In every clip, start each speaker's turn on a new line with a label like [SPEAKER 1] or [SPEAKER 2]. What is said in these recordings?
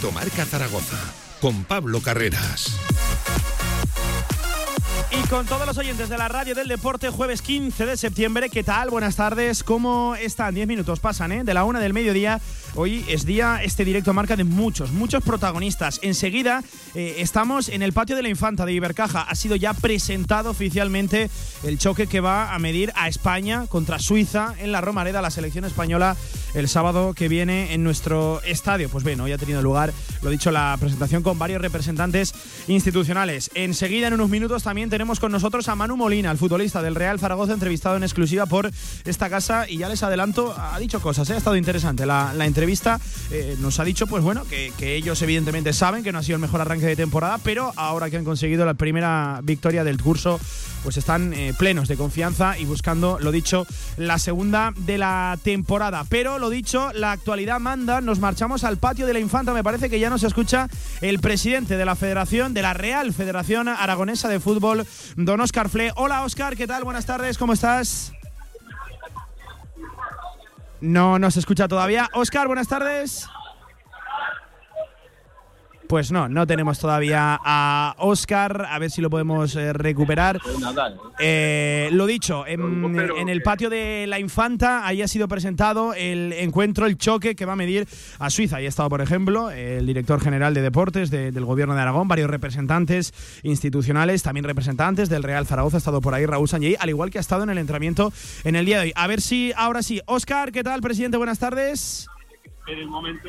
[SPEAKER 1] Directo Marca Zaragoza con Pablo Carreras.
[SPEAKER 2] Y con todos los oyentes de la radio del deporte, jueves 15 de septiembre, ¿qué tal? Buenas tardes, ¿cómo están? Diez minutos pasan, ¿eh? De la una del mediodía. Hoy es día, este directo marca de muchos, muchos protagonistas. Enseguida eh, estamos en el patio de la Infanta de Ibercaja. Ha sido ya presentado oficialmente el choque que va a medir a España contra Suiza en la Romareda, la selección española, el sábado que viene en nuestro estadio. Pues bien, hoy ha tenido lugar, lo dicho, la presentación con varios representantes institucionales. Enseguida, en unos minutos, también tenemos con nosotros a Manu Molina, el futbolista del Real Zaragoza, entrevistado en exclusiva por esta casa. Y ya les adelanto, ha dicho cosas, ¿eh? ha estado interesante la, entrevista. Eh, nos ha dicho, pues bueno, que, ellos evidentemente saben que no ha sido el mejor arranque de temporada, pero ahora que han conseguido la primera victoria del curso, pues están eh, plenos de confianza y buscando, lo dicho, la segunda de la temporada. Pero lo dicho, la actualidad manda, nos marchamos al patio de la Infanta. Me parece que ya nos escucha el presidente de la Federación, de la Real Federación Aragonesa de Fútbol, don Oscar Fle. Hola Oscar, ¿qué tal? Buenas tardes, ¿cómo estás? No nos escucha todavía. Oscar, buenas tardes. Pues no, no tenemos todavía a Oscar, a ver si lo podemos eh, recuperar. Eh, lo dicho, en, el patio de la Infanta, ahí ha sido presentado el encuentro, el choque que va a medir a Suiza. Ahí ha estado, por ejemplo, el director general de deportes del gobierno de Aragón, varios representantes institucionales, también representantes del Real Zaragoza, ha estado por ahí Raúl Sanjay, al igual que ha estado en el entrenamiento en el día de hoy. A ver si ahora sí. Oscar, ¿qué tal, presidente? Buenas tardes. En el momento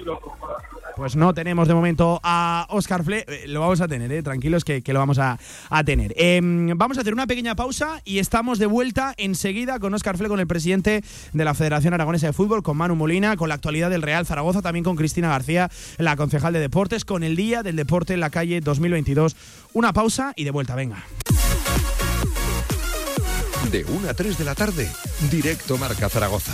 [SPEAKER 2] pues no tenemos de momento a Oscar Fle. Eh, lo vamos a tener, eh, tranquilos que, lo vamos a, tener. Em, vamos a hacer una pequeña pausa y estamos de vuelta enseguida con Oscar Fle, con el presidente de la Federación Aragonesa de Fútbol, con Manu Molina, con la actualidad del Real Zaragoza, también con Cristina García, la concejal de deportes, con el Día del Deporte en la calle 2022. Una pausa y de vuelta, venga.
[SPEAKER 1] De 1 a 3 de la tarde, directo Marca Zaragoza.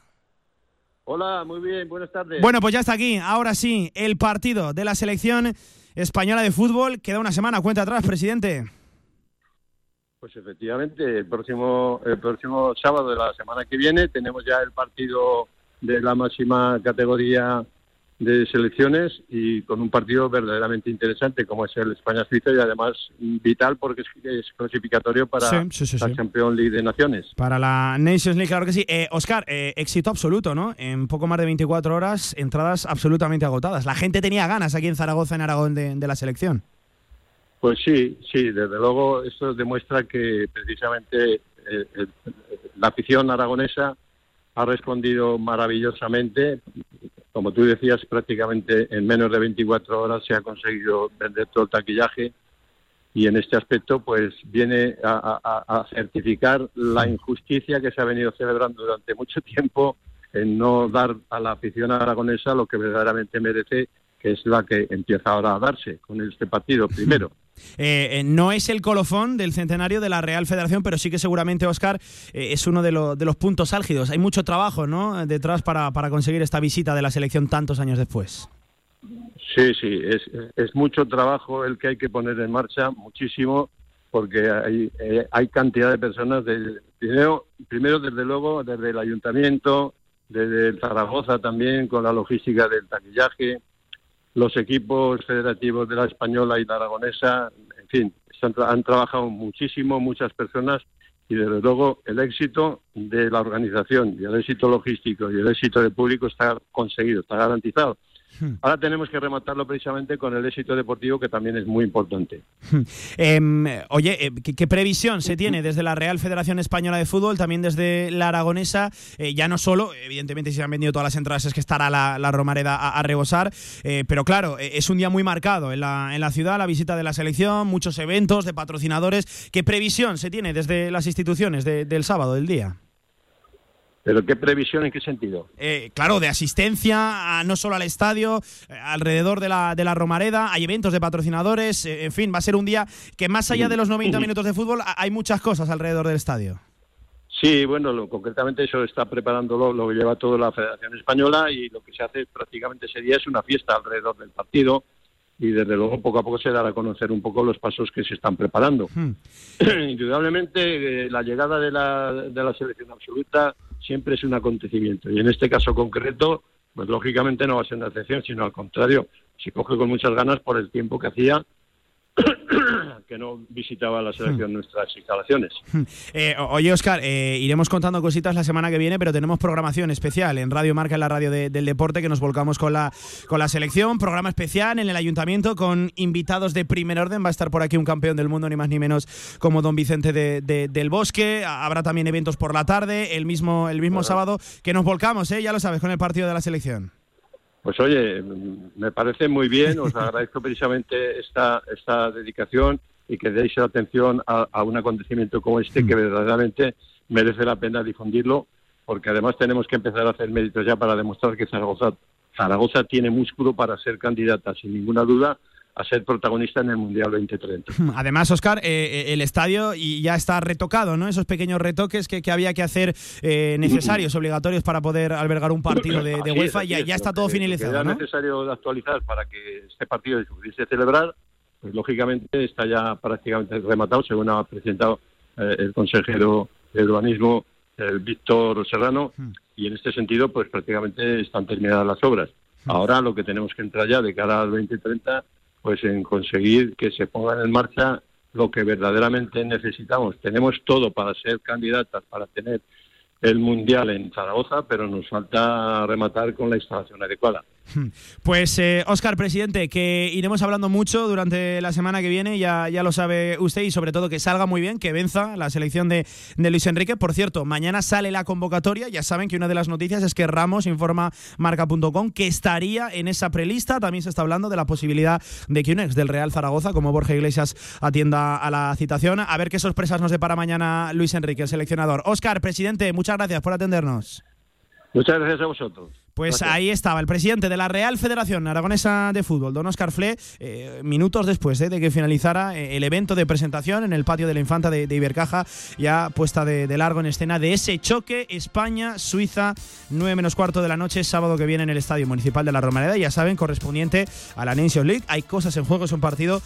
[SPEAKER 3] Hola, muy bien, buenas tardes.
[SPEAKER 2] Bueno, pues ya está aquí, ahora sí, el partido de la selección española de fútbol. Queda una semana, cuenta atrás, presidente.
[SPEAKER 3] Pues efectivamente, el próximo, el próximo sábado de la semana que viene tenemos ya el partido de la máxima categoría de selecciones y con un partido verdaderamente interesante como es el España-Suiza y además vital porque es, clasificatorio para la Champions League de Naciones.
[SPEAKER 2] Para la Nations League, claro que sí. Eh, Oscar, eh, éxito absoluto, ¿no? En poco más de 24 horas, entradas absolutamente agotadas. La gente tenía ganas aquí en Zaragoza, en Aragón, de, la selección.
[SPEAKER 3] Pues sí, sí, desde luego eso demuestra que precisamente eh, la afición aragonesa ha respondido maravillosamente como tú decías, prácticamente en menos de 24 horas se ha conseguido vender todo el taquillaje y en este aspecto pues viene a, certificar la injusticia que se ha venido celebrando durante mucho tiempo en no dar a la afición aragonesa lo que verdaderamente merece, que es la que empieza ahora a darse con este partido primero.
[SPEAKER 2] Eh, eh, no es el colofón del centenario de la Real Federación, pero sí que seguramente, Oscar, eh, es uno de, los puntos álgidos. Hay mucho trabajo ¿no? detrás para, conseguir esta visita de la selección tantos años después.
[SPEAKER 3] Sí, sí, es, mucho trabajo el que hay que poner en marcha, muchísimo, porque hay, hay cantidad de personas, de, primero, primero, desde luego, desde el ayuntamiento, desde Zaragoza también, con la logística del taquillaje, los equipos federativos de la española y la aragonesa, en fin, han, trabajado muchísimo, muchas personas y desde luego el éxito de la organización y el éxito logístico y el éxito del público está conseguido, está garantizado. Ahora tenemos que rematarlo precisamente con el éxito deportivo, que también es muy importante.
[SPEAKER 2] Em, oye, eh, ¿qué, previsión se tiene desde la Real Federación Española de Fútbol, también desde la Aragonesa? Eh, ya no solo, evidentemente, si se han vendido todas las entradas, es que estará la, Romareda a, rebosar, eh, pero claro, es un día muy marcado en la, en la ciudad, la visita de la selección, muchos eventos de patrocinadores. ¿Qué previsión se tiene desde las instituciones del sábado, del día?
[SPEAKER 3] ¿Pero qué previsión en qué sentido?
[SPEAKER 2] Eh, claro, de asistencia, no solo al estadio, eh, alrededor de la, de la Romareda, hay eventos de patrocinadores, eh, en fin, va a ser un día que más allá de los 90 minutos de fútbol hay muchas cosas alrededor del estadio.
[SPEAKER 3] Sí, bueno, lo, concretamente eso está preparándolo, lo lleva toda la Federación Española y lo que se hace prácticamente ese día es una fiesta alrededor del partido y desde luego poco a poco se dará a conocer un poco los pasos que se están preparando. Hmm. Indudablemente eh, la llegada de la, de la selección absoluta siempre es un acontecimiento. Y en este caso concreto, pues lógicamente no va a ser una excepción, sino al contrario, se coge con muchas ganas por el tiempo que hacía que no visitaba la selección hmm. nuestras instalaciones.
[SPEAKER 2] Eh, oye, Oscar, eh, iremos contando cositas la semana que viene, pero tenemos programación especial en Radio Marca, en la radio del deporte, que nos volcamos con la, con la selección. Programa especial en el ayuntamiento con invitados de primer orden. Va a estar por aquí un campeón del mundo, ni más ni menos, como don Vicente del Bosque. Habrá también eventos por la tarde, el mismo, el mismo sábado, que nos volcamos, ¿eh? ya lo sabes, con el partido de la selección.
[SPEAKER 3] Pues oye, me parece muy bien, os agradezco precisamente esta, esta dedicación y que deis atención a, un acontecimiento como este que mm. verdaderamente merece la pena difundirlo, porque además tenemos que empezar a hacer méritos ya para demostrar que Zaragoza, Zaragoza tiene músculo para ser candidata, sin ninguna duda, a ser protagonista en el Mundial 2030.
[SPEAKER 2] Además, Oscar, eh, eh, el estadio y ya está retocado, ¿no? Esos pequeños retoques que, había que hacer eh, necesarios, obligatorios para poder albergar un partido de, UEFA, ya, ya está todo finalizado.
[SPEAKER 3] Era necesario actualizar para que este partido se pudiese celebrar, pues lógicamente está ya prácticamente rematado, según ha presentado el consejero de urbanismo, el Víctor Serrano, y en este sentido, pues prácticamente están terminadas las obras. Ahora lo que tenemos que entrar ya de cara al 2030 pues en conseguir que se pongan en marcha lo que verdaderamente necesitamos. Tenemos todo para ser candidatas, para tener el Mundial en Zaragoza, pero nos falta rematar con la instalación adecuada.
[SPEAKER 2] Pues Oscar, eh, presidente, que iremos hablando mucho durante la semana que viene, ya, ya lo sabe usted, y sobre todo que salga muy bien, que venza la selección de, Luis Enrique. Por cierto, mañana sale la convocatoria, ya saben que una de las noticias es que Ramos informa marca.com que estaría en esa prelista. También se está hablando de la posibilidad de que un ex del Real Zaragoza, como Borja Iglesias, atienda a la citación. A ver qué sorpresas nos depara mañana Luis Enrique, el seleccionador. Oscar, presidente, muchas gracias por atendernos.
[SPEAKER 3] Muchas gracias a vosotros.
[SPEAKER 2] Pues ahí estaba el presidente de la Real Federación Aragonesa de Fútbol, don Oscar Fle, eh, minutos después eh, de que finalizara eh, el evento de presentación en el patio de la Infanta de, Ibercaja, ya puesta de, largo en escena de ese choque España-Suiza, 9 menos cuarto de la noche, sábado que viene en el Estadio Municipal de la Romareda, ya saben, correspondiente a la Nations League. Hay cosas en juego, es un partido,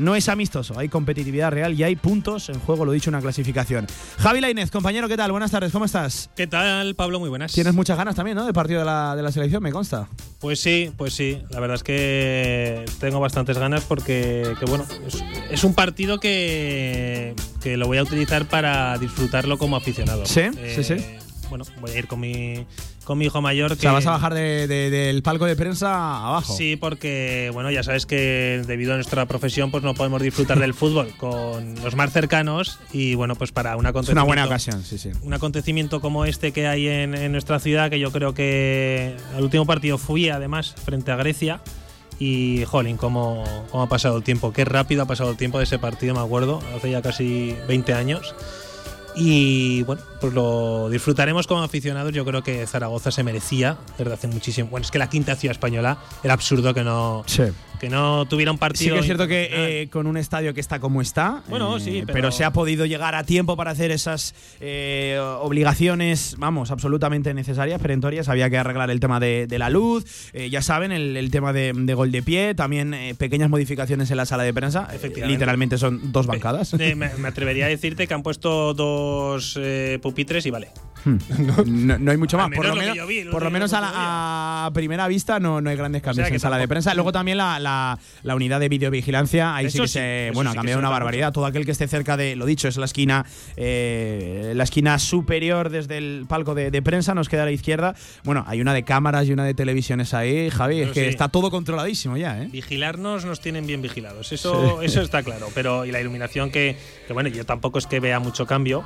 [SPEAKER 2] no es amistoso, hay competitividad real y hay puntos en juego, lo dicho, una clasificación. Javi Lainez, compañero, ¿qué tal? Buenas tardes, ¿cómo estás?
[SPEAKER 4] ¿Qué tal, Pablo? Muy buenas.
[SPEAKER 2] Tienes muchas ganas también, ¿no? Del partido de la de la selección, me consta.
[SPEAKER 4] Pues sí, pues sí. La verdad es que tengo bastantes ganas porque, bueno, es, un partido que, que, lo voy a utilizar para disfrutarlo como aficionado.
[SPEAKER 2] Sí, sí, sí.
[SPEAKER 4] Eh, bueno, voy a ir con mi con mi hijo mayor.
[SPEAKER 2] Que, o sea, vas a bajar del palco de prensa abajo.
[SPEAKER 4] Sí, porque, bueno, ya sabes que debido a nuestra profesión, pues no podemos disfrutar del fútbol con los más cercanos y, bueno, pues para un acontecimiento.
[SPEAKER 2] Es una buena ocasión, sí, sí.
[SPEAKER 4] Un acontecimiento como este que hay en, nuestra ciudad, que yo creo que al último partido fui, además, frente a Grecia. Y, jolín, cómo, cómo ha pasado el tiempo. Qué rápido ha pasado el tiempo de ese partido, me acuerdo, hace ya casi 20 años. Y bueno, pues lo disfrutaremos como aficionados. Yo creo que Zaragoza se merecía desde hace muchísimo. Bueno, es que la quinta ciudad española era absurdo que no, que no tuviera un partido.
[SPEAKER 2] Sí que es cierto que eh, con un estadio que está como está,
[SPEAKER 4] bueno, sí,
[SPEAKER 2] eh, pero... se ha podido llegar a tiempo para hacer esas eh, obligaciones, vamos, absolutamente necesarias, perentorias. Había que arreglar el tema de, la luz, ya saben, el, tema de, gol de pie, también pequeñas modificaciones en la sala de prensa. Literalmente son dos bancadas.
[SPEAKER 4] Me, me, atrevería a decirte que han puesto dos pupitres y vale.
[SPEAKER 2] Hmm. No, hay mucho más. Por lo menos, por lo menos a, primera vista no, no hay grandes cambios en sala de prensa. Luego también la la, unidad de videovigilancia, ahí sí que se, bueno, ha cambiado una barbaridad. Todo aquel que esté cerca de, lo dicho, es la esquina, eh, la esquina superior desde el palco de, prensa, nos queda a la izquierda. Bueno, hay una de cámaras y una de televisiones ahí, Javi, es que está todo controladísimo ya, ¿eh?
[SPEAKER 4] Vigilarnos nos tienen bien vigilados, eso, eso está claro. Pero, y la iluminación que, que, bueno, yo tampoco es que vea mucho cambio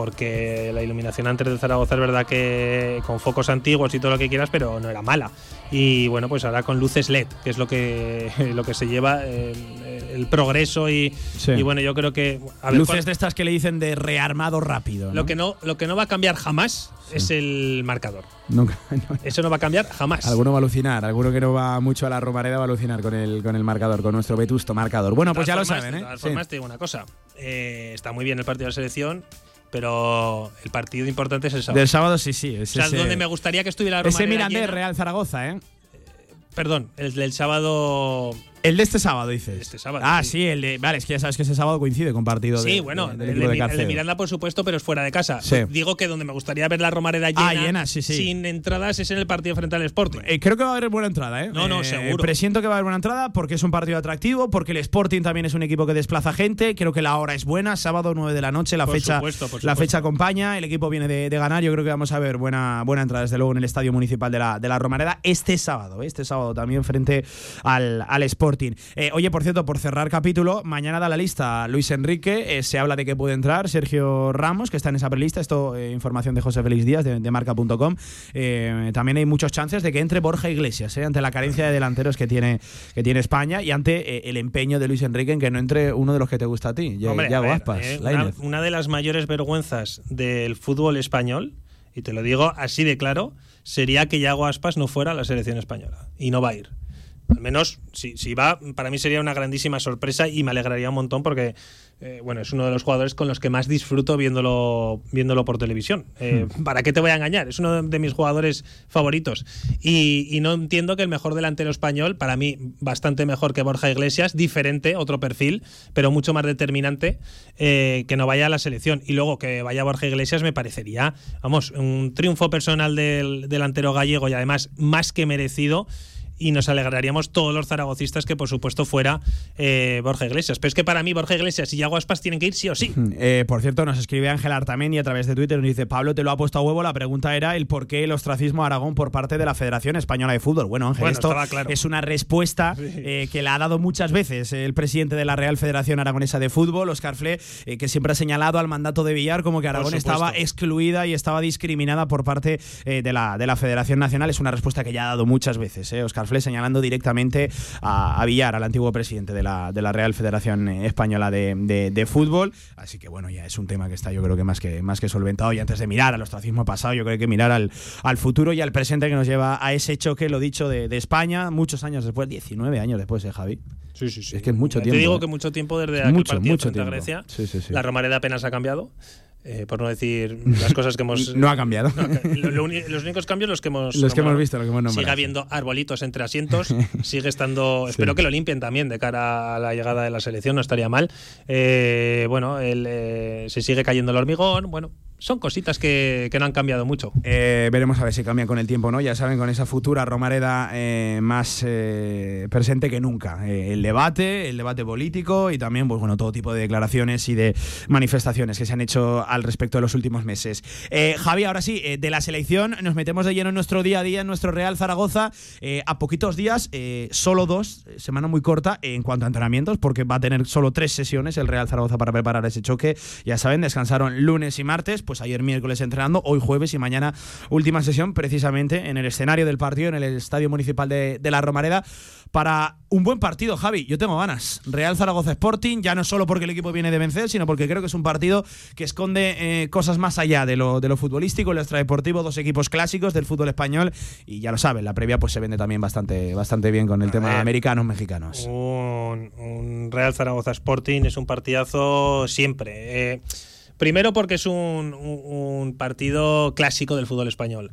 [SPEAKER 4] porque la iluminación antes de Zaragoza es verdad que con focos antiguos y todo lo que quieras, pero no era mala. Y bueno, pues ahora con luces LED, que es lo que, lo que se lleva el, el progreso y,
[SPEAKER 2] Sí.
[SPEAKER 4] y bueno, yo creo que... a ver,
[SPEAKER 2] Luces
[SPEAKER 4] cuál-
[SPEAKER 2] de estas que le dicen de rearmado rápido.
[SPEAKER 4] lo,
[SPEAKER 2] ¿no?
[SPEAKER 4] que no, lo que no va a cambiar jamás es el marcador.
[SPEAKER 2] Nunca. no.
[SPEAKER 4] Eso no va a cambiar jamás.
[SPEAKER 2] Alguno va a alucinar, alguno que no va mucho a la Romareda va a alucinar con el, con el marcador, con nuestro vetusto marcador. Bueno, pues ya lo saben,
[SPEAKER 4] formas-
[SPEAKER 2] ¿eh?
[SPEAKER 4] De todas
[SPEAKER 2] Sí.
[SPEAKER 4] formas, te digo una cosa. Eh, está muy bien el partido de la selección, pero el partido importante es el sábado.
[SPEAKER 2] Del sábado sí, sí.
[SPEAKER 4] o
[SPEAKER 2] Es
[SPEAKER 4] sea,
[SPEAKER 2] ese,
[SPEAKER 4] donde me gustaría que estuviera la
[SPEAKER 2] ese Mirandés Real Zaragoza, ¿eh?
[SPEAKER 4] Perdón, el del sábado.
[SPEAKER 2] El de este sábado, dices.
[SPEAKER 4] Este sábado,
[SPEAKER 2] Ah,
[SPEAKER 4] sí.
[SPEAKER 2] sí, el de. Vale, es que ya sabes que ese sábado coincide con partido de,
[SPEAKER 4] Sí, bueno,
[SPEAKER 2] de-
[SPEAKER 4] el,
[SPEAKER 2] del
[SPEAKER 4] de,
[SPEAKER 2] equipo de
[SPEAKER 4] el de. Miranda, por supuesto, pero es fuera de casa.
[SPEAKER 2] Sí.
[SPEAKER 4] Digo que donde me gustaría ver la Romareda llena,
[SPEAKER 2] Ah, llena,
[SPEAKER 4] sin entradas es en el partido frente al Sporting.
[SPEAKER 2] Eh, creo que va a haber buena entrada, ¿eh?
[SPEAKER 4] No, no,
[SPEAKER 2] Eh,
[SPEAKER 4] seguro.
[SPEAKER 2] Presiento que va a haber buena entrada porque es un partido atractivo, porque el Sporting también es un equipo que desplaza gente. Creo que la hora es buena, sábado 9 de la noche, la
[SPEAKER 4] Por
[SPEAKER 2] fecha
[SPEAKER 4] supuesto, por
[SPEAKER 2] la fecha acompaña, el equipo viene de, de ganar. Yo creo que vamos a ver buena, buena entrada, desde luego, en el estadio municipal de la, de la Romareda este sábado, ¿eh? este sábado también frente al, al Sporting. Eh, oye, por cierto, por cerrar capítulo, mañana da la lista Luis Enrique. eh, se habla de que puede entrar Sergio Ramos, que está en esa prelista. Esto, eh, información de José Félix Díaz, de, de marca.com. Eh, también hay muchos chances de que entre Borja Iglesias, ante la carencia de delanteros que tiene, que tiene España y ante el empeño de Luis Enrique en que no entre uno de los que te gusta a ti,
[SPEAKER 4] a
[SPEAKER 2] Yago
[SPEAKER 4] ver,
[SPEAKER 2] Aspas.
[SPEAKER 4] una de las mayores vergüenzas del fútbol español, y te lo digo así de claro, sería que Yago Aspas no fuera a la selección española. Y no va a ir. Al menos, si, si va, para mí sería una grandísima sorpresa y me alegraría un montón porque, eh, bueno, es uno de los jugadores con los que más disfruto viéndolo, viéndolo por televisión. Eh, ¿Para qué te voy a engañar? Es uno de mis jugadores favoritos. Y, y no entiendo que el mejor delantero español, para mí bastante mejor que Borja Iglesias, diferente, otro perfil, pero mucho más determinante, eh, que no vaya a la selección. Y luego que vaya Borja Iglesias me parecería, vamos, un triunfo personal del delantero gallego y además más que merecido y nos alegraríamos todos los zaragocistas que por supuesto fuera eh, Borja Iglesias. Pero es que para mí Borja Iglesias y Yago Aspas tienen que ir sí o sí.
[SPEAKER 2] Eh, por cierto, nos escribe Ángel Artamendi a través de Twitter. Nos dice: Pablo te lo ha puesto a huevo. La pregunta era el por qué el ostracismo a Aragón por parte de la Federación Española de Fútbol. Bueno, Ángel,
[SPEAKER 4] Bueno,
[SPEAKER 2] esto
[SPEAKER 4] claro.
[SPEAKER 2] es una respuesta eh, que la ha dado muchas veces el presidente de la Real Federación Aragonesa de Fútbol, Oscar Fle, eh, que siempre ha señalado al mandato de Villar como que Aragón estaba excluida y estaba discriminada por parte eh, de, la, de la Federación Nacional. Es una respuesta que ya ha dado muchas veces. Eh, Oscar Fle señalando directamente a, a Villar, al antiguo presidente de la, de la Real Federación Española de, de- de Fútbol. Así que bueno, ya es un tema que está yo creo que más que, más que solventado. Y antes de mirar al ostracismo pasado, yo creo que hay que mirar al, al futuro y al presente que nos lleva a ese choque, lo dicho, de, de España, muchos años después, 19 años después, ¿eh, Javi?
[SPEAKER 4] Sí, sí, sí.
[SPEAKER 2] Es que es mucho tiempo,
[SPEAKER 4] Te digo
[SPEAKER 2] ¿eh?
[SPEAKER 4] que mucho tiempo desde aquel
[SPEAKER 2] Mucho,
[SPEAKER 4] partido
[SPEAKER 2] mucho
[SPEAKER 4] frente a
[SPEAKER 2] tiempo.
[SPEAKER 4] Grecia.
[SPEAKER 2] Sí, sí, sí.
[SPEAKER 4] La Romareda apenas ha cambiado. Eh, por no decir las cosas que hemos.
[SPEAKER 2] No ha cambiado.
[SPEAKER 4] No, lo- lo uni- los únicos cambios los que hemos.
[SPEAKER 2] Los que hemos visto, los que hemos nombrado,
[SPEAKER 4] Sigue habiendo arbolitos entre asientos. sigue estando. Espero que lo limpien también de cara a la llegada de la selección, no estaría mal. Eh, bueno, el, eh, se sigue cayendo el hormigón. Bueno, son cositas que, que no han cambiado mucho.
[SPEAKER 2] Eh, veremos a ver si cambia con el tiempo, ¿no? Ya saben, con esa futura Romareda eh, más eh, presente que nunca. El debate, el debate político y también, pues bueno, todo tipo de declaraciones y de manifestaciones que se han hecho al respecto de los últimos meses. Javi, ahora sí, de la selección nos metemos de lleno en nuestro día a día, en nuestro Real Zaragoza. A poquitos días, solo dos, semana muy corta en cuanto a entrenamientos, porque va a tener solo tres sesiones el Real Zaragoza para preparar ese choque. Ya saben, descansaron lunes y martes, pues ayer miércoles entrenando, hoy jueves y mañana última sesión, precisamente en el escenario del partido, en el Estadio Municipal de, de la Romareda, para un buen partido, Javi. Yo tengo ganas. Real Zaragoza Sporting, ya no solo porque el equipo viene de vencer, sino porque creo que es un partido que esconde eh, cosas más allá de lo, de lo futbolístico, lo extradeportivo, dos equipos clásicos del fútbol español. Y ya lo saben, la previa pues se vende también bastante, bastante bien con el tema
[SPEAKER 4] ver.
[SPEAKER 2] americanos, mexicanos.
[SPEAKER 4] Un, un Real Zaragoza Sporting es un partidazo siempre. Eh, primero porque es un, partido clásico del fútbol español.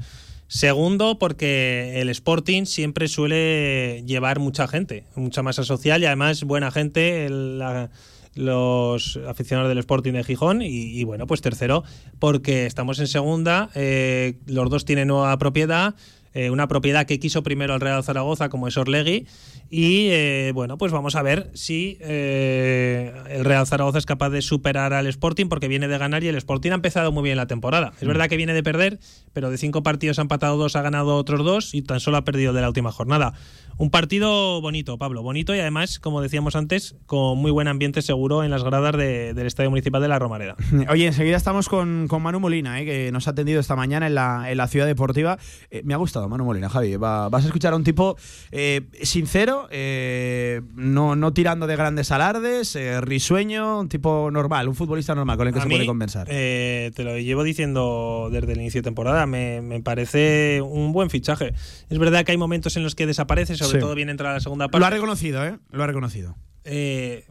[SPEAKER 4] Segundo, porque el Sporting siempre suele llevar mucha gente, mucha masa social y además buena gente, la- los aficionados del Sporting de Gijón. Y, y bueno, pues tercero, porque estamos en segunda, eh, los dos tienen nueva propiedad, eh, una propiedad que quiso primero el Real Zaragoza, como es Orlegui, Y eh, bueno, pues vamos a ver si eh, el Real Zaragoza es capaz de superar al Sporting porque viene de ganar y el Sporting ha empezado muy bien la temporada. Es verdad que viene de perder, pero de cinco partidos ha empatado dos, ha ganado otros dos y tan solo ha perdido de la última jornada. Un partido bonito, Pablo, bonito y además, como decíamos antes, con muy buen ambiente seguro en las gradas del Estadio Municipal de la Romareda.
[SPEAKER 2] Oye, enseguida estamos con, con Manu Molina, eh, que nos ha atendido esta mañana en la, en la ciudad deportiva. Eh, me ha gustado Manu Molina, Javi. vas a escuchar a un tipo eh, no, no tirando de grandes alardes, risueño, un tipo normal, un futbolista normal con el que se puede convencer.
[SPEAKER 4] te lo llevo diciendo desde el inicio de temporada, me, me, parece un buen fichaje. Es verdad que hay momentos en los que desaparece, sobre todo bien entrar a la segunda parte.
[SPEAKER 2] Lo ha reconocido, ¿eh? Lo ha reconocido.
[SPEAKER 4] Eh,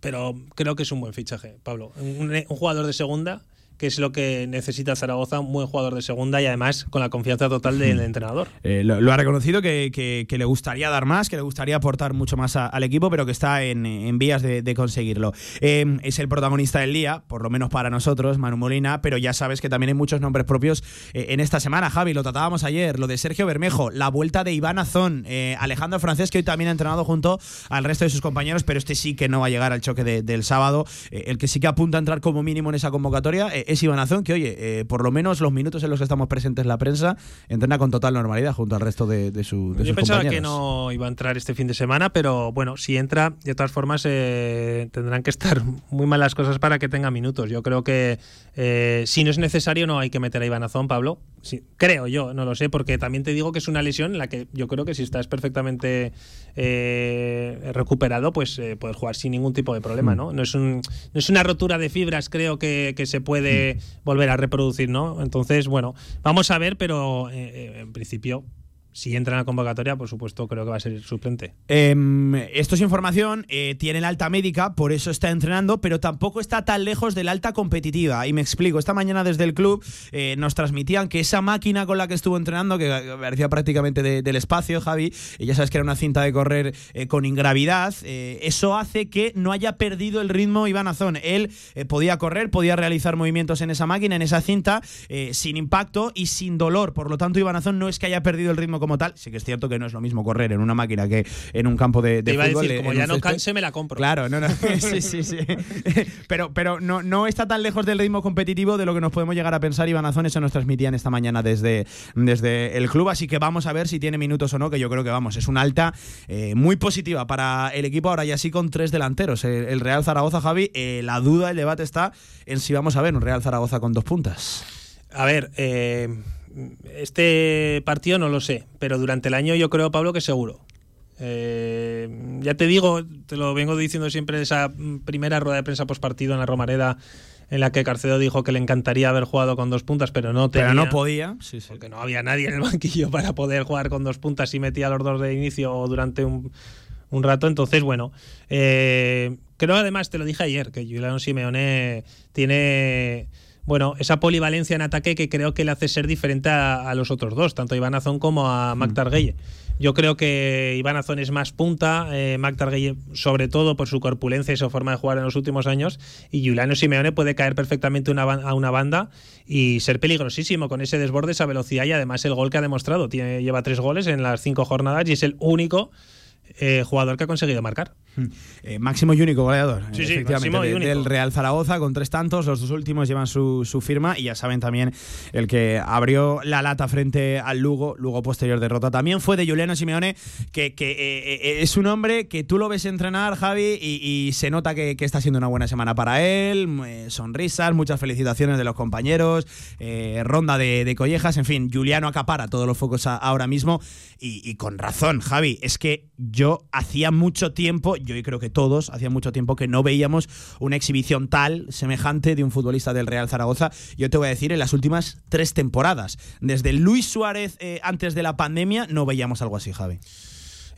[SPEAKER 4] pero creo que es un buen fichaje, Pablo. un jugador de segunda que es lo que necesita Zaragoza, un buen jugador de segunda y además con la confianza total del entrenador.
[SPEAKER 2] Eh, lo, ha reconocido que, le gustaría dar más, que le gustaría aportar mucho más al equipo, pero que está en, vías de, conseguirlo. Em, es el protagonista del día, por lo menos para nosotros, Manu Molina, pero ya sabes que también hay muchos nombres propios eh, en esta semana. Javi, lo tratábamos ayer, lo de Sergio Bermejo, la vuelta de Iván Azón, eh, Alejandro Francés, que hoy también ha entrenado junto al resto de sus compañeros, pero este sí que no va a llegar al choque del sábado. el que sí que apunta a entrar como mínimo en esa convocatoria es Iván Azón, que oye, eh, por lo menos los minutos en los que estamos presentes en la prensa, entrena con total normalidad junto al resto de, de, su, de
[SPEAKER 4] Yo pensaba que no iba a entrar este fin de semana, pero bueno, si entra, de todas formas, eh, tendrán que estar muy malas cosas para que tenga minutos. Yo creo que eh, si no es necesario, no hay que meter a Iván Azón, Pablo. Sí, creo yo, no lo sé, porque también te digo que es una lesión en la que yo creo que si estás perfectamente recuperado, pues puedes jugar sin ningún tipo de problema, mm. ¿no? No es, un, no es una rotura de fibras, creo que, que se puede volver a reproducir, ¿no? Entonces, bueno, vamos a ver, pero eh, eh, en principio si entra en la convocatoria, por supuesto, creo que va a ser suplente.
[SPEAKER 2] Em, esto es información, eh, tiene la alta médica, por eso está entrenando, pero tampoco está tan lejos de la alta competitiva. Y me explico, esta mañana desde el club eh, nos transmitían que esa máquina con la que estuvo entrenando, que parecía prácticamente del espacio, Javi, ya sabes que era una cinta de correr eh, con ingravidad, eso hace que no haya perdido el ritmo Iván Azón. Él podía correr, podía realizar movimientos en esa máquina, en esa cinta, sin impacto y sin dolor. Por lo tanto, Iván Azón no es que haya perdido el ritmo como tal. Sí que es cierto que no es lo mismo correr en una máquina que en un campo de, de
[SPEAKER 4] iba
[SPEAKER 2] fútbol.
[SPEAKER 4] A decir, como ya no canse, me la compro.
[SPEAKER 2] Claro, no, no. sí, sí, sí. pero pero no, no está tan lejos del ritmo competitivo de lo que nos podemos llegar a pensar. Iván Azón, eso nos transmitían esta mañana desde, desde el club. Así que vamos a ver si tiene minutos o no, que yo creo que vamos. Es una alta eh, muy positiva para el equipo ahora y así con tres delanteros. El, Real Zaragoza, Javi, eh, la duda, el debate está en si vamos a ver un Real Zaragoza con dos puntas.
[SPEAKER 4] A ver, eh, este partido no lo sé, pero durante el año yo creo, Pablo, que seguro. Eh, ya te digo, te lo vengo diciendo siempre esa primera rueda de prensa post partido en la Romareda en la que Carcedo dijo que le encantaría haber jugado con dos puntas, pero no tenía.
[SPEAKER 2] Pero no podía.
[SPEAKER 4] Porque no había nadie en el banquillo para poder jugar con dos puntas y metía los dos de inicio o durante un, rato. Entonces, bueno, eh, creo además, te lo dije ayer, que Juliano Simeone tiene bueno, esa polivalencia en ataque que creo que le hace ser diferente a, los otros dos, tanto a Iván Azón como a Mac mm. Yo creo que Iván Azón es más punta, eh, Mac sobre todo por su corpulencia y su forma de jugar en los últimos años, y Juliano Simeone puede caer perfectamente a una banda y ser peligrosísimo con ese desborde, esa velocidad y además el gol que ha demostrado. Tiene, lleva tres goles en las cinco jornadas y es el único eh, jugador que ha conseguido marcar.
[SPEAKER 2] Hmm. Eh, máximo y único goleador, efectivamente, del Real Zaragoza con tres tantos. Los dos últimos llevan su, firma y ya saben también el que abrió la lata frente al Lugo, Lugo posterior derrota. También fue de Juliano Simeone, que, eh, es un hombre que tú lo ves entrenar, Javi, y, se nota que, está siendo una buena semana para él. sonrisas, muchas felicitaciones de los compañeros, ronda de, collejas, en fin, Juliano acapara todos los focos ahora mismo y, y con razón, Javi. Es que yo hacía mucho tiempo, yo creo que todos, hacía mucho tiempo que no veíamos una exhibición tal, semejante de un futbolista del Real Zaragoza. Yo te voy a decir, en las últimas tres temporadas, desde Luis Suárez eh, antes de la pandemia, no veíamos algo así, Javi.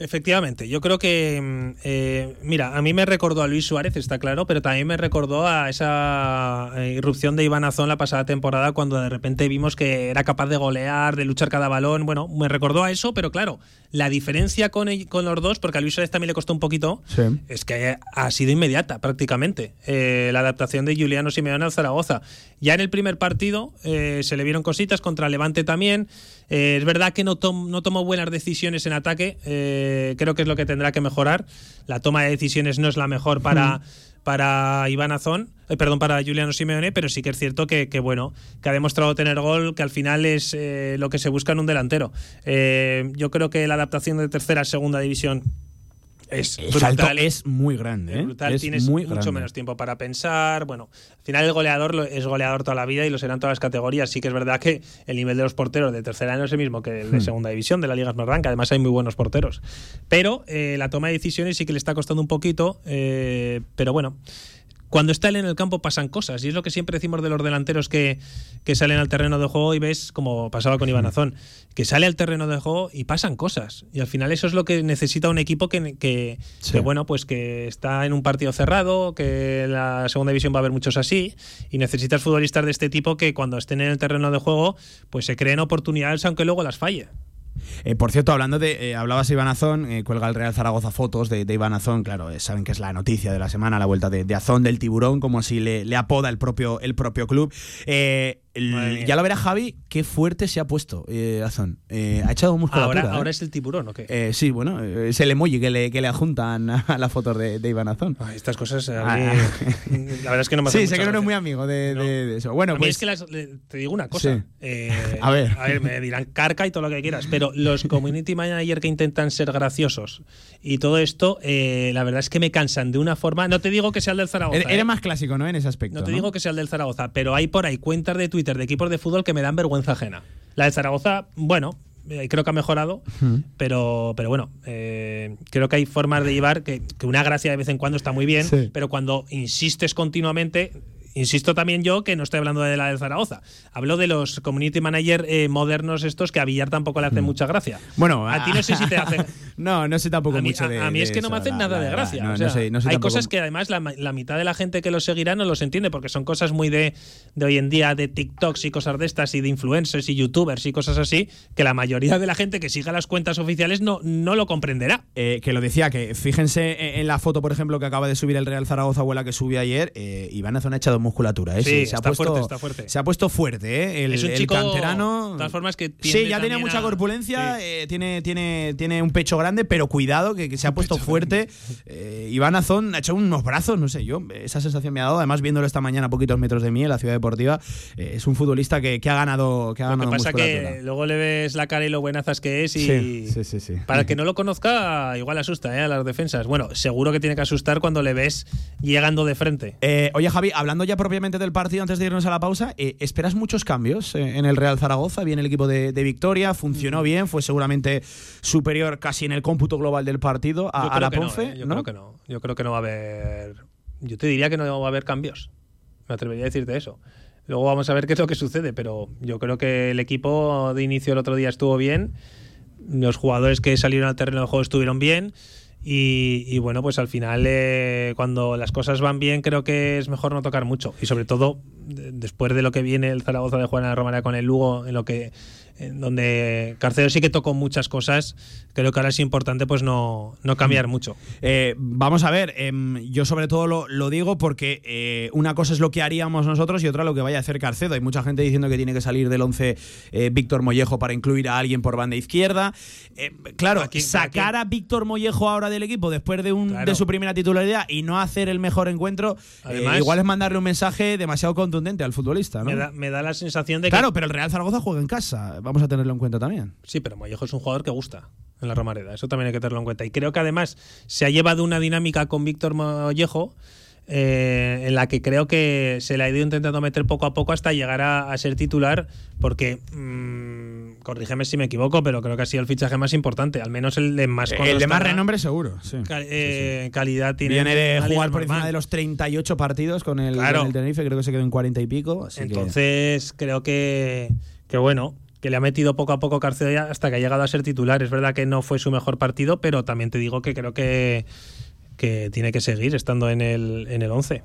[SPEAKER 4] Efectivamente, yo creo que, mm, eh, mira, a mí me recordó a Luis Suárez, está claro, pero también me recordó a esa eh, irrupción de Iván Azón la pasada temporada cuando de repente vimos que era capaz de golear, de luchar cada balón. Bueno, me recordó a eso, pero claro, la diferencia con, con los dos, porque a Luis Suárez también le costó un poquito, es que ha sido inmediata prácticamente eh, la adaptación de Juliano Simeone al Zaragoza. Ya en el primer partido se le vieron cositas contra Levante también. Eh, es verdad que no, no tomó buenas decisiones en ataque, eh, creo que es lo que tendrá que mejorar. La toma de decisiones no es la mejor para, para Iván Azón, eh, perdón, para Juliano Simeone, pero sí que es cierto que, bueno, que ha demostrado tener gol, que al final es lo que se busca en un delantero. yo creo que la adaptación de tercera a segunda división es
[SPEAKER 2] el salto es muy grande. ¿eh?
[SPEAKER 4] Tienes
[SPEAKER 2] muy
[SPEAKER 4] mucho menos tiempo para pensar. Bueno, al final el goleador es goleador toda la vida y lo serán todas las categorías. Sí que es verdad que el nivel de los porteros de tercera año es el mismo que el de hmm. segunda división de la Liga Smartbank. Además hay muy buenos porteros. Pero eh, la toma de decisiones sí que le está costando un poquito. Eh, pero bueno cuando está él en el campo pasan cosas. Y es lo que siempre decimos de los delanteros que, salen al terreno de juego y ves, como pasaba con Iván Azón, que sale al terreno de juego y pasan cosas. Y al final eso es lo que necesita un equipo que, que, bueno, pues que está en un partido cerrado, que en la segunda división va a haber muchos así, y necesitas futbolistas de este tipo que cuando estén en el terreno de juego, pues se creen oportunidades aunque luego las falle.
[SPEAKER 2] Eh, por cierto, hablando de, eh, hablabas de Iván Azón, eh, cuelga el Real Zaragoza fotos de, de Iván Azón, claro, saben que es la noticia de la semana, la vuelta de, Azón del tiburón, como así le, apoda el propio, el propio club ya lo verá Javi, qué fuerte se ha puesto eh, Azón. Eh, ha echado musculatura.
[SPEAKER 4] Ahora,
[SPEAKER 2] ¿eh?
[SPEAKER 4] ahora es el tiburón, ¿o qué?
[SPEAKER 2] Eh, sí, bueno, es el emoji que le, que le adjuntan a la foto de, de Iván Azón.
[SPEAKER 4] estas cosas, a mí, ah, la verdad es que no me
[SPEAKER 2] Sí, sé que no eres muy amigo de, eso. Bueno,
[SPEAKER 4] a
[SPEAKER 2] mí
[SPEAKER 4] es
[SPEAKER 2] pues
[SPEAKER 4] que te digo una cosa. a ver. A ver, me dirán carca y todo lo que quieras, pero los community manager que intentan ser graciosos y todo esto, la verdad es que me cansan de una forma. No te digo que sea el del Zaragoza.
[SPEAKER 2] Eres más clásico, ¿no? En ese aspecto.
[SPEAKER 4] No te digo que sea el del Zaragoza, pero hay por ahí cuentas de Twitter de equipos de fútbol que me dan vergüenza ajena. La de Zaragoza, bueno, eh, creo que ha mejorado, pero, pero bueno, eh, creo que hay formas de llevar que, una gracia de vez en cuando está muy bien, pero cuando insistes continuamente, Insisto también yo que no estoy hablando de la de Zaragoza. Hablo de los community manager eh, modernos estos que a Villar tampoco le hacen mm. mucha gracia.
[SPEAKER 2] Bueno,
[SPEAKER 4] a ti no sé si te hacen.
[SPEAKER 2] no, no sé tampoco mucho
[SPEAKER 4] a,
[SPEAKER 2] de.
[SPEAKER 4] A mí es que no me hacen nada de gracia. hay cosas que además la, mitad de la gente que los seguirá no los entiende porque son cosas muy de, de hoy en día, de TikToks y cosas de estas y de influencers y youtubers y cosas así, que la mayoría de la gente que siga las cuentas oficiales no, no lo comprenderá.
[SPEAKER 2] Eh, que lo decía, que fíjense en la foto, por ejemplo, que acaba de subir el Real Zaragoza o la que subió ayer, eh, Iván Azón ha musculatura. ¿eh?
[SPEAKER 4] Sí, se ha puesto, fuerte, está fuerte.
[SPEAKER 2] Se ha puesto fuerte, ¿eh? El,
[SPEAKER 4] es un chico, canterano. De todas formas que
[SPEAKER 2] Sí, ya tiene mucha corpulencia, eh, tiene, tiene, tiene un pecho grande, pero cuidado, que, se ha puesto fuerte. Iván Azón ha hecho unos brazos, no sé yo, esa sensación me ha dado. Además, viéndolo esta mañana a poquitos metros de mí en la ciudad deportiva, es un futbolista que, ha ganado que ha Lo que
[SPEAKER 4] pasa que luego le ves la cara y lo buenazas que es y
[SPEAKER 2] sí, sí, sí,
[SPEAKER 4] para el que no lo conozca, igual asusta ¿eh? a las defensas. Bueno, seguro que tiene que asustar cuando le ves llegando de frente.
[SPEAKER 2] oye, Javi, hablando ya propiamente del partido, antes de irnos a la pausa, eh, ¿esperas muchos cambios eh, en el Real Zaragoza? Viene el equipo de, Victoria, funcionó mm. bien, fue seguramente superior casi en el cómputo global del partido a, la Ponce.
[SPEAKER 4] ¿eh? Yo creo que no. Yo creo que no va a haber. Yo te diría que no va a haber cambios. Me atrevería a decirte eso. Luego vamos a ver qué es lo que sucede, pero yo creo que el equipo de inicio el otro día estuvo bien. Los jugadores que salieron al terreno de juego estuvieron bien. Y, bueno, pues al final, eh, cuando las cosas van bien, creo que es mejor no tocar mucho. Y sobre todo, después de lo que viene el Zaragoza de Juana Romana con el Lugo, en lo que donde Carcedo sí que tocó muchas cosas, creo que ahora es importante pues no, no cambiar mm. mucho.
[SPEAKER 2] Eh, vamos a ver, em, yo sobre todo lo, digo porque eh, una cosa es lo que haríamos nosotros y otra lo que vaya a hacer Carcedo. Hay mucha gente diciendo que tiene que salir del 11 eh, Víctor Mollejo para incluir a alguien por banda izquierda. claro, sacar a Víctor Mollejo ahora del equipo después de, un, de su primera titularidad y no hacer el mejor encuentro, igual es mandarle un mensaje demasiado contundente al futbolista.
[SPEAKER 4] Me, da, me da la sensación de
[SPEAKER 2] que... Claro, pero el Real Zaragoza juega en casa vamos a tenerlo en cuenta también.
[SPEAKER 4] Sí, pero Mollejo es un jugador que gusta en la Romareda, eso también hay que tenerlo en cuenta. Y creo que además se ha llevado una dinámica con Víctor Mollejo. Eh, en la que creo que se le ha ido intentando meter poco a poco hasta llegar a, ser titular, porque mmm, corrígeme si me equivoco, pero creo que ha sido el fichaje más importante, al menos el de más
[SPEAKER 2] El de más renombre seguro, sí.
[SPEAKER 4] Eh, calidad tiene.
[SPEAKER 2] Viene de jugar por encima de los 38 partidos con el, el, Tenerife, creo que se quedó en 40 y pico.
[SPEAKER 4] Entonces creo que que bueno, que le ha metido poco a poco Carcedo hasta que ha llegado a ser titular. Es verdad que no fue su mejor partido, pero también te digo que creo que que tiene que seguir estando en el, en el 11.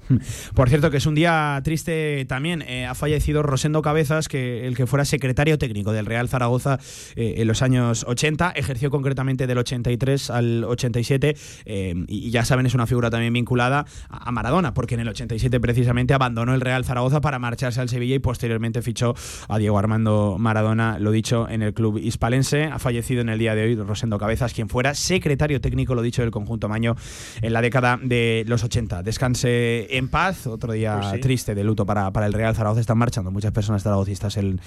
[SPEAKER 2] Por cierto, que es un día triste también. Eh, ha fallecido Rosendo Cabezas, que el que fuera secretario técnico del Real Zaragoza eh, en los años 80, ejerció concretamente del 83 al 87 eh, y ya saben, es una figura también vinculada a Maradona, porque en el 87 precisamente abandonó el Real Zaragoza para marcharse al Sevilla y posteriormente fichó a Diego Armando Maradona, lo dicho, en el club hispalense. Ha fallecido en el día de hoy Rosendo Cabezas, quien fuera secretario técnico, lo dicho, del conjunto Maño en la década de los 80. Descanse en paz, otro día
[SPEAKER 4] Pues sí.
[SPEAKER 2] triste de luto para, para el Real Zaragoza. Están marchando muchas personas zaragocistas en,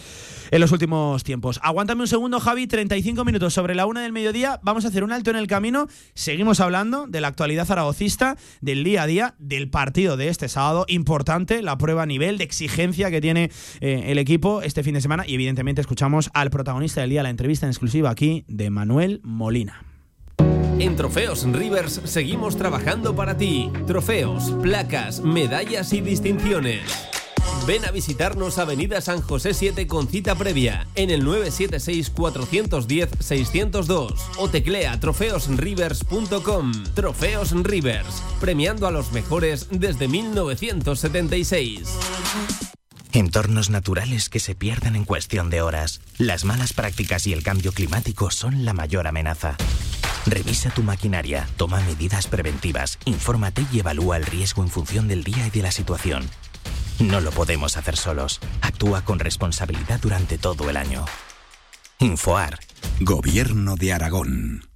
[SPEAKER 2] en los últimos tiempos. Aguántame un segundo, Javi, 35 minutos sobre la una del mediodía. Vamos a hacer un alto en el camino. Seguimos hablando de la actualidad zaragocista, del día a día, del partido de este sábado. Importante la prueba a nivel de exigencia que tiene eh, el equipo este fin de semana. Y evidentemente escuchamos al protagonista del día, la entrevista en exclusiva aquí de Manuel Molina.
[SPEAKER 5] En Trofeos Rivers seguimos trabajando para ti. Trofeos, placas, medallas y distinciones. Ven a visitarnos Avenida San José 7 con cita previa en el 976-410-602 o teclea trofeosrivers.com. Trofeos Rivers, premiando a los mejores desde 1976.
[SPEAKER 6] Entornos naturales que se pierden en cuestión de horas. Las malas prácticas y el cambio climático son la mayor amenaza. Revisa tu maquinaria, toma medidas preventivas, infórmate y evalúa el riesgo en función del día y de la situación. No lo podemos hacer solos. Actúa con responsabilidad durante todo el año. Infoar.
[SPEAKER 7] Gobierno de Aragón.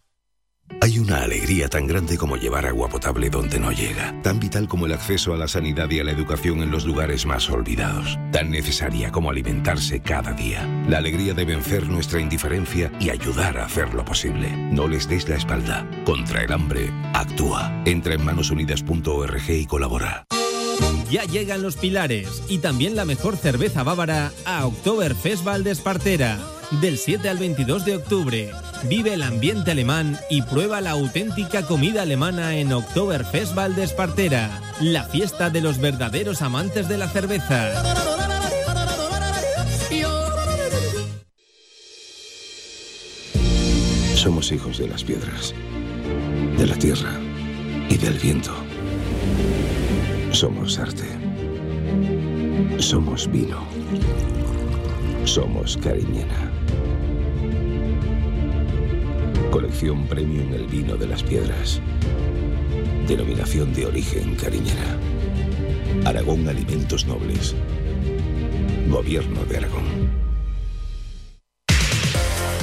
[SPEAKER 7] Hay una alegría tan grande como llevar agua potable donde no llega, tan vital como el acceso a la sanidad y a la educación en los lugares más olvidados, tan necesaria como alimentarse cada día. La alegría de vencer nuestra indiferencia y ayudar a hacerlo posible. No les des la espalda. Contra el hambre, actúa. Entra en manosunidas.org y colabora.
[SPEAKER 5] Ya llegan los pilares y también la mejor cerveza bávara a Oktoberfest Valdespartera. Del 7 al 22 de octubre. Vive el ambiente alemán y prueba la auténtica comida alemana en Oktoberfest Valdespartera. La fiesta de los verdaderos amantes de la cerveza.
[SPEAKER 7] Somos hijos de las piedras, de la tierra y del viento. Somos arte. Somos vino. Somos cariñena. Colección Premium El Vino de las Piedras. Denominación de origen cariñera. Aragón Alimentos Nobles. Gobierno de Aragón.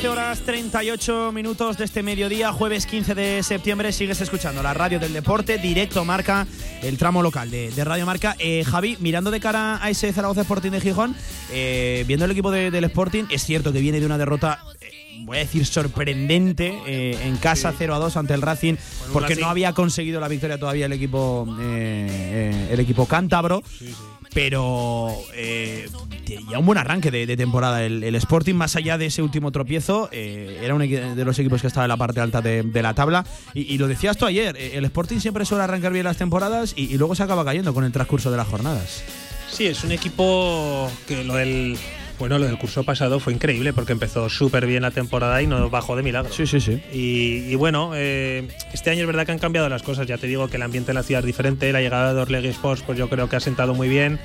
[SPEAKER 2] 13 horas 38 minutos de este mediodía, jueves 15 de septiembre. Sigues escuchando la radio del deporte, directo marca, el tramo local de, de Radio Marca. Eh, Javi, mirando de cara a ese Zaragoza Sporting de Gijón, eh, viendo el equipo de- del Sporting, es cierto que viene de una derrota. eh, Voy a decir sorprendente eh, en casa 0 a 2 ante el Racing porque no había conseguido la victoria todavía el equipo eh, eh, el equipo cántabro pero eh, tenía un buen arranque de, temporada el, Sporting, más allá de ese último tropiezo, eh, era uno de los equipos que estaba en la parte alta de, la tabla. Y, y lo decías tú ayer, eh, el Sporting siempre suele arrancar bien las temporadas y, y luego se acaba cayendo con el transcurso de las jornadas.
[SPEAKER 4] Sí, es un equipo que lo del bueno, lo del curso pasado fue increíble porque empezó súper bien la temporada y no bajó de milagro.
[SPEAKER 2] Sí, sí, sí.
[SPEAKER 4] Y, y bueno, eh, este año es verdad que han cambiado las cosas. Ya te digo que el ambiente en la ciudad es diferente. La llegada de Orlegui Sports, pues yo creo que ha sentado muy bien.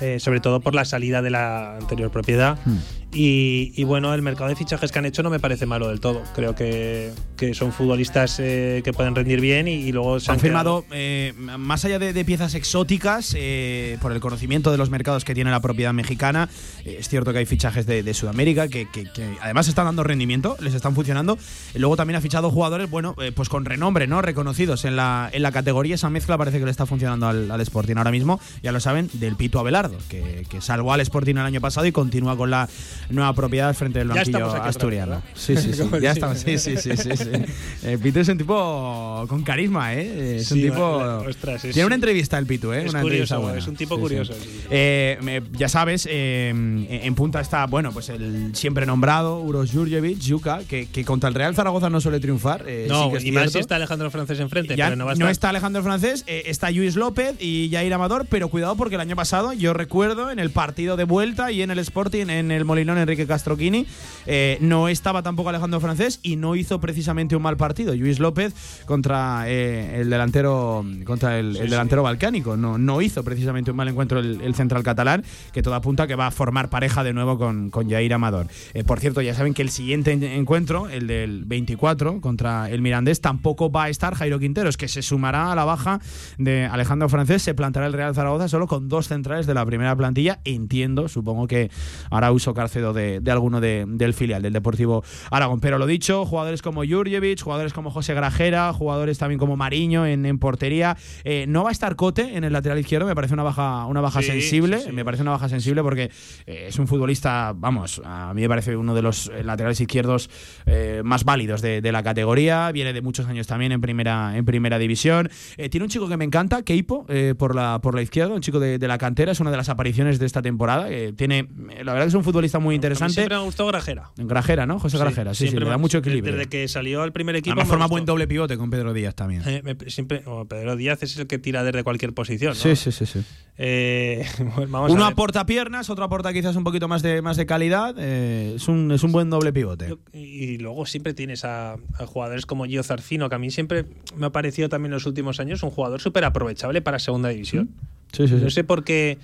[SPEAKER 4] eh, sobre todo por la salida de la anterior propiedad.
[SPEAKER 2] Hmm.
[SPEAKER 4] Y, y bueno, el mercado de fichajes que han hecho no me parece malo del todo. Creo que, que son futbolistas eh, que pueden rendir bien y, y luego se
[SPEAKER 2] han
[SPEAKER 4] han
[SPEAKER 2] firmado, eh, más allá de, de piezas exóticas, eh, por el conocimiento de los mercados que tiene la propiedad mexicana, es cierto que hay fichajes de, de Sudamérica que, que- que además están dando rendimiento, les están funcionando. Luego también ha fichado jugadores, bueno, pues con renombre, ¿no? Reconocidos en la, en la categoría. Esa mezcla parece que le está funcionando al, al Sporting ahora mismo, ya lo saben, del Pito Abelardo, que, que salvó al Sporting el año pasado y continúa con la nueva propiedad frente del
[SPEAKER 4] Ya
[SPEAKER 2] banquillo asturiano. Sí, sí, sí. Ya estamos. Sí, sí, sí, sí, sí. Eh, Pito es un tipo con carisma, ¿eh? Es un
[SPEAKER 4] Sí,
[SPEAKER 2] tipo.
[SPEAKER 4] ostras, es-
[SPEAKER 2] Tiene una entrevista el Pitu, ¿eh?
[SPEAKER 4] es
[SPEAKER 2] una
[SPEAKER 4] curioso,
[SPEAKER 2] buena.
[SPEAKER 4] es un tipo curioso.
[SPEAKER 2] Eh, ya sabes, eh, en punta está, bueno, pues el siempre nombrado Uros Jurjevic, Yuka, que, que contra el Real Zaragoza no suele triunfar.
[SPEAKER 4] no,
[SPEAKER 2] que es
[SPEAKER 4] y más si está Alejandro Francés enfrente,
[SPEAKER 2] Ya
[SPEAKER 4] pero no va a estar.
[SPEAKER 2] está Alejandro Francés, está Luis López y Jair Amador, pero cuidado porque el año pasado yo recuerdo en el partido de vuelta y en el Sporting, en el Molinón Enrique Castroquini, eh, no estaba tampoco Alejandro Francés y no hizo precisamente un mal partido. Luis López contra eh, el delantero contra el, el delantero balcánico, no, no hizo precisamente un mal encuentro el, el central catalán, que todo apunta que va a formar pareja de nuevo con, con Jair Amador. Eh, por cierto, ya saben que el siguiente en- encuentro, el del 24 contra el Mirandés, tampoco va a estar Jairo Quinteros, que se sumará a la baja de Alejandro Francés. Se plantará el Real Zaragoza solo con dos centrales de la primera plantilla. Entiendo, supongo que hará uso Carcedo de, de alguno de- del filial, del Deportivo Aragón. Pero lo dicho, jugadores como Jurjevic, jugadores como José Grajera, jugadores también como Mariño en, en portería. Eh, no va a estar Cote en el lateral izquierdo, me parece una baja, una baja
[SPEAKER 4] Sí,
[SPEAKER 2] sensible.
[SPEAKER 4] sí, sí.
[SPEAKER 2] Me parece una baja sensible porque eh, es un futbolista, vamos, a mí me parece uno de los eh, laterales izquierdos eh, más válidos de, de la categoría. Viene de muchos años también en primera, en primera división. Tiene un chico que me encanta, Keipo, por, la, por la izquierda, un chico de, de la cantera, es una de las apariciones de esta temporada. tiene, la verdad que es un futbolista muy
[SPEAKER 4] A mí
[SPEAKER 2] interesante.
[SPEAKER 4] siempre me ha gustado Grajera.
[SPEAKER 2] Grajera, ¿no? José Grajera, sí, sí, le da mucho equilibrio.
[SPEAKER 4] Desde que salió al primer equipo.
[SPEAKER 2] Además forma
[SPEAKER 4] gustó.
[SPEAKER 2] buen doble pivote con Pedro Díaz también.
[SPEAKER 4] Eh, me- siempre, oh, Pedro Díaz es el que tira desde cualquier posición. ¿no?
[SPEAKER 2] Sí, sí, sí, sí.
[SPEAKER 4] Eh, bueno, vamos
[SPEAKER 2] Uno
[SPEAKER 4] a
[SPEAKER 2] aporta piernas, otro aporta quizás un poquito más de, más de calidad. eh, es, un, es un buen doble pivote.
[SPEAKER 4] Yo- y luego siempre tienes a, a jugadores como Gio Zarcino, que a mí siempre me ha parecido también en los últimos años un jugador súper aprovechable para segunda división.
[SPEAKER 2] Sí, sí, sí.
[SPEAKER 4] No sé por qué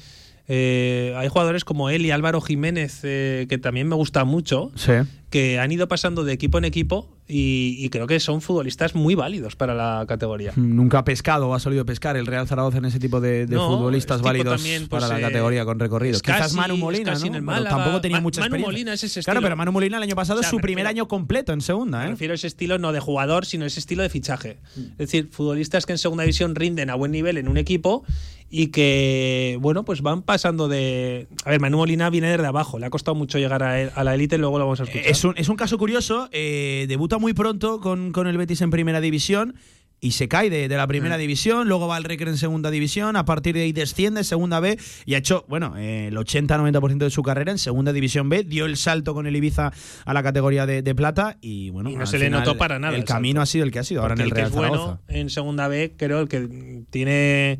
[SPEAKER 4] eh, hay jugadores como él y Álvaro Jiménez, eh, que también me gustan mucho,
[SPEAKER 2] Sí.
[SPEAKER 4] que han ido pasando de equipo en equipo y, y creo que son futbolistas muy válidos para la categoría.
[SPEAKER 2] Nunca ha pescado o ha solido pescar el Real Zaragoza en ese tipo de, de
[SPEAKER 4] No,
[SPEAKER 2] futbolistas
[SPEAKER 4] es tipo
[SPEAKER 2] válidos
[SPEAKER 4] también, pues,
[SPEAKER 2] para la
[SPEAKER 4] eh,
[SPEAKER 2] categoría con recorrido. Quizás
[SPEAKER 4] casi-
[SPEAKER 2] Manu Molina, ¿no? tampoco tenía
[SPEAKER 4] Ma-
[SPEAKER 2] mucha
[SPEAKER 4] Manu
[SPEAKER 2] experiencia.
[SPEAKER 4] Molina es ese
[SPEAKER 2] Claro,
[SPEAKER 4] estilo.
[SPEAKER 2] pero Manu Molina el año pasado
[SPEAKER 4] O
[SPEAKER 2] es su
[SPEAKER 4] me
[SPEAKER 2] primer año completo en segunda,
[SPEAKER 4] Me
[SPEAKER 2] ¿eh?
[SPEAKER 4] refiero a ese estilo no de jugador, sino ese estilo de fichaje. Es decir, futbolistas que en segunda división rinden a buen nivel en un equipo y que, bueno, pues van pasando de. A ver, Manu Molina viene desde abajo, le ha costado mucho llegar a, a la élite, luego lo vamos a escuchar.
[SPEAKER 2] Es un, es un caso curioso. eh, debuta muy pronto con, con el Betis en primera división. Y se cae de, de la primera
[SPEAKER 4] Mm.
[SPEAKER 2] división, luego va al Recre en segunda división, a partir de ahí desciende segunda B y ha hecho, bueno, eh, el 80-90% de su carrera en segunda división B, dio el salto con el Ibiza a la categoría de, de plata y bueno,
[SPEAKER 4] Y no se le notó para nada
[SPEAKER 2] El
[SPEAKER 4] el
[SPEAKER 2] camino ha sido el que ha sido ahora en el
[SPEAKER 4] el que
[SPEAKER 2] Real
[SPEAKER 4] es bueno en segunda B, creo el que tiene.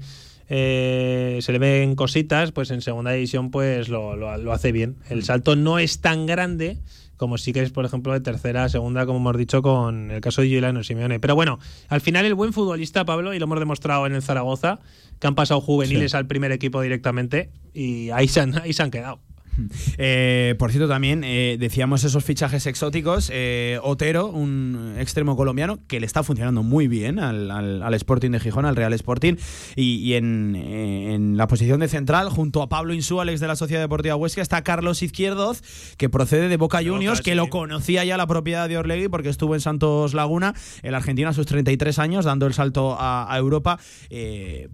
[SPEAKER 4] eh, se le ven cositas, pues en segunda división pues lo, lo- lo hace bien.
[SPEAKER 2] Mm.
[SPEAKER 4] El salto no es tan grande como sí que es, por ejemplo, de tercera segunda, como hemos dicho con el caso de Giuliano Simeone. Pero bueno, al final el buen futbolista, Pablo, y lo hemos demostrado en el Zaragoza, que han pasado juveniles al primer equipo directamente y ahí se han, ahí se han quedado.
[SPEAKER 2] Eh, por cierto, también eh, decíamos esos fichajes exóticos. eh, Otero, un extremo colombiano que le está funcionando muy bien al, al- al Sporting de Gijón, al Real Sporting. Y, y en, en la posición de central, junto a Pablo Insúa, Alex de la Sociedad Deportiva Huesca, está Carlos Izquierdoz, que procede de Boca Juniors,
[SPEAKER 4] Boca,
[SPEAKER 2] que
[SPEAKER 4] sí.
[SPEAKER 2] lo conocía ya la propiedad de Orlegui porque estuvo en Santos Laguna, el argentino a sus 33 años, dando el salto a, a Europa.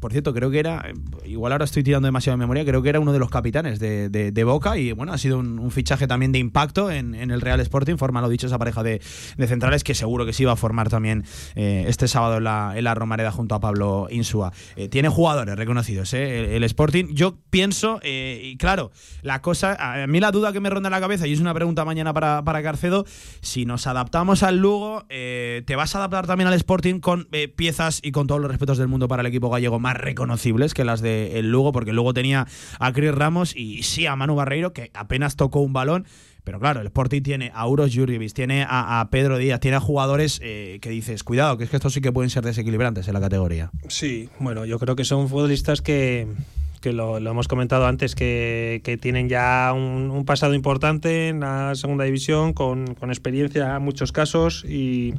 [SPEAKER 2] Por cierto, creo que era, igual ahora estoy tirando demasiado de memoria, creo que era uno de los capitanes de, de- de Boca y bueno, ha sido un, fichaje también de impacto en, el Real Sporting, forma lo dicho esa pareja de, centrales que seguro que sí va a formar también eh, este sábado en la, en la Romareda junto a Pablo Insúa. Eh, tiene jugadores reconocidos, eh, el, el Sporting. Yo pienso, y claro, la cosa, a mí la duda que me ronda en la cabeza, y es una pregunta mañana para, para Carcedo, si nos adaptamos al Lugo, ¿te vas a adaptar también al Sporting con piezas y con todos los respetos del mundo para el equipo gallego más reconocibles que las del Lugo? Porque el Lugo tenía a Chris Ramos y sí a Manu Barreiro, que apenas tocó un balón. Pero claro, el Sporting tiene a Uros Jurjevic, tiene a, Pedro Díaz, tiene a jugadores eh, que dices, cuidado, que es que estos sí que pueden ser desequilibrantes en la categoría.
[SPEAKER 4] Sí, bueno, yo creo que son futbolistas que, que lo, hemos comentado antes, que, que tienen ya un, un pasado importante en la segunda división, con, con experiencia en muchos casos y,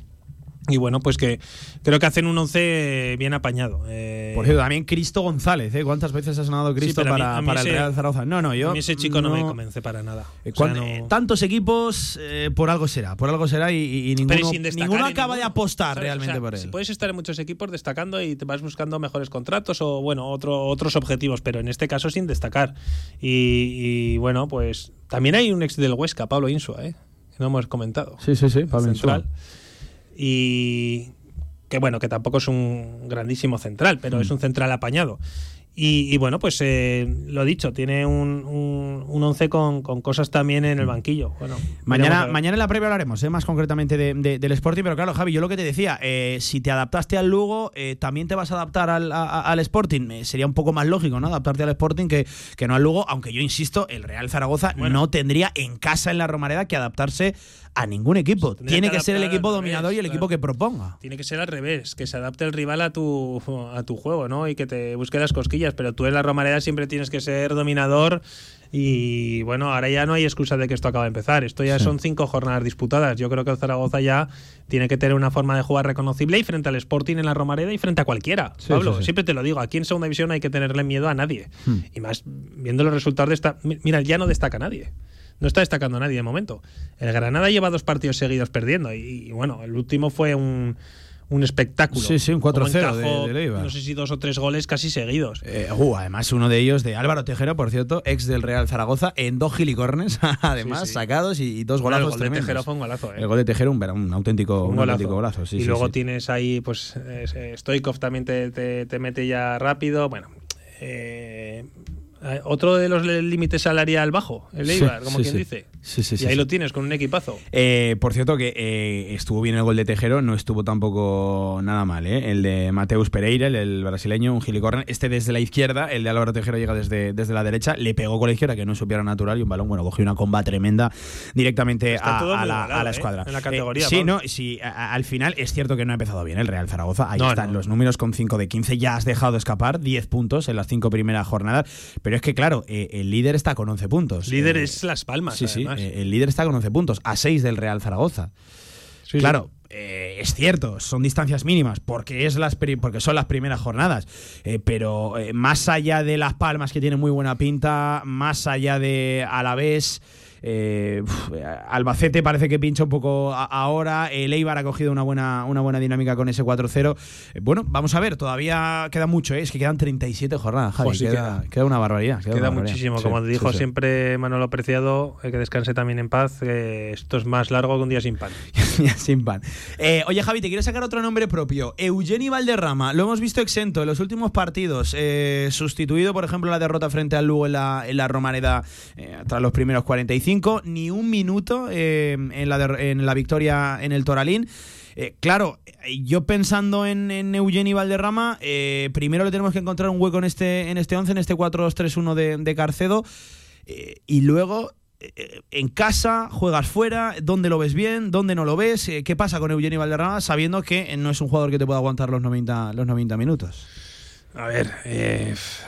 [SPEAKER 4] y bueno, pues que creo que hacen un once bien apañado. Eh,
[SPEAKER 2] Por cierto, también Cristo González, ¿eh? ¿Cuántas veces ha sonado Cristo
[SPEAKER 4] mí-
[SPEAKER 2] para, el Real Zaragoza? No, no, yo.
[SPEAKER 4] a mí ese chico no, me convence para nada.
[SPEAKER 2] Eh,
[SPEAKER 4] O sea,
[SPEAKER 2] cuan-
[SPEAKER 4] no-
[SPEAKER 2] eh, tantos equipos, eh, por algo será, por algo será y, y- ninguno,
[SPEAKER 4] sin destacar
[SPEAKER 2] ninguno
[SPEAKER 4] en
[SPEAKER 2] acaba de apostar
[SPEAKER 4] ¿sabes?
[SPEAKER 2] realmente
[SPEAKER 4] O sea,
[SPEAKER 2] por él.
[SPEAKER 4] si puedes estar en muchos equipos destacando y te vas buscando mejores contratos o bueno otro, otros objetivos, pero en este caso sin destacar. Y, y, bueno, pues también hay un ex del Huesca, Pablo Insua, ¿eh? que no hemos comentado.
[SPEAKER 2] Sí, sí, sí, Pablo
[SPEAKER 4] central. Y que bueno, que tampoco es un grandísimo central, pero
[SPEAKER 2] Mm.
[SPEAKER 4] es un central apañado. Y, y bueno, pues eh, lo dicho, tiene un, un, un once con, con cosas también en el banquillo. Bueno,
[SPEAKER 2] Mañana, mañana en la previa hablaremos ¿eh? más concretamente de- de- del Sporting, pero claro, Javi, yo lo que te decía, eh, si te adaptaste al Lugo, eh, también te vas a adaptar al, a- a- al Sporting. Sería un poco más lógico, ¿no? Adaptarte al Sporting que, que no al Lugo, aunque yo insisto, el Real Zaragoza no tendría en casa en la Romareda que adaptarse a ningún equipo.
[SPEAKER 4] tendría
[SPEAKER 2] Tiene
[SPEAKER 4] que
[SPEAKER 2] que ser el equipo dominador y el equipo
[SPEAKER 4] claro.
[SPEAKER 2] que proponga.
[SPEAKER 4] Tiene que ser al revés, que se adapte el rival a tu, a tu juego, ¿no? Y que te busque las cosquillas, pero tú en la Romareda siempre tienes que ser dominador y bueno, ahora ya no hay excusa de que esto acaba de empezar. Esto ya son cinco jornadas disputadas. Yo creo que el Zaragoza ya tiene que tener una forma de jugar reconocible y frente al Sporting en la Romareda y frente a cualquiera.
[SPEAKER 2] Sí,
[SPEAKER 4] Pablo,
[SPEAKER 2] sí,
[SPEAKER 4] siempre te lo digo, aquí en segunda división hay que tenerle miedo a nadie.
[SPEAKER 2] Hmm.
[SPEAKER 4] Y más viendo los resultados de esta... mi- Mira, ya no destaca nadie. No está destacando nadie de momento. El Granada lleva dos partidos seguidos perdiendo y, y bueno, el último fue un, un espectáculo.
[SPEAKER 2] Sí, sí, un
[SPEAKER 4] Cómo
[SPEAKER 2] 4-0 de-.
[SPEAKER 4] No sé si dos o tres goles casi seguidos.
[SPEAKER 2] Eh, uh, además, uno de ellos de Álvaro Tejero, por cierto, ex del Real Zaragoza, en dos gilicornes, además,
[SPEAKER 4] Sí, sí.
[SPEAKER 2] sacados y, y dos
[SPEAKER 4] Bueno,
[SPEAKER 2] golazos
[SPEAKER 4] el gol de. Tejero fue un golazo, ¿eh?
[SPEAKER 2] El gol de Tejero, un, un auténtico, un auténtico golazo. sí,
[SPEAKER 4] y luego tienes ahí, pues, eh, Stoikov también te, te- te mete ya rápido. Bueno, eh, otro de los límites salarial bajo, el
[SPEAKER 2] Sí,
[SPEAKER 4] Eibar, como
[SPEAKER 2] sí,
[SPEAKER 4] quien
[SPEAKER 2] sí.
[SPEAKER 4] dice.
[SPEAKER 2] Sí, sí,
[SPEAKER 4] y
[SPEAKER 2] sí,
[SPEAKER 4] ahí
[SPEAKER 2] sí.
[SPEAKER 4] lo tienes con un equipazo.
[SPEAKER 2] Eh, por cierto, que eh, estuvo bien el gol de Tejero, no estuvo tampoco nada mal, ¿eh? El de Mateus Pereira, el, el brasileño, un gilicorn. Este desde la izquierda, el de Álvaro Tejero llega desde, desde la derecha, le pegó con la izquierda, que no supiera natural, y un balón, bueno, cogió una comba tremenda directamente a, la, a la
[SPEAKER 4] ¿eh?
[SPEAKER 2] escuadra.
[SPEAKER 4] En la categoría,
[SPEAKER 2] sí, no, sí, a- al final es cierto que no ha empezado bien el Real Zaragoza. Ahí
[SPEAKER 4] No,
[SPEAKER 2] están
[SPEAKER 4] no.
[SPEAKER 2] los números con 5 de 15, ya has dejado escapar 10 puntos en las 5 primeras jornadas, pero es que, claro, eh, el líder está con 11 puntos.
[SPEAKER 4] Líder
[SPEAKER 2] Eh,
[SPEAKER 4] es Las Palmas,
[SPEAKER 2] Sí, sí,
[SPEAKER 4] además.
[SPEAKER 2] eh, el líder está con 11 puntos, a 6 del Real Zaragoza.
[SPEAKER 4] Sí,
[SPEAKER 2] claro, eh, es cierto, son distancias mínimas porque, es las porque son las primeras jornadas, eh, pero eh, más allá de Las Palmas, que tiene muy buena pinta, más allá de Alavés. Eh, uf, Albacete parece que pincha un poco a- ahora. El Eibar ha cogido una buena, una buena dinámica con ese 4-0. Eh, bueno, vamos a ver, todavía queda mucho, ¿eh? es que quedan 37 jornadas, Javi.
[SPEAKER 4] Sí
[SPEAKER 2] queda, queda una barbaridad. Queda,
[SPEAKER 4] Queda
[SPEAKER 2] una barbaridad.
[SPEAKER 4] muchísimo, como
[SPEAKER 2] sí,
[SPEAKER 4] dijo
[SPEAKER 2] sí.
[SPEAKER 4] siempre Manolo Preciado, que descanse también en paz, esto es más largo que un día sin pan.
[SPEAKER 2] Sin pan. Oye, Javi, te quiero sacar otro nombre propio. Eugeni Valderrama. Lo hemos visto exento en los últimos partidos. sustituido, por ejemplo, la derrota frente al Lugo en la, en la Romareda tras los primeros 45. Ni un minuto eh, en, la der- en la victoria en el Toralín. Eh, claro, yo pensando en, en Eugeni Valderrama, eh, primero le tenemos que encontrar un hueco en este, en este 11, en este 4-2-3-1 de, de Carcedo. Eh, y luego, en casa, juegas fuera, ¿dónde lo ves bien? ¿Dónde no lo ves? ¿Qué pasa con Eugenio Valderrama sabiendo que no es un jugador que te pueda aguantar los 90, los 90 minutos?
[SPEAKER 4] A ver,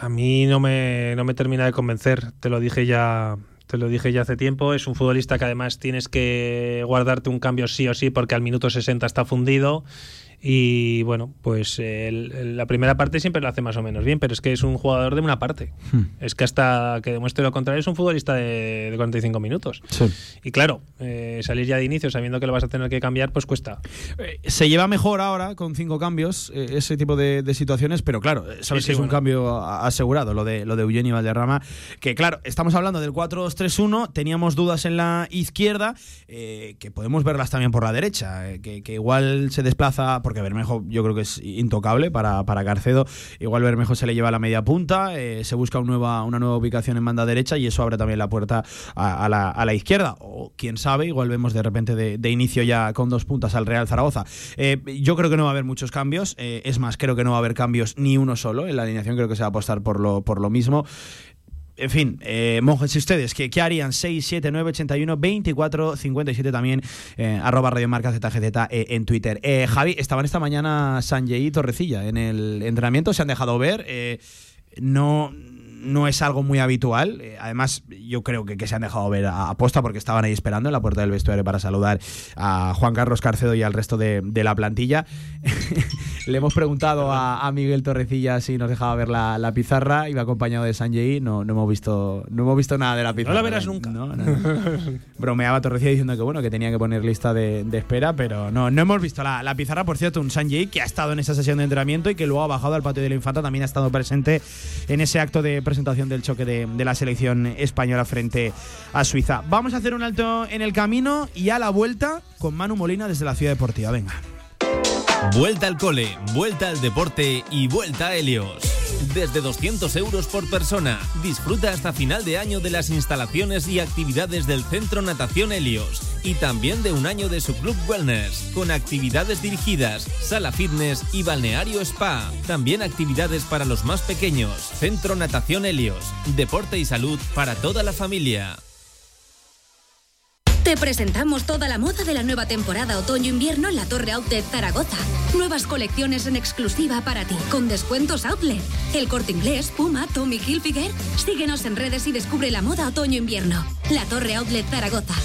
[SPEAKER 4] a mí no me, no me termina de convencer, te lo dije ya. Te lo dije ya hace tiempo, es un futbolista que además tienes que guardarte un cambio sí o sí porque al minuto 60 está fundido y bueno, pues el- la primera parte siempre lo hace más o menos bien, pero es que es un jugador de una parte. Es que hasta que demuestre lo contrario es un futbolista de, de 45 minutos. Y claro, eh, salir ya de inicio sabiendo que lo vas a tener que cambiar, pues cuesta.
[SPEAKER 2] Eh, se lleva mejor ahora con cinco cambios eh, ese tipo de, de situaciones, pero claro, sabes
[SPEAKER 4] Sí,
[SPEAKER 2] que es un cambio asegurado lo de lo de Eugenio Valderrama, que claro, estamos hablando del 4-2-3-1, teníamos dudas en la izquierda, eh, que podemos verlas también por la derecha, que, que igual se desplaza, porque Bermejo yo creo que es intocable para, para Carcedo, igual Bermejo se le lleva a la media punta, eh, se busca un nueva, una nueva ubicación en banda derecha y eso abre también la puerta a, la, a la izquierda, o quién sabe, igual vemos de repente de, de inicio ya con dos puntas al Real Zaragoza. Eh, yo creo que no va a haber muchos cambios, eh, es más, creo que no va a haber cambios ni uno solo, en la alineación creo que se va a apostar por lo, por lo mismo. En fin, eh, monjes, y ustedes, ¿qué, qué harían? 6, 7, 9, 81, 24, 57 también, eh, arroba radiomarca ZGZ eh, en Twitter. Eh, Javi, estaban esta mañana Sanjay y Torrecilla en el entrenamiento, se han dejado ver. eh, no, no es algo muy habitual. Eh, además, yo creo que, que se han dejado ver a, a posta porque estaban ahí esperando en la puerta del vestuario para saludar a Juan Carlos Carcedo y al resto de, de la plantilla. Le hemos preguntado a, a Miguel Torrecilla si nos dejaba ver la, la pizarra. Iba acompañado de Sanjay. No, no, hemos visto, no hemos visto nada de la pizarra.
[SPEAKER 4] la verás nunca.
[SPEAKER 2] No, no. Bromeaba Torrecilla diciendo que bueno que tenía que poner lista de, de espera, pero no, no hemos visto la, la pizarra. Por cierto, un Sanjay que ha estado en esa sesión de entrenamiento y que luego ha bajado al patio de la Infanta. También ha estado presente en ese acto de presentación del choque de, la selección española frente a Suiza. Vamos a hacer un alto en el camino y a la vuelta con Manu Molina desde la Ciudad Deportiva. Venga.
[SPEAKER 5] Vuelta al cole, vuelta al deporte y vuelta a Helios. Desde 200 euros por persona. Disfruta hasta final de año de las instalaciones y actividades del Centro Natación Helios. Y también de un año de su Club Wellness, con actividades dirigidas, sala fitness y balneario spa. También actividades para los más pequeños. Centro Natación Helios. Deporte y salud para toda la familia.
[SPEAKER 8] Te presentamos toda la moda de la nueva temporada otoño-invierno en la Torre Outlet Zaragoza. Nuevas colecciones en exclusiva para ti, con descuentos Outlet. El Corte Inglés, Puma, Tommy Hilfiger. Síguenos en redes y descubre la moda otoño-invierno. La Torre Outlet Zaragoza.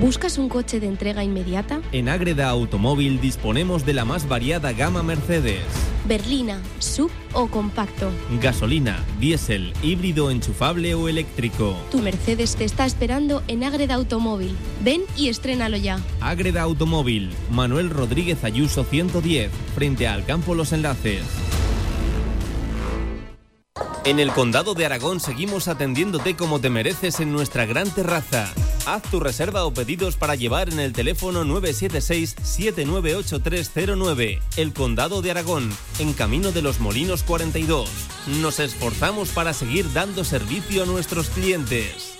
[SPEAKER 9] ¿Buscas un coche de entrega inmediata?
[SPEAKER 5] En Ágreda Automóvil disponemos de la más variada gama Mercedes.
[SPEAKER 9] Berlina, sub o compacto.
[SPEAKER 5] Gasolina, diésel, híbrido enchufable o eléctrico.
[SPEAKER 9] Tu Mercedes te está esperando en Ágreda Automóvil. Ven y estrénalo ya.
[SPEAKER 5] Ágreda Automóvil, Manuel Rodríguez Ayuso 110, frente al Campo Los Enlaces. En el Condado de Aragón seguimos atendiéndote como te mereces en nuestra gran terraza. Haz tu reserva o pedidos para llevar en el teléfono 976-798309. El Condado de Aragón, en Camino de los Molinos 42. Nos esforzamos para seguir dando servicio a nuestros clientes.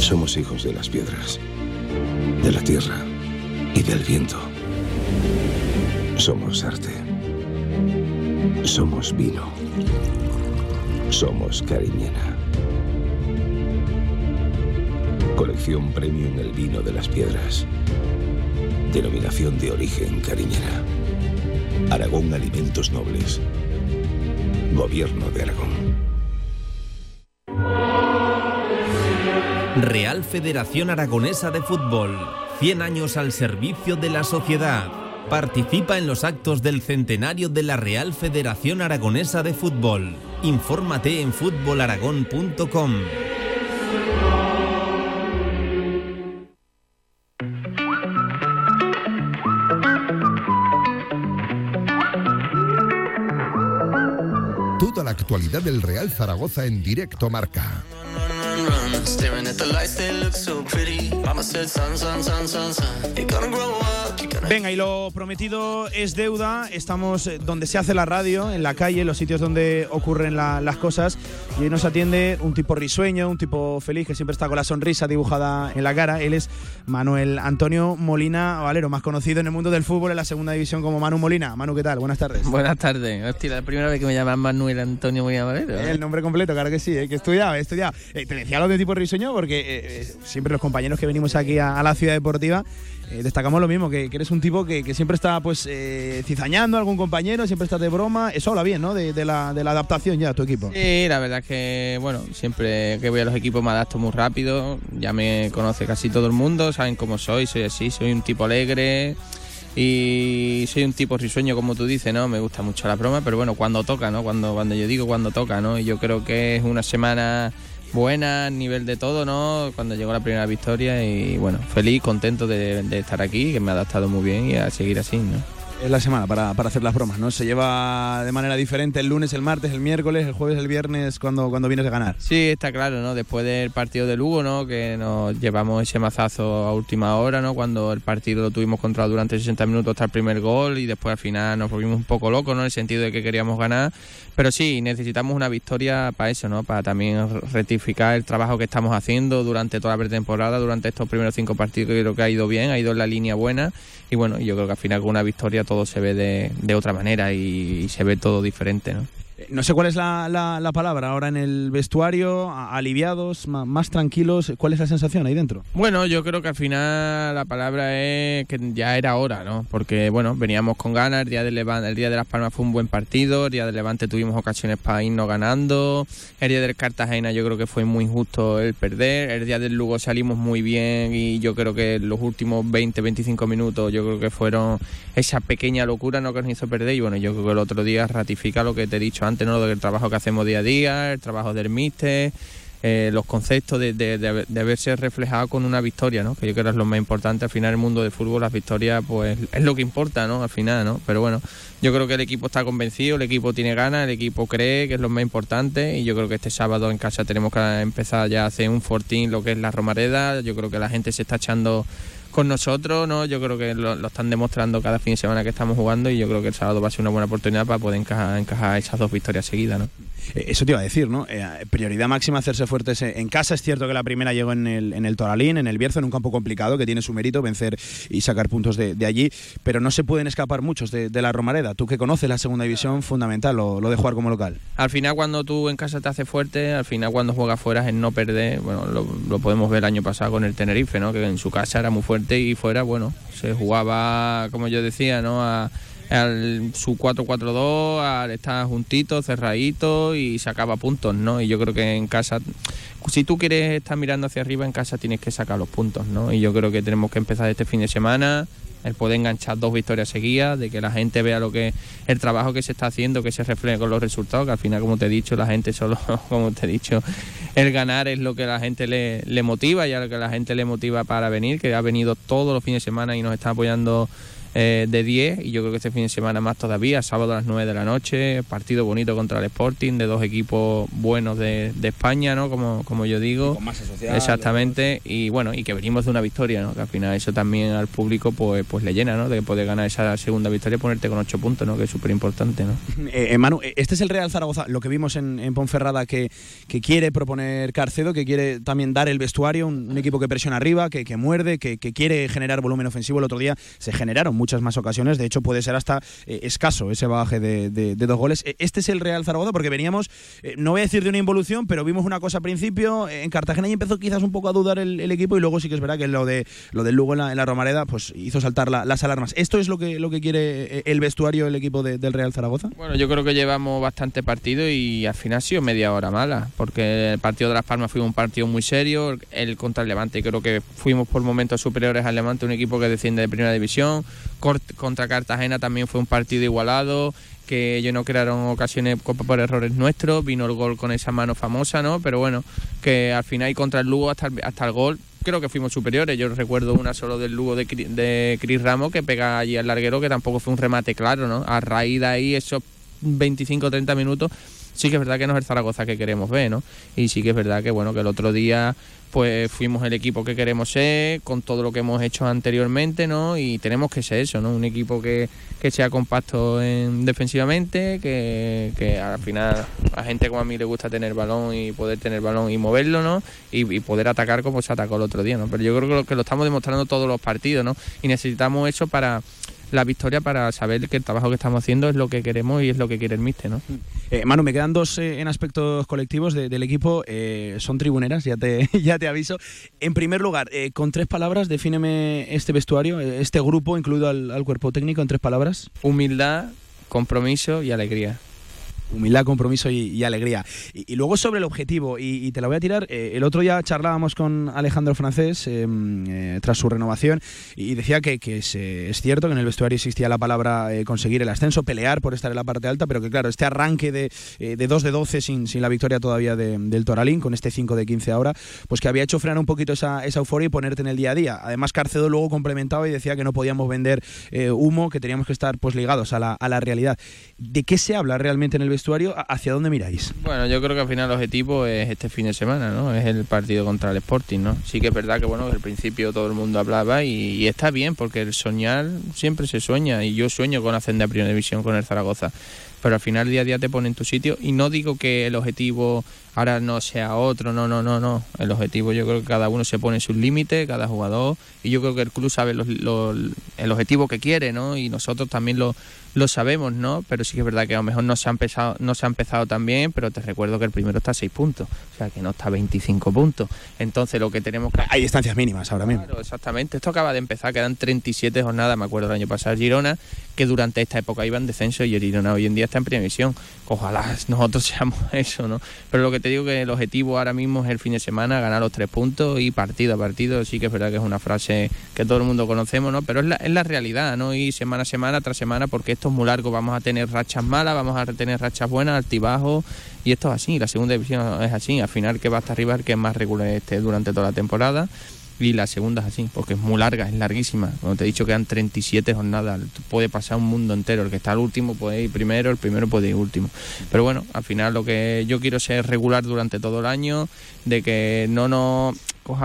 [SPEAKER 7] Somos hijos de las piedras, de la tierra y del viento. Somos arte. Somos vino. Somos cariñena. Colección Premium El Vino de las Piedras. Denominación de origen cariñera. Aragón Alimentos Nobles. Gobierno de Aragón.
[SPEAKER 5] Real Federación Aragonesa de Fútbol. 100 años al servicio de la sociedad. Participa en los actos del centenario de la Real Federación Aragonesa de Fútbol. Infórmate en fútbolaragón.com.
[SPEAKER 1] Toda la actualidad del Real Zaragoza en directo marca.
[SPEAKER 2] Venga, y lo prometido es deuda. Estamos eh, donde se hace la radio, en la calle, en los sitios donde ocurren la- las cosas. Y hoy nos atiende un tipo risueño, un tipo feliz que siempre está con la sonrisa dibujada en la cara. Él es Manuel Antonio Molina Valero, más conocido en el mundo del fútbol en la segunda división como Manu Molina. Manu, ¿qué tal? Buenas tardes.
[SPEAKER 10] Buenas tardes. Hostia, la primera vez que me llaman Manuel Antonio Molina Valero. ¿eh?
[SPEAKER 2] El nombre completo, claro que sí, eh, que he estudiado, he estudiado. Eh, te decía lo de tipo risueño porque eh, eh, siempre los compañeros que venimos aquí a, a la ciudad deportiva eh, destacamos lo mismo, que, eres un tipo que, siempre está pues eh, cizañando a algún compañero, siempre estás de broma. Eso habla bien, ¿no? De, de la, de la adaptación ya a tu equipo.
[SPEAKER 10] Sí, la verdad es que, bueno, siempre que voy a los equipos me adapto muy rápido. Ya me conoce casi todo el mundo, saben cómo soy, soy así, soy un tipo alegre. Y soy un tipo risueño, como tú dices, ¿no? Me gusta mucho la broma, pero bueno, cuando toca, ¿no? Cuando, cuando yo digo cuando toca, ¿no? Y yo creo que es una semana buena a nivel de todo, ¿no? Cuando llegó la primera victoria y bueno, feliz, contento de, de estar aquí, que me ha adaptado muy bien y a seguir así, ¿no?
[SPEAKER 2] Es la semana para, para hacer las bromas, ¿no? Se lleva de manera diferente el lunes, el martes, el miércoles, el jueves, el viernes, cuando, cuando vienes a ganar.
[SPEAKER 10] Sí, está claro, ¿no? Después del partido de Lugo, ¿no? Que nos llevamos ese mazazo a última hora, ¿no? Cuando el partido lo tuvimos controlado durante 60 minutos hasta el primer gol y después al final nos volvimos un poco locos, ¿no? En el sentido de que queríamos ganar. Pero sí, necesitamos una victoria para eso, ¿no? Para también rectificar el trabajo que estamos haciendo durante toda la pretemporada, durante estos primeros cinco partidos que creo que ha ido bien, ha ido en la línea buena. Y bueno, yo creo que al final con una victoria todo se ve de, de otra manera y, y se ve todo diferente, ¿no?
[SPEAKER 2] No sé cuál es la, la- la palabra ahora en el vestuario, aliviados, más tranquilos. ¿Cuál es la sensación ahí dentro?
[SPEAKER 10] Bueno, yo creo que al final la palabra es que ya era hora, ¿no? Porque, bueno, veníamos con ganas, el día de Levante, el día de Las Palmas fue un buen partido, el día de Levante tuvimos ocasiones para irnos ganando, el día del Cartagena yo creo que fue muy injusto el perder, el día del Lugo salimos muy bien y yo creo que los últimos 20, 25 minutos yo creo que fueron esa pequeña locura ¿no? que nos hizo perder y bueno, yo creo que el otro día ratifica lo que te he dicho antes, ¿no? Del trabajo que hacemos día a día, el trabajo del míster, eh, los conceptos de, de, de, de haberse reflejado con una victoria, ¿no? Que yo creo que es lo más importante. Al final, el mundo del fútbol, las victorias, pues es lo que importa, ¿no? Al final, ¿no? Pero bueno, yo creo que el equipo está convencido, el equipo tiene ganas, el equipo cree que es lo más importante y yo creo que este sábado en casa tenemos que empezar ya a hacer un fortín, lo que es la Romareda. Yo creo que la gente se está echando con nosotros, ¿no? Yo creo que lo, lo están demostrando cada fin de semana que estamos jugando y yo creo que el sábado va a ser una buena oportunidad para poder encajar, encajar esas dos victorias seguidas, ¿no?
[SPEAKER 2] Eh, Eso te iba a decir, ¿no? Eh, prioridad máxima hacerse fuertes en casa. Es cierto que la primera llegó en el, en el Toralín, en el Bierzo, en un campo complicado que tiene su mérito vencer y sacar puntos de, de allí, pero no se pueden escapar muchos de, de la Romareda. Tú que conoces la segunda división, fundamental lo, lo de jugar como local.
[SPEAKER 10] Al final cuando tú en casa te haces fuerte, al final cuando juegas fuera es no perder, bueno, lo, lo podemos ver el año pasado con el Tenerife, ¿no? Que en su casa era muy fuerte y fuera, bueno, se jugaba, como yo decía, ¿no? A, al su 4-4-2, al estar juntito, cerradito y sacaba puntos, ¿no? Y yo creo que en casa, si tú quieres estar mirando hacia arriba, en casa tienes que sacar los puntos, ¿no? Y yo creo que tenemos que empezar este fin de semana, el poder enganchar dos victorias seguidas, de que la gente vea lo que el trabajo que se está haciendo, que se refleje con los resultados, que al final, como te he dicho, la gente solo, como te he dicho, el ganar es lo que la gente le, le motiva y a lo que la gente le motiva para venir, que ha venido todos los fines de semana y nos está apoyando eh, de 10 y yo creo que este fin de semana más todavía, sábado a las 9 de la noche, partido bonito contra el Sporting, de dos equipos buenos de, de España, ¿no? Como, como yo digo. Exactamente, y bueno, y que venimos de una victoria, ¿no? Que al final eso también al público pues, pues le llena, ¿no? De poder ganar esa segunda victoria y ponerte con 8 puntos, ¿no? Que es súper importante, ¿no?
[SPEAKER 2] Eh, eh, Manu, este es el Real Zaragoza, lo que vimos en, en Ponferrada, que, que quiere proponer Carcedo, que quiere también dar el vestuario, un, un equipo que presiona arriba, que, que muerde, que, que quiere generar volumen ofensivo. El otro día se generaron muchas más ocasiones, de hecho puede ser hasta eh, escaso ese bagaje de, dos goles. Eh, Este es el Real Zaragoza, porque veníamos, eh, no voy a decir de una involución, pero vimos una cosa al principio, eh, en Cartagena y empezó quizás un poco a dudar el, el equipo y luego sí que es verdad que lo de lo del Lugo en la, en la Romareda pues hizo saltar la- las alarmas. ¿Esto es lo que, lo que quiere el vestuario, el equipo de- del Real Zaragoza?
[SPEAKER 10] Bueno, yo creo que llevamos bastante partido y al final ha sido media hora mala, porque el partido de Las Palmas fue un partido muy serio, el contra el Levante creo que fuimos por momentos superiores al Levante, un equipo que desciende de primera división, contra Cartagena también fue un partido igualado, que ellos no crearon ocasiones por errores nuestros, vino el gol con esa mano famosa, ¿no? Pero bueno, que al final y contra el Lugo hasta hasta el gol creo que fuimos superiores. Yo recuerdo una solo del Lugo de, de Cris Ramos que pega allí al larguero, que tampoco fue un remate claro, ¿no? A raíz de ahí, esos 25 o 30 minutos, sí que es verdad que no es el Zaragoza que queremos ver, ¿no? Y sí que es verdad que, bueno, que el otro día pues fuimos el equipo que queremos ser, con todo lo que hemos hecho anteriormente, ¿no? Y tenemos que ser eso, ¿no? Un equipo que, que sea compacto en- defensivamente, que, que al final a gente como a mí le gusta tener balón y poder tener balón y moverlo, ¿no? Y, y poder atacar como se atacó el otro día, ¿no? Pero yo creo que lo, que lo estamos demostrando todos los partidos, ¿no? Y necesitamos eso para la victoria para saber que el trabajo que estamos haciendo es lo que queremos y es lo que quiere el míster, ¿no?
[SPEAKER 2] Eh, Manu, me quedan dos eh, en aspectos colectivos de- del equipo. eh, son tribuneras, ya te, ya te aviso. En primer lugar, eh, con tres palabras, defíneme este vestuario, eh, este grupo, incluido al, al cuerpo técnico, en tres palabras.
[SPEAKER 10] Humildad, compromiso y alegría.
[SPEAKER 2] Humildad, compromiso y, y alegría. Y, y luego sobre el objetivo, y, y te la voy a tirar. eh, el otro día charlábamos con Alejandro Francés eh, eh, tras su renovación y decía que, que se- es cierto que en el vestuario existía la palabra eh, conseguir el ascenso, pelear por estar en la parte alta, pero que claro, este arranque de, eh, de 2 de 12 sin, sin la victoria todavía de- del Toralín, con este 5 de 15 ahora, pues que había hecho frenar un poquito esa, esa euforia y ponerte en el día a día. Además, Carcedo luego complementaba y decía que no podíamos vender eh, humo, que teníamos que estar pues ligados a la, a la realidad. ¿De qué se habla realmente en el vestuario? ¿A- ¿Hacia dónde miráis?
[SPEAKER 10] Bueno, yo creo que al final el objetivo es este fin de semana, ¿no? Es el partido contra el Sporting, ¿no? Sí que es verdad que, bueno, al principio todo el mundo hablaba y, y está bien porque el soñar siempre se sueña y yo sueño con ascender a Primera División con el Zaragoza. Pero al final día a día te pone en tu sitio y no digo que el objetivo ahora no sea otro, no, no, no, no. El objetivo yo creo que cada uno se pone sus límites, cada jugador, y yo creo que el club sabe los- los- el objetivo que quiere, ¿no? Y nosotros también lo, lo sabemos, ¿no? Pero sí que es verdad que a lo mejor no se ha empezado, no se ha empezado tan bien, pero te recuerdo que el primero está a 6 puntos, o sea que no está a 25 puntos. Entonces lo que tenemos que
[SPEAKER 2] Hay distancias mínimas ahora mismo.
[SPEAKER 10] Claro, exactamente. Esto acaba de empezar, quedan 37 jornadas, me acuerdo del año pasado Girona, que durante esta época iba en descenso y el Girona hoy en día está en primera división. Ojalá nosotros seamos eso, ¿no? Pero lo que te digo que el objetivo ahora mismo es el fin de semana, ganar los tres puntos y partido a partido. Sí que es verdad que es una frase que todo el mundo conocemos, ¿no? Pero es la, es la realidad, ¿no? Y semana a semana tras semana, porque esto es muy largo. Vamos a tener rachas malas, vamos a tener rachas buenas, altibajos. Y esto es así, la segunda división es así. Al final que va hasta arriba el que más regular esté durante toda la temporada. Y la segunda es así, porque es muy larga, es larguísima. Como te he dicho, quedan 37 jornadas. Puede pasar un mundo entero. El que está al último puede ir primero, el primero puede ir último. Pero bueno, al final lo que yo quiero ser regular durante todo el año, de que no nos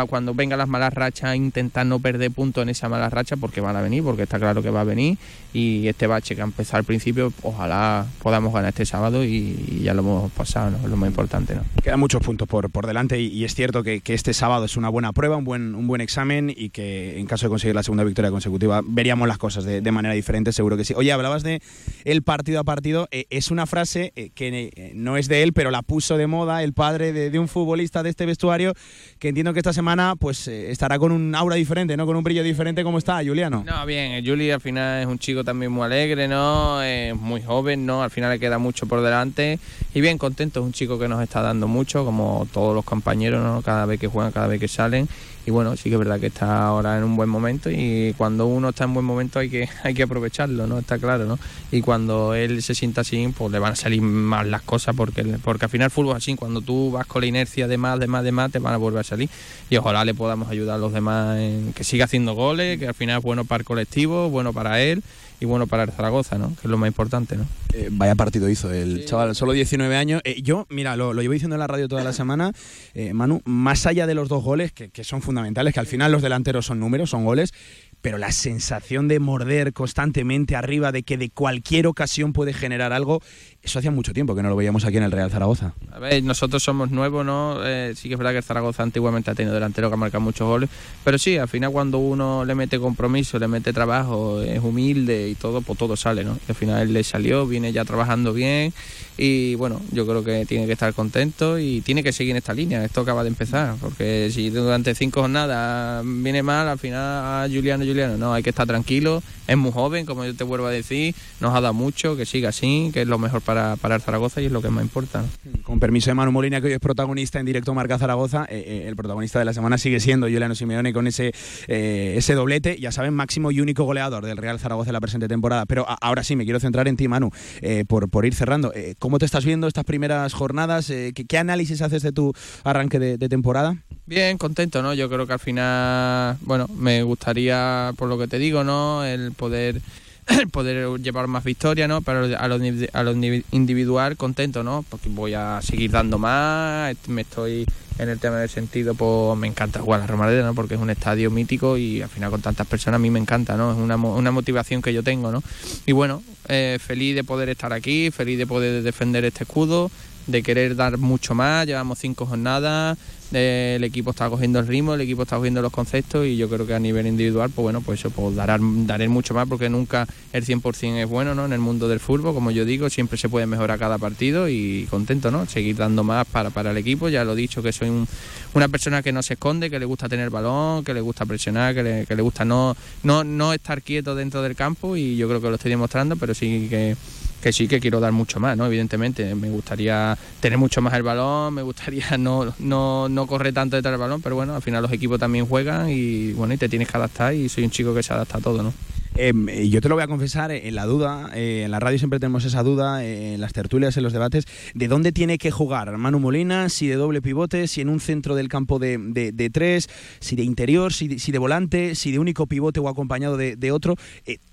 [SPEAKER 10] cuando vengan las malas rachas, intentar no perder puntos en esa mala racha, porque van a venir, porque está claro que va a venir. Y este bache que ha empezado al principio, ojalá podamos ganar este sábado y, ya lo hemos pasado, ¿no? Lo más importante, ¿no?
[SPEAKER 2] Quedan muchos puntos por, por delante y, es cierto que, este sábado es una buena prueba, un buen, un buen examen y que en caso de conseguir la segunda victoria consecutiva veríamos las cosas de, manera diferente, seguro que sí. Oye, hablabas de el partido a partido, eh, es una frase eh, que eh, no es de él, pero la puso de moda el padre de, un futbolista de este vestuario que entiendo que semana pues eh, estará con un aura diferente, ¿no? Con un brillo diferente. ¿Cómo está, Juliano?
[SPEAKER 10] No, bien, el Juli al final es un chico también muy alegre, ¿no? Es muy joven, ¿no? Al final le queda mucho por delante y bien contento, es un chico que nos está dando mucho, como todos los compañeros, ¿no? Cada vez que juegan, cada vez que salen y bueno, sí que es verdad que está ahora en un buen momento y cuando uno está en buen momento hay que, hay que aprovecharlo, ¿no? Está claro, ¿no? Y cuando él se sienta así, pues le van a salir mal las cosas porque, porque al final el fútbol es así, cuando tú vas con la inercia de más, de más, de más, te van a volver a salir y ojalá le podamos ayudar a los demás en que siga haciendo goles, que al final es bueno para el colectivo, bueno para él y bueno para el Zaragoza, ¿no? Que es lo más importante, ¿no?
[SPEAKER 2] Eh, vaya partido hizo el chaval, solo 19 años. Eh, yo, mira, lo, lo llevo diciendo en la radio toda la semana, eh, Manu, más allá de los dos goles, que, que son fundamentales, que al final los delanteros son números, son goles, pero la sensación de morder constantemente arriba, de que de cualquier ocasión puede generar algo, eso hacía mucho tiempo que no lo veíamos aquí en el Real Zaragoza.
[SPEAKER 10] A ver, nosotros somos nuevos, ¿no? Eh, sí que es verdad que Zaragoza antiguamente ha tenido delantero que ha muchos goles, pero sí, al final cuando uno le mete compromiso, le mete trabajo, es humilde y todo, pues todo sale, ¿no? Y al final él le salió, viene ya trabajando bien y bueno, yo creo que tiene que estar contento y tiene que seguir en esta línea, esto acaba de empezar, porque si durante cinco jornadas viene mal, al final a Juliano, Juliano, no, hay que estar tranquilo, es muy joven, como yo te vuelvo a decir, nos ha dado mucho, que siga así, que es lo mejor para, para el Zaragoza y es lo que más importa. ¿no?
[SPEAKER 2] Con permiso de Manu Molina, que hoy es protagonista en directo Marca Zaragoza, eh, eh, el protagonista de la semana sigue siendo Juliano Simeone con ese, eh, ese doblete, ya saben, máximo y único goleador del Real Zaragoza en la presente temporada. Pero a- ahora sí, me quiero centrar en ti, Manu, eh, por, por ir cerrando. Eh, ¿Cómo te estás viendo estas primeras jornadas? Eh, ¿qué, qué análisis haces de tu arranque de, de temporada?
[SPEAKER 10] Bien, contento, ¿no? Yo creo que al final, bueno, me gustaría, por lo que te digo, ¿no? El poder poder llevar más victorias, ¿no? Pero a lo, a lo indivi- individual contento, ¿no? Porque voy a seguir dando más, me estoy en el tema del sentido, pues me encanta jugar a la Romareda, ¿no? Porque es un estadio mítico y al final con tantas personas a mí me encanta, ¿no? Es una, una motivación que yo tengo, ¿no? Y bueno, eh, feliz de poder estar aquí, feliz de poder defender este escudo, de querer dar mucho más, llevamos cinco jornadas, el equipo está cogiendo el ritmo, el equipo está cogiendo los conceptos y yo creo que a nivel individual, pues bueno, pues eso, pues dará, daré mucho más porque nunca el 100% es bueno, ¿no? En el mundo del fútbol, como yo digo, siempre se puede mejorar cada partido y contento, ¿no? Seguir dando más para, para el equipo, ya lo he dicho, que soy un- una persona que no se esconde, que le gusta tener balón, que le gusta presionar, que le, que le gusta no, no, no estar quieto dentro del campo y yo creo que lo estoy demostrando, pero sí que que sí que quiero dar mucho más, ¿no? Evidentemente, me gustaría tener mucho más el balón, me gustaría no, no, no correr tanto detrás del balón, pero bueno, al final los equipos también juegan y bueno, y te tienes que adaptar y soy un chico que se adapta a todo, ¿no?
[SPEAKER 2] Eh, eh, yo te lo voy a confesar, eh, en la duda, eh, en la radio siempre tenemos esa duda, en las tertulias, en los debates, de dónde tiene que jugar Manu Molina, si de doble pivote, si en un centro del campo de, de- de tres, si de interior, si de, si de volante, si de único pivote o acompañado de otro.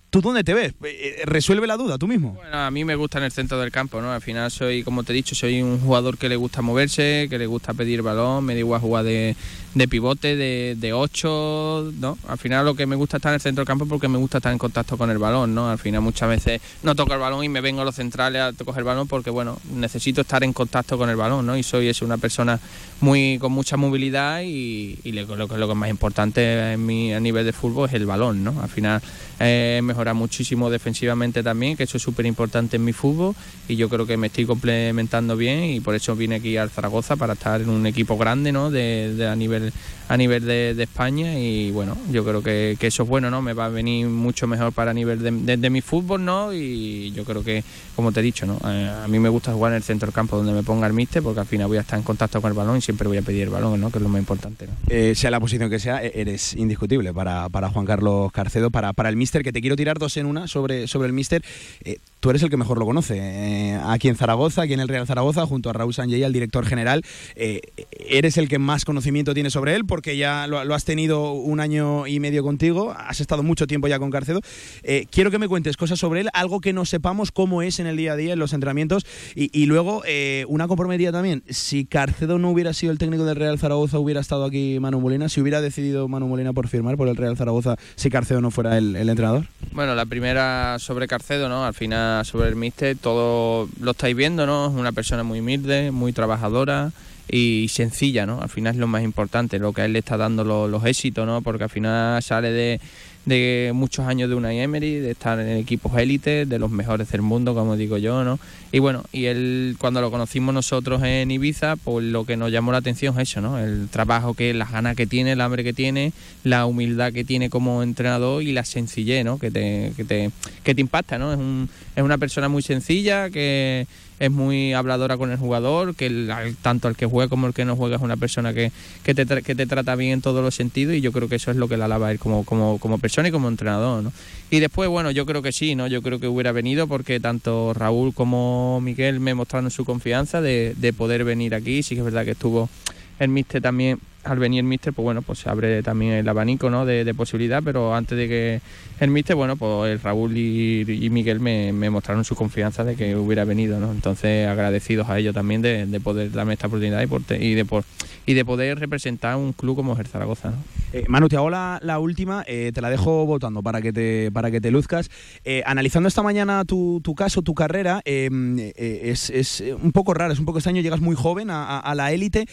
[SPEAKER 2] Eh, ¿Tú dónde te ves? Eh, ¿Resuelve la duda tú mismo?
[SPEAKER 10] Bueno, a mí me gusta en el centro del campo, ¿no? Al final soy, como te he dicho, soy un jugador que le gusta moverse, que le gusta pedir balón, me da igual jugar de, de pivote, de, de 8, ¿no? Al final lo que me gusta estar en el centro del campo porque me gusta estar en contacto con el balón, ¿no? Al final muchas veces no toco el balón y me vengo a los centrales a coger el balón porque, bueno, necesito estar en contacto con el balón, ¿no? Y soy es una persona muy con mucha movilidad y, y lo, lo, lo que es más importante en mi, a nivel de fútbol es el balón, ¿no? Al final eh, mejora muchísimo defensivamente también, que eso es súper importante en mi fútbol y yo creo que me estoy complementando bien y por eso vine aquí al Zaragoza para estar en un equipo grande, ¿no? De a nivel nivel a nivel de, de, España y bueno, yo creo que, que, eso es bueno, ¿no? Me va a venir mucho mejor para nivel de, de, mi fútbol, ¿no? Y yo creo que, como te he dicho, ¿no? Eh, a mí me gusta jugar en el centro del campo donde me ponga el míster porque al final voy a estar en contacto con el balón y siempre voy a pedir el balón, ¿no? Que es lo más importante, ¿no?
[SPEAKER 2] Eh, sea la posición que sea, eres indiscutible para, para Juan Carlos Carcedo, para, para el míster, que te quiero tirar dos en una sobre, sobre el míster. Eh, tú eres el que mejor lo conoce. Aquí en Zaragoza, aquí en el Real Zaragoza, junto a Raúl Sanjay, el director general, eres el que más conocimiento tiene sobre él, porque ya lo, lo, has tenido un año y medio contigo, has estado mucho tiempo ya con Carcedo. Eh, quiero que me cuentes cosas sobre él, algo que no sepamos cómo es en el día a día, en los entrenamientos, y, y luego eh, una comprometida también. Si Carcedo no hubiera sido el técnico del Real Zaragoza, hubiera estado aquí Manu Molina, si hubiera decidido Manu Molina por firmar por el Real Zaragoza, si Carcedo no fuera el, el entrenador.
[SPEAKER 10] Bueno, la primera sobre Carcedo, ¿no? Al final sobre el míster, todo lo estáis viendo, ¿no? Es una persona muy humilde, muy trabajadora y sencilla, ¿no? Al final es lo más importante, lo que a él le está dando los, los éxitos, ¿no? Porque al final sale de, de muchos años de una Emery, de estar en equipos élites, de los mejores del mundo, como digo yo, ¿no? Y bueno, y él cuando lo conocimos nosotros en Ibiza, pues lo que nos llamó la atención es eso, ¿no? El trabajo que, las ganas que tiene, el hambre que tiene, la humildad que tiene como entrenador y la sencillez, ¿no? Que te, que te, que te impacta, ¿no? Es, un, es una persona muy sencilla que es muy habladora con el jugador, que el, tanto el que juega como el que no juega es una persona que, que, te, que te trata bien en todos los sentidos y yo creo que eso es lo que la alaba él como, como, como persona y como entrenador. ¿no? Y después, bueno, yo creo que sí, ¿no? yo creo que hubiera venido porque tanto Raúl como Miguel me mostraron su confianza de, de poder venir aquí, sí que es verdad que estuvo el míster también al venir el míster, pues bueno, pues se abre también el abanico ¿no? de, posibilidad, pero antes de que el míster, bueno, pues el Raúl y, Miguel me, mostraron su confianza de que hubiera venido, ¿no? Entonces agradecidos a ellos también de, de poder darme esta oportunidad y, por, y, de, por, y de poder representar un club como el Zaragoza. ¿no?
[SPEAKER 2] Eh, Manu, te hago la, última, eh, te la dejo votando para que te, para que te luzcas. Eh, analizando esta mañana tu, tu caso, tu carrera, es, es, un poco raro, es un poco extraño, llegas muy joven a la élite,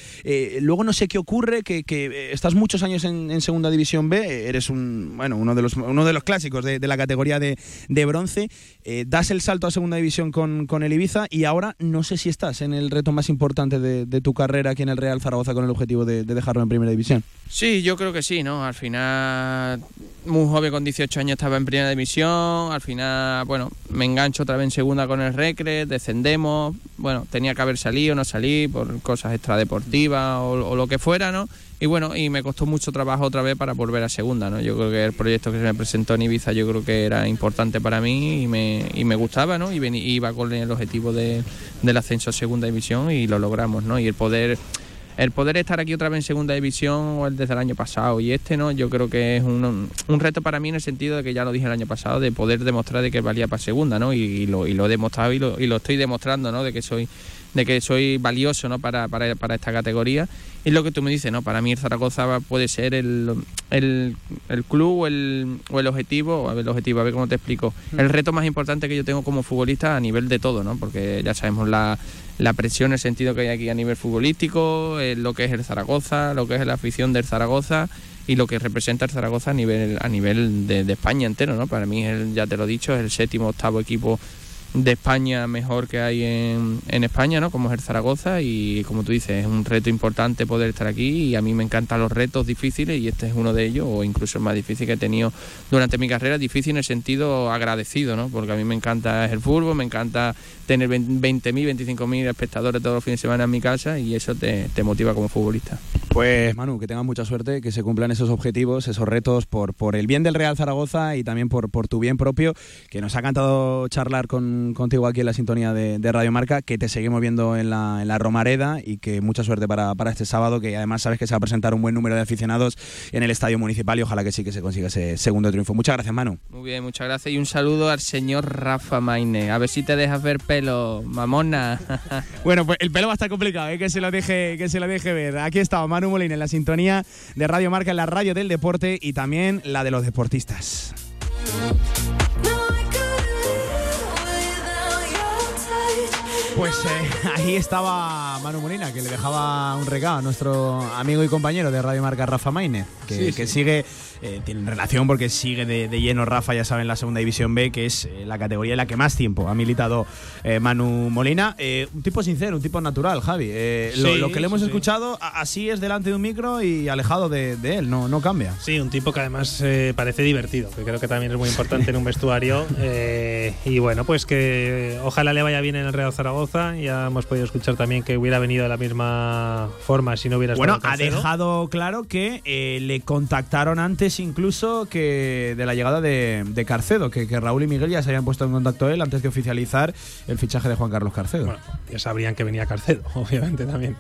[SPEAKER 2] luego no sé qué ocurre, que, que estás muchos años en, segunda división B, eres un, bueno, uno de los, uno de los clásicos de, la categoría de, de bronce, eh, das el salto a segunda división con, con, el Ibiza y ahora no sé si estás en el reto más importante de, de tu carrera aquí en el Real Zaragoza con el objetivo de, dejarlo en primera división.
[SPEAKER 10] Sí, yo creo que sí, ¿no? Al final, muy joven con 18 años estaba en primera división, al final, bueno, me engancho otra vez en segunda con el Recre, descendemos, bueno, tenía que haber salido, no salí por cosas extradeportivas o, o lo que fuera, ¿no? Y bueno, y me costó mucho trabajo otra vez para volver a segunda, ¿no? Yo creo que el proyecto que se me presentó en Ibiza yo creo que era importante para mí y me, y me gustaba, ¿no? Y vení, iba con el objetivo de, del ascenso a segunda división y lo logramos, ¿no? Y el poder el poder estar aquí otra vez en segunda división desde el año pasado y este no yo creo que es un, un, reto para mí en el sentido de que ya lo dije el año pasado de poder demostrar de que valía para segunda no y, y, lo, y lo he demostrado y lo, y lo estoy demostrando no de que soy de que soy valioso ¿no? para, para, para, esta categoría. Y lo que tú me dices, ¿no? Para mí el Zaragoza puede ser el, el, el club o el, o el objetivo, a ver, el objetivo, a ver cómo te explico, el reto más importante que yo tengo como futbolista a nivel de todo, ¿no? Porque ya sabemos la, la presión, el sentido que hay aquí a nivel futbolístico, eh, lo que es el Zaragoza, lo que es la afición del Zaragoza y lo que representa el Zaragoza a nivel, a nivel de, de España entero, ¿no? Para mí, el, ya te lo he dicho, es el séptimo, octavo equipo de España mejor que hay en, en, España, ¿no? Como es el Zaragoza y como tú dices, es un reto importante poder estar aquí y a mí me encantan los retos difíciles y este es uno de ellos o incluso el más difícil que he tenido durante mi carrera, difícil en el sentido agradecido, ¿no? Porque a mí me encanta el fútbol, me encanta tener 20.000, 25.000 espectadores todos los fines de semana en mi casa y eso te, te motiva como futbolista.
[SPEAKER 2] Pues Manu, que tengas mucha suerte, que se cumplan esos objetivos, esos retos por, por el bien del Real Zaragoza y también por, por tu bien propio, que nos ha encantado charlar con con, contigo aquí en la sintonía de, de Radio Marca, que te seguimos viendo en la, en la Romareda y que mucha suerte para, para este sábado, que además sabes que se va a presentar un buen número de aficionados en el Estadio Municipal y ojalá que sí que se consiga ese segundo triunfo. Muchas gracias, Manu.
[SPEAKER 10] Muy bien, muchas gracias y un saludo al señor Rafa Maine. A ver si te dejas ver pelo, mamona.
[SPEAKER 2] Bueno, pues el pelo va a estar complicado, ¿eh? que, se lo deje, que se lo deje ver. Aquí está Manu Molina en la sintonía de Radio Marca, en la radio del deporte y también la de los deportistas. Pues eh, ahí estaba Manu Molina, que le dejaba un regalo a nuestro amigo y compañero de Radio Marca, Rafa Maine, que,
[SPEAKER 4] Sí,
[SPEAKER 2] que
[SPEAKER 4] sí.
[SPEAKER 2] sigue, eh, tiene relación porque sigue de, de lleno Rafa, ya saben, la segunda división B, que es eh, la categoría en la que más tiempo ha militado eh, Manu Molina. Eh, un tipo sincero, un tipo natural, Javi. Lo, que le hemos escuchado, así es delante de un micro y alejado de, de él, no, no cambia.
[SPEAKER 4] Sí, un tipo que además parece divertido, que creo que también es muy importante en un vestuario. y bueno, pues que ojalá le vaya bien en el Real Zaragoza. Ya hemos podido escuchar también que hubiera venido de la misma forma si no hubiera
[SPEAKER 2] Bueno,
[SPEAKER 4] estado
[SPEAKER 2] ha dejado claro que eh, le contactaron antes incluso que de la llegada de, de Carcedo, que, que Raúl y Miguel ya se habían puesto en contacto él antes de oficializar el fichaje de Juan Carlos Carcedo.
[SPEAKER 4] Bueno, ya sabrían que venía Carcedo, obviamente también.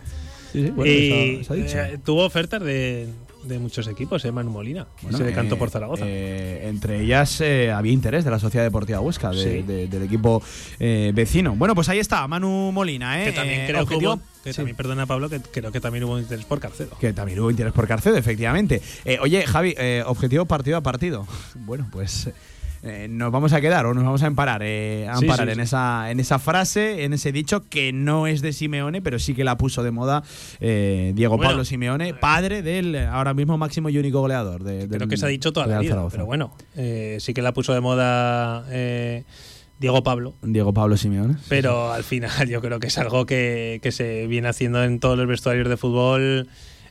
[SPEAKER 2] bueno,
[SPEAKER 4] y
[SPEAKER 2] eso- eso ha dicho.
[SPEAKER 4] eh, tuvo ofertas de, de muchos equipos, ¿eh? Manu Molina.
[SPEAKER 2] Bueno,
[SPEAKER 4] se decantó
[SPEAKER 2] eh,
[SPEAKER 4] por Zaragoza.
[SPEAKER 2] eh, entre ellas eh, había interés de la Sociedad Deportiva Huesca, de-
[SPEAKER 4] Sí.
[SPEAKER 2] de- del equipo eh, vecino. Bueno, pues ahí está, Manu Molina. ¿eh?
[SPEAKER 4] que también creo que hubo, que
[SPEAKER 2] Sí.
[SPEAKER 4] también, perdona Pablo, que creo que también hubo interés por Carcedo.
[SPEAKER 2] Que también hubo interés por Carcedo, efectivamente. Oye, Javi, eh, objetivo partido a partido. Bueno, pues eh, nos vamos a quedar o nos vamos a emparar, eh, a
[SPEAKER 4] Sí,
[SPEAKER 2] amparar
[SPEAKER 4] sí,
[SPEAKER 2] en,
[SPEAKER 4] sí.
[SPEAKER 2] Esa, en esa frase, en ese dicho que no es de Simeone, pero sí que la puso de moda eh, Diego
[SPEAKER 4] Bueno,
[SPEAKER 2] Pablo Simeone, padre del ahora mismo máximo y único goleador. De,
[SPEAKER 4] Creo
[SPEAKER 2] del
[SPEAKER 4] que se ha dicho toda la vida, pero bueno, eh, sí que la puso de moda eh, Diego Pablo.
[SPEAKER 2] Diego Pablo Simeone.
[SPEAKER 4] Pero al final yo creo que es algo que, que se viene haciendo en todos los vestuarios de fútbol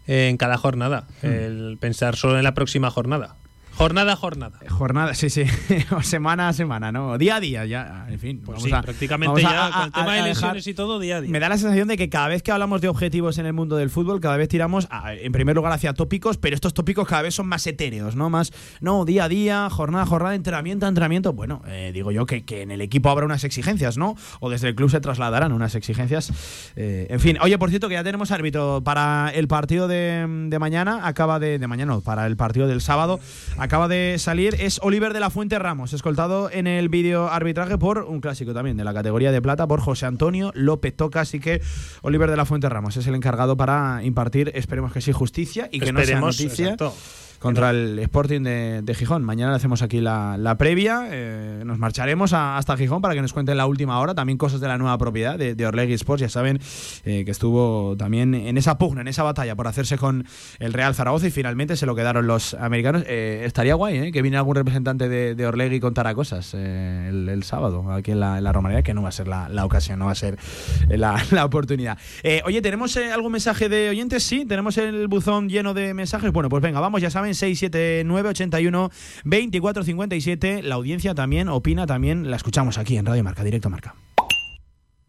[SPEAKER 4] en cada jornada.
[SPEAKER 2] Hmm.
[SPEAKER 4] El pensar solo en la próxima jornada. Jornada a jornada.
[SPEAKER 2] Jornada, sí, sí, o semana a semana, ¿no? Día a día, ya, en fin.
[SPEAKER 4] Pues
[SPEAKER 2] vamos
[SPEAKER 4] sí,
[SPEAKER 2] a-
[SPEAKER 4] prácticamente
[SPEAKER 2] vamos
[SPEAKER 4] ya
[SPEAKER 2] a-
[SPEAKER 4] con el tema de lesiones y todo día a día.
[SPEAKER 2] Me da la sensación de que cada vez que hablamos de objetivos en el mundo del fútbol, cada vez tiramos, en primer lugar, hacia tópicos, pero estos tópicos cada vez son más etéreos, ¿no? Más, no, día a día, jornada a jornada, entrenamiento a entrenamiento. Bueno, eh, digo yo que, que en el equipo habrá unas exigencias, ¿no? O desde el club se trasladarán unas exigencias. Eh, en fin, oye, por cierto, que ya tenemos árbitro para el partido de, de mañana, acaba de, de mañana, no, para el partido del sábado, acaba de salir, es Oliver de la Fuente Ramos, escoltado en el vídeo arbitraje por un clásico también de la categoría de plata, por José Antonio López Toca, así que Oliver de la Fuente Ramos es el encargado para impartir, esperemos que sí, justicia y que
[SPEAKER 4] Esperemos,
[SPEAKER 2] no sea noticia
[SPEAKER 4] exacto.
[SPEAKER 2] Contra el Sporting de, Gijón. Mañana le hacemos aquí la, previa. eh, nos marcharemos a- hasta Gijón para que nos cuenten la última hora. También cosas de la nueva propiedad de, de Orlegui Sports. Ya saben eh, que estuvo también en esa pugna, en esa batalla por hacerse con el Real Zaragoza y finalmente se lo quedaron los americanos. Eh, estaría guay que viniera algún representante de, de Orlegui y contara cosas el, sábado aquí en la, en que no va a ser la, la ocasión, no va a ser la, oportunidad. Oye, ¿tenemos algún mensaje de oyentes? Sí, tenemos el buzón lleno de mensajes. Bueno, pues venga, vamos, ya saben, 679 81 24 57. La audiencia también opina, también la escuchamos aquí en Radio Marca, Directo Marca.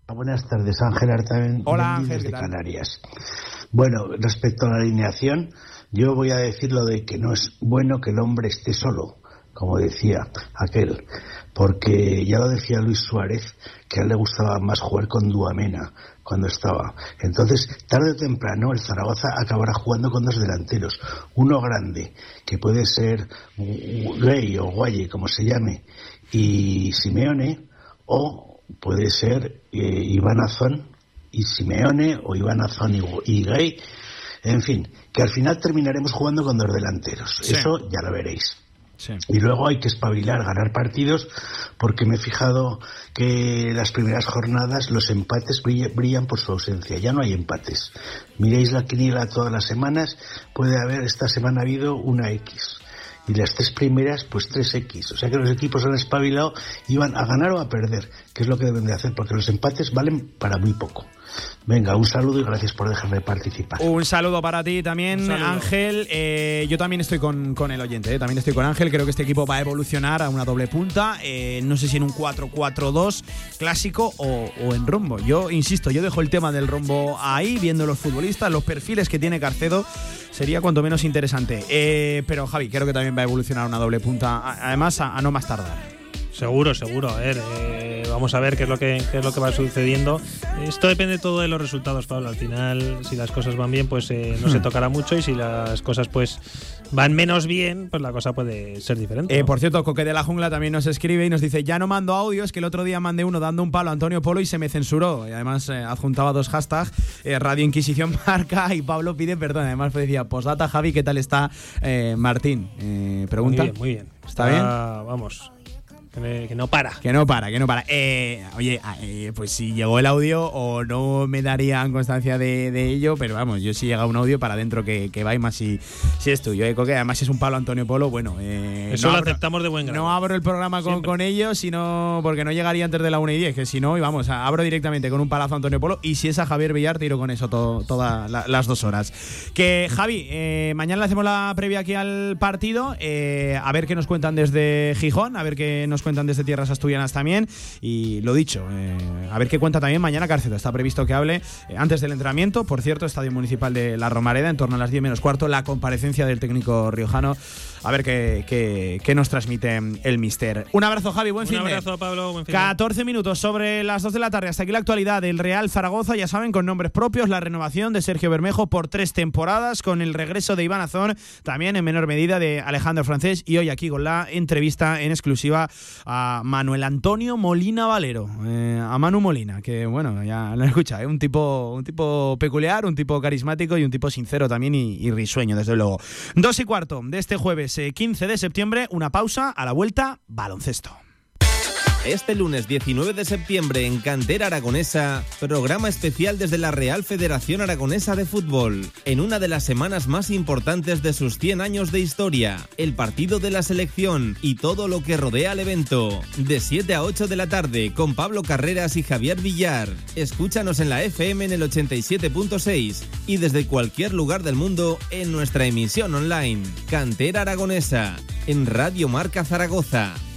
[SPEAKER 11] Buenas tardes, Ángel Artaven.
[SPEAKER 2] Hola, Ángel,
[SPEAKER 11] desde. Canarias. Bueno, respecto a la alineación, yo voy a decir lo de que no es bueno que el hombre esté solo, como decía aquel, porque ya lo decía Luis Suárez, que a él le gustaba más jugar con Duamena cuando estaba. Entonces, tarde o temprano, el Zaragoza acabará jugando con dos delanteros, uno grande, que puede ser Gay o Guaye, como se llame, y Simeone, o puede ser eh, Iván Azón y Simeone o Iván Azón y, y Gay. En fin, que al final terminaremos jugando con dos delanteros.
[SPEAKER 2] Sí.
[SPEAKER 11] Eso ya lo veréis. Y luego hay que espabilar, ganar partidos, porque me he fijado que las primeras jornadas los empates brilla- brillan por su ausencia. Ya no hay empates. Miréis la quiniela todas las semanas, puede haber, esta semana ha habido una X. Y las tres primeras, pues tres X. O sea que los equipos han espabilado y van a ganar o a perder, que es lo que deben de hacer, porque los empates valen para muy poco. Venga, un saludo y gracias por dejarme participar.
[SPEAKER 2] Un saludo para ti también, Ángel. Eh, yo también estoy con, con el oyente, eh, también estoy con Ángel. Creo que este equipo va a evolucionar a una doble punta. eh, no sé si en un 4-4-2 clásico o, o en rombo. Yo insisto, yo dejo el tema del rombo ahí, viendo los futbolistas, los perfiles que tiene Carcedo. Sería cuanto menos interesante. Eh, pero Javi, creo que también va a evolucionar a una doble punta, además a, a no más tardar.
[SPEAKER 4] Seguro, seguro. A ver, eh, vamos a ver qué es lo que qué es lo que va sucediendo. Esto depende todo de los resultados, Pablo. Al final, si las cosas van bien, pues eh, no se
[SPEAKER 2] Hmm.
[SPEAKER 4] tocará mucho y si las cosas pues van menos bien, pues la cosa puede ser diferente.
[SPEAKER 2] Eh,
[SPEAKER 4] ¿no?
[SPEAKER 2] por cierto, Coque de la Jungla también nos escribe y nos dice, ya no mando audios, que el otro día mandé uno dando un palo a Antonio Polo y se me censuró. Y además eh, adjuntaba dos hashtags, eh, Radio Inquisición Marca y Pablo pide perdón. Además decía, postdata Javi, ¿qué tal está eh, Martín? Eh, pregunta.
[SPEAKER 4] Muy bien, muy bien.
[SPEAKER 2] ¿Está bien?
[SPEAKER 4] Vamos, que, que no para.
[SPEAKER 2] Que no para, que no para. Eh, oye, ah, eh, pues si llegó el audio o no me darían constancia de, de ello, pero vamos, yo si llega un audio para adentro que, que va y más si, si es tuyo. Eh, Coque, además es un palo Antonio Polo, bueno. eh,
[SPEAKER 4] Eso
[SPEAKER 2] no
[SPEAKER 4] lo
[SPEAKER 2] abro-
[SPEAKER 4] aceptamos de buen grado.
[SPEAKER 2] No abro el programa con, con ellos, sino porque no llegaría antes de la 1 y 10, que si no, y vamos, abro directamente con un palazo a Antonio Polo y si es a Javier Villar, tiro con eso todas la- las dos horas. Que Javi, eh, mañana le hacemos la previa aquí al partido, eh, a ver qué nos cuentan desde Gijón, a ver qué nos cuentan desde Tierras Asturianas también, y lo dicho, eh, a ver qué cuenta también mañana Carceta. Está previsto que hable eh, antes del entrenamiento, por cierto, Estadio Municipal de La Romareda, en torno a las 10 menos cuarto, la comparecencia del técnico riojano, a ver qué, qué- qué nos transmite el mister. Un abrazo, Javi, buen
[SPEAKER 4] Un
[SPEAKER 2] fin de-
[SPEAKER 4] abrazo, Pablo. Buen fin de-
[SPEAKER 2] 14 minutos sobre las 2 de la tarde. Hasta aquí la actualidad del Real Zaragoza, ya saben, con nombres propios, la renovación de Sergio Bermejo por tres temporadas, con el regreso de Iván Azón, también en menor medida de Alejandro Francés, y hoy aquí con la entrevista en exclusiva a Manuel Antonio Molina Valero, eh, a Manu Molina, que bueno, ya lo escucha, ¿eh? un, tipo, un tipo peculiar, un tipo carismático y un tipo sincero también y, y risueño, desde luego. Dos y cuarto de este jueves eh, 15 de septiembre, una pausa, a la vuelta, baloncesto.
[SPEAKER 5] Este lunes 19 de septiembre en Cantera Aragonesa, programa especial desde la Real Federación Aragonesa de Fútbol, en una de las semanas más importantes de sus 100 años de historia, el partido de la selección y todo lo que rodea al evento. De 7 a 8 de la tarde con Pablo Carreras y Javier Villar. Escúchanos en la FM en el 87.6 y desde cualquier lugar del mundo en nuestra emisión online. Cantera Aragonesa, en Radio Marca Zaragoza.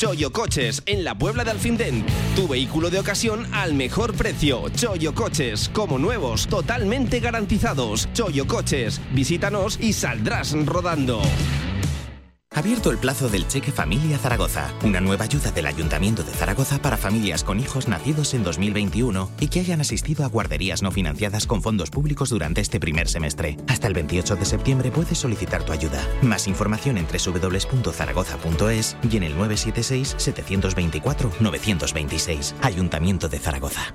[SPEAKER 12] Choyo Coches, en la Puebla de Alfindén. Tu vehículo de ocasión al mejor precio. Choyo Coches, como nuevos, totalmente garantizados. Choyo Coches, visítanos y saldrás rodando.
[SPEAKER 6] Abierto el plazo del Cheque Familia Zaragoza, una nueva ayuda del Ayuntamiento de Zaragoza para familias con hijos nacidos en 2021 y que hayan asistido a guarderías no financiadas con fondos públicos durante este primer semestre. Hasta el 28 de septiembre puedes solicitar tu ayuda. Más información en www.zaragoza.es y en el 976-724-926. Ayuntamiento de Zaragoza.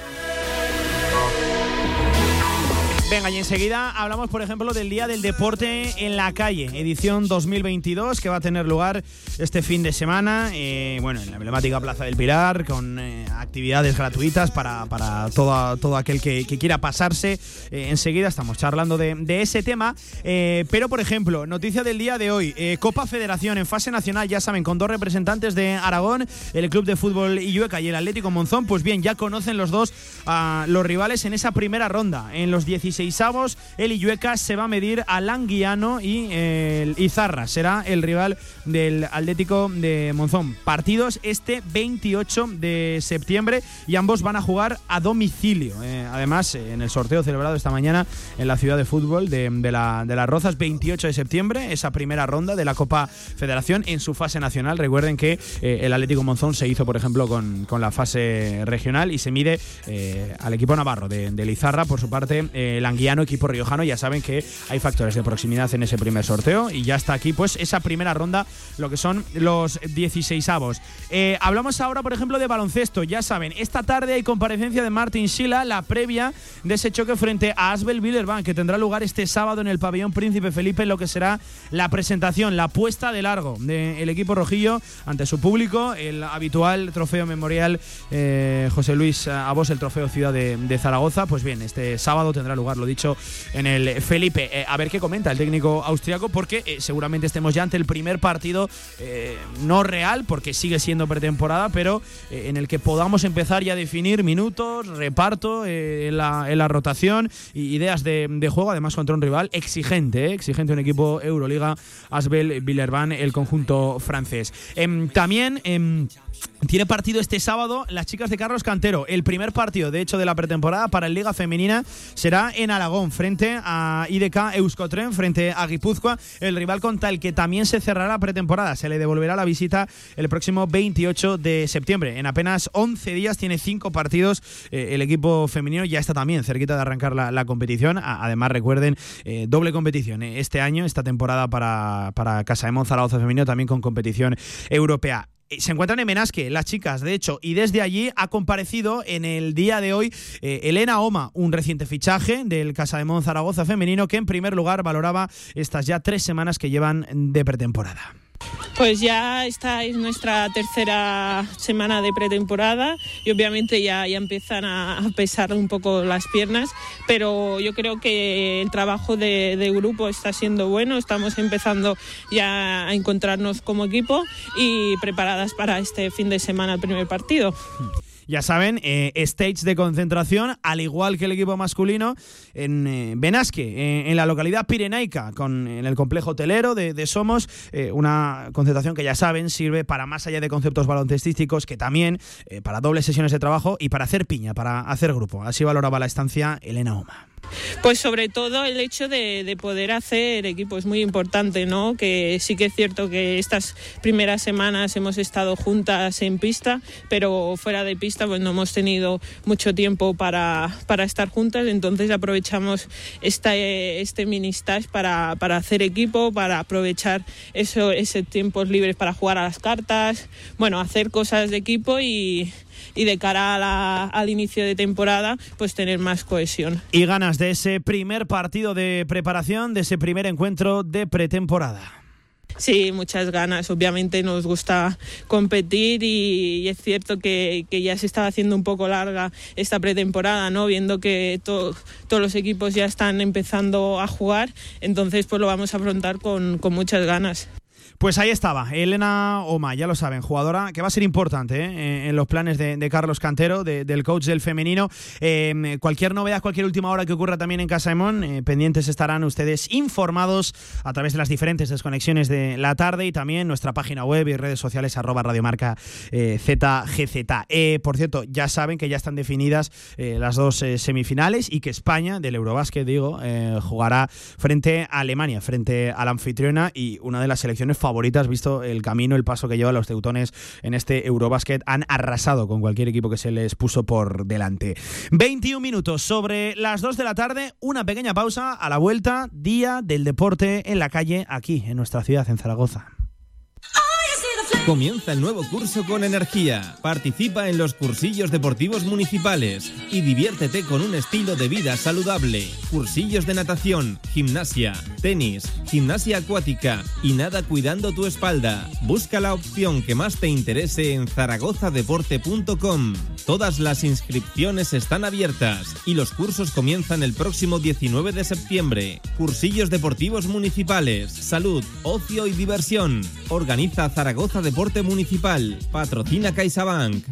[SPEAKER 2] Venga, y enseguida hablamos, por ejemplo, del Día del Deporte en la Calle, edición 2022, que va a tener lugar este fin de semana, eh, bueno, en la emblemática Plaza del Pilar, con eh, actividades gratuitas para, para todo, todo aquel que, quiera pasarse. Eh, enseguida estamos charlando de, ese tema, eh, pero, por ejemplo, noticia del día de hoy, eh, Copa Federación en fase nacional, ya saben, con dos representantes de Aragón, el Club de Fútbol Illueca y el Atlético Monzón, pues bien, ya conocen los dos los rivales en esa primera ronda, en los 16 avos, el Illueca se va a medir al Anguiano y eh, el Izarra será el rival del Atlético de Monzón. Partidos este 28 de septiembre y ambos van a jugar a domicilio. Eh, además, en el sorteo celebrado esta mañana en la ciudad de fútbol de, la, de las Rozas, 28 de septiembre, esa primera ronda de la Copa Federación en su fase nacional. Recuerden que eh, el Atlético Monzón se hizo, por ejemplo, con, con la fase regional y se mide al equipo navarro de, de Lizarra. Por su parte, el Anguiano, equipo riojano. Ya saben que hay factores de proximidad en ese primer sorteo y ya está aquí pues esa primera ronda, lo que son los 16 avos. Eh, hablamos ahora, por ejemplo, de baloncesto. Ya saben, esta tarde hay comparecencia de Martin Schila, la previa de ese choque frente a Asbel Villerban, que tendrá lugar este sábado en el pabellón Príncipe Felipe, lo que será la presentación, la puesta de largo del equipo rojillo ante su público, el habitual trofeo memorial eh, José Luis Abos, el trofeo Ciudad de, Zaragoza. Pues bien, este sábado tendrá lugar, lo dicho, en el Felipe. Eh, a ver qué comenta el técnico austriaco, porque eh, seguramente estemos ya ante el primer partido, no real, porque sigue siendo pretemporada, pero en el que podamos empezar ya a definir minutos, reparto en la, rotación y ideas de, juego, además contra un rival exigente, exigente un equipo Euroliga, Asbel Villerban, el conjunto francés. Em, también. Tiene partido este sábado las chicas de Carlos Cantero. El primer partido, de hecho, de la pretemporada para el Liga Femenina será en Aragón, frente a IDK Euskotren, frente a Guipúzcoa, el rival contra el que también se cerrará la pretemporada. Se le devolverá la visita el próximo 28 de septiembre. En apenas 11 días tiene 5 partidos. Eh, el equipo femenino ya está también cerquita de arrancar la, competición. además, recuerden, eh, doble competición eh, este año, esta temporada para, para Casa de Zaragoza Femenino, también con competición europea. Eh, se encuentran en Menasque, las chicas, de hecho, y desde allí ha comparecido en el día de hoy eh, Elena Oma, un reciente fichaje del Casa de Mon Zaragoza femenino, que en primer lugar valoraba estas ya tres semanas que llevan de pretemporada.
[SPEAKER 13] Pues ya esta es nuestra tercera semana de pretemporada y obviamente ya, ya empiezan a, pesar un poco las piernas, pero yo creo que el trabajo de, de, grupo está siendo bueno, estamos empezando ya a encontrarnos como equipo y preparadas para este fin de semana el primer partido.
[SPEAKER 2] Ya saben, eh, stage de concentración, al igual que el equipo masculino, en eh, Benasque, eh, en la localidad pirenaica, con, en el complejo hotelero de, Somos, una concentración que ya saben sirve para más allá de conceptos baloncestísticos, que también para dobles sesiones de trabajo y para hacer piña, para hacer grupo. Así valoraba la estancia Elena Oma.
[SPEAKER 13] Pues sobre todo el hecho de, poder hacer equipo es muy importante, ¿no? Que sí que es cierto que estas primeras semanas hemos estado juntas en pista, pero fuera de pista pues no hemos tenido mucho tiempo para, estar juntas, entonces aprovechamos este mini stage para, hacer equipo, para aprovechar eso, ese tiempos libres para jugar a las cartas, bueno, hacer cosas de equipo y y de cara al inicio de temporada, pues tener más cohesión.
[SPEAKER 2] Y ganas de ese primer partido de preparación, de ese primer encuentro de pretemporada.
[SPEAKER 13] Sí, muchas ganas. Obviamente nos gusta competir y, es cierto que, ya se estaba haciendo un poco larga esta pretemporada, ¿no? Viendo que todos los equipos ya están empezando a jugar, entonces pues lo vamos a afrontar con muchas ganas.
[SPEAKER 2] Pues ahí estaba, Elena Oma, ya lo saben, jugadora que va a ser importante ¿eh? en los planes de, Carlos Cantero, del coach del femenino. Em, cualquier novedad, cualquier última hora que ocurra también en Casa eh, pendientes estarán ustedes informados a través de las diferentes desconexiones de la tarde y también nuestra página web y redes sociales arroba radiomarca eh, ZGZ. por cierto, ya saben que ya están definidas las dos semifinales y que España, del Eurobásquet, digo, jugará frente a Alemania, frente a la anfitriona y una de las selecciones favoritas favoritas, visto el camino, el paso que llevan los teutones en este Eurobasket. Han arrasado con cualquier equipo que se les puso por delante. 21 minutos sobre las 2 de la tarde, una pequeña pausa a la vuelta, día del deporte en la calle, aquí en nuestra ciudad, en Zaragoza.
[SPEAKER 5] Comienza el nuevo curso con energía. Participa en los cursillos deportivos municipales y diviértete con un estilo de vida saludable. Cursillos de natación, gimnasia, tenis, gimnasia acuática y nada cuidando tu espalda. Busca la opción que más te interese en zaragozadeporte.com. Todas las inscripciones están abiertas y los cursos comienzan el próximo 19 de septiembre. Cursillos deportivos municipales, salud, ocio y diversión. Organiza Zaragoza Deporte Municipal. Patrocina CaixaBank.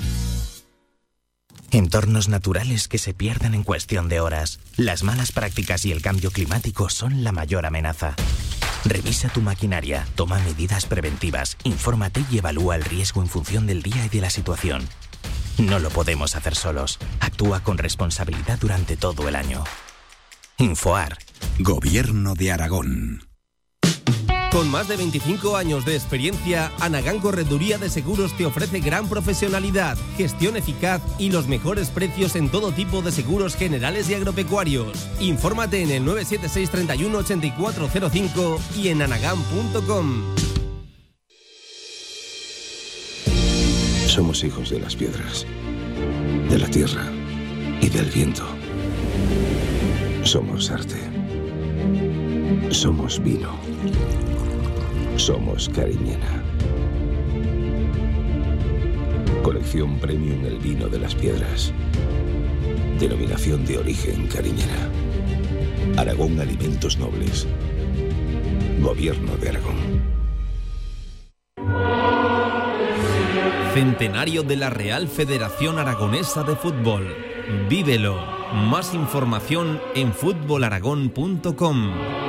[SPEAKER 6] Entornos naturales que se pierden en cuestión de horas. Las malas prácticas y el cambio climático son la mayor amenaza. Revisa tu maquinaria, toma medidas preventivas, infórmate y evalúa el riesgo en función del día y de la situación. No lo podemos hacer solos. Actúa con responsabilidad durante todo el año. Infoar.
[SPEAKER 7] Gobierno de Aragón.
[SPEAKER 5] Con más de 25 años de experiencia, Anagán Correduría de Seguros te ofrece gran profesionalidad, gestión eficaz y los mejores precios en todo tipo de seguros generales y agropecuarios. Infórmate en el 976 31 8405 y en anagán.com.
[SPEAKER 7] Somos hijos de las piedras, de la tierra y del viento. Somos arte. Somos vino. Somos Cariñena. Colección Premium El Vino de las Piedras. Denominación de origen Cariñena. Aragón Alimentos Nobles. Gobierno de Aragón.
[SPEAKER 5] Centenario de la Real Federación Aragonesa de Fútbol. Vívelo. Más información en fútbolaragón.com.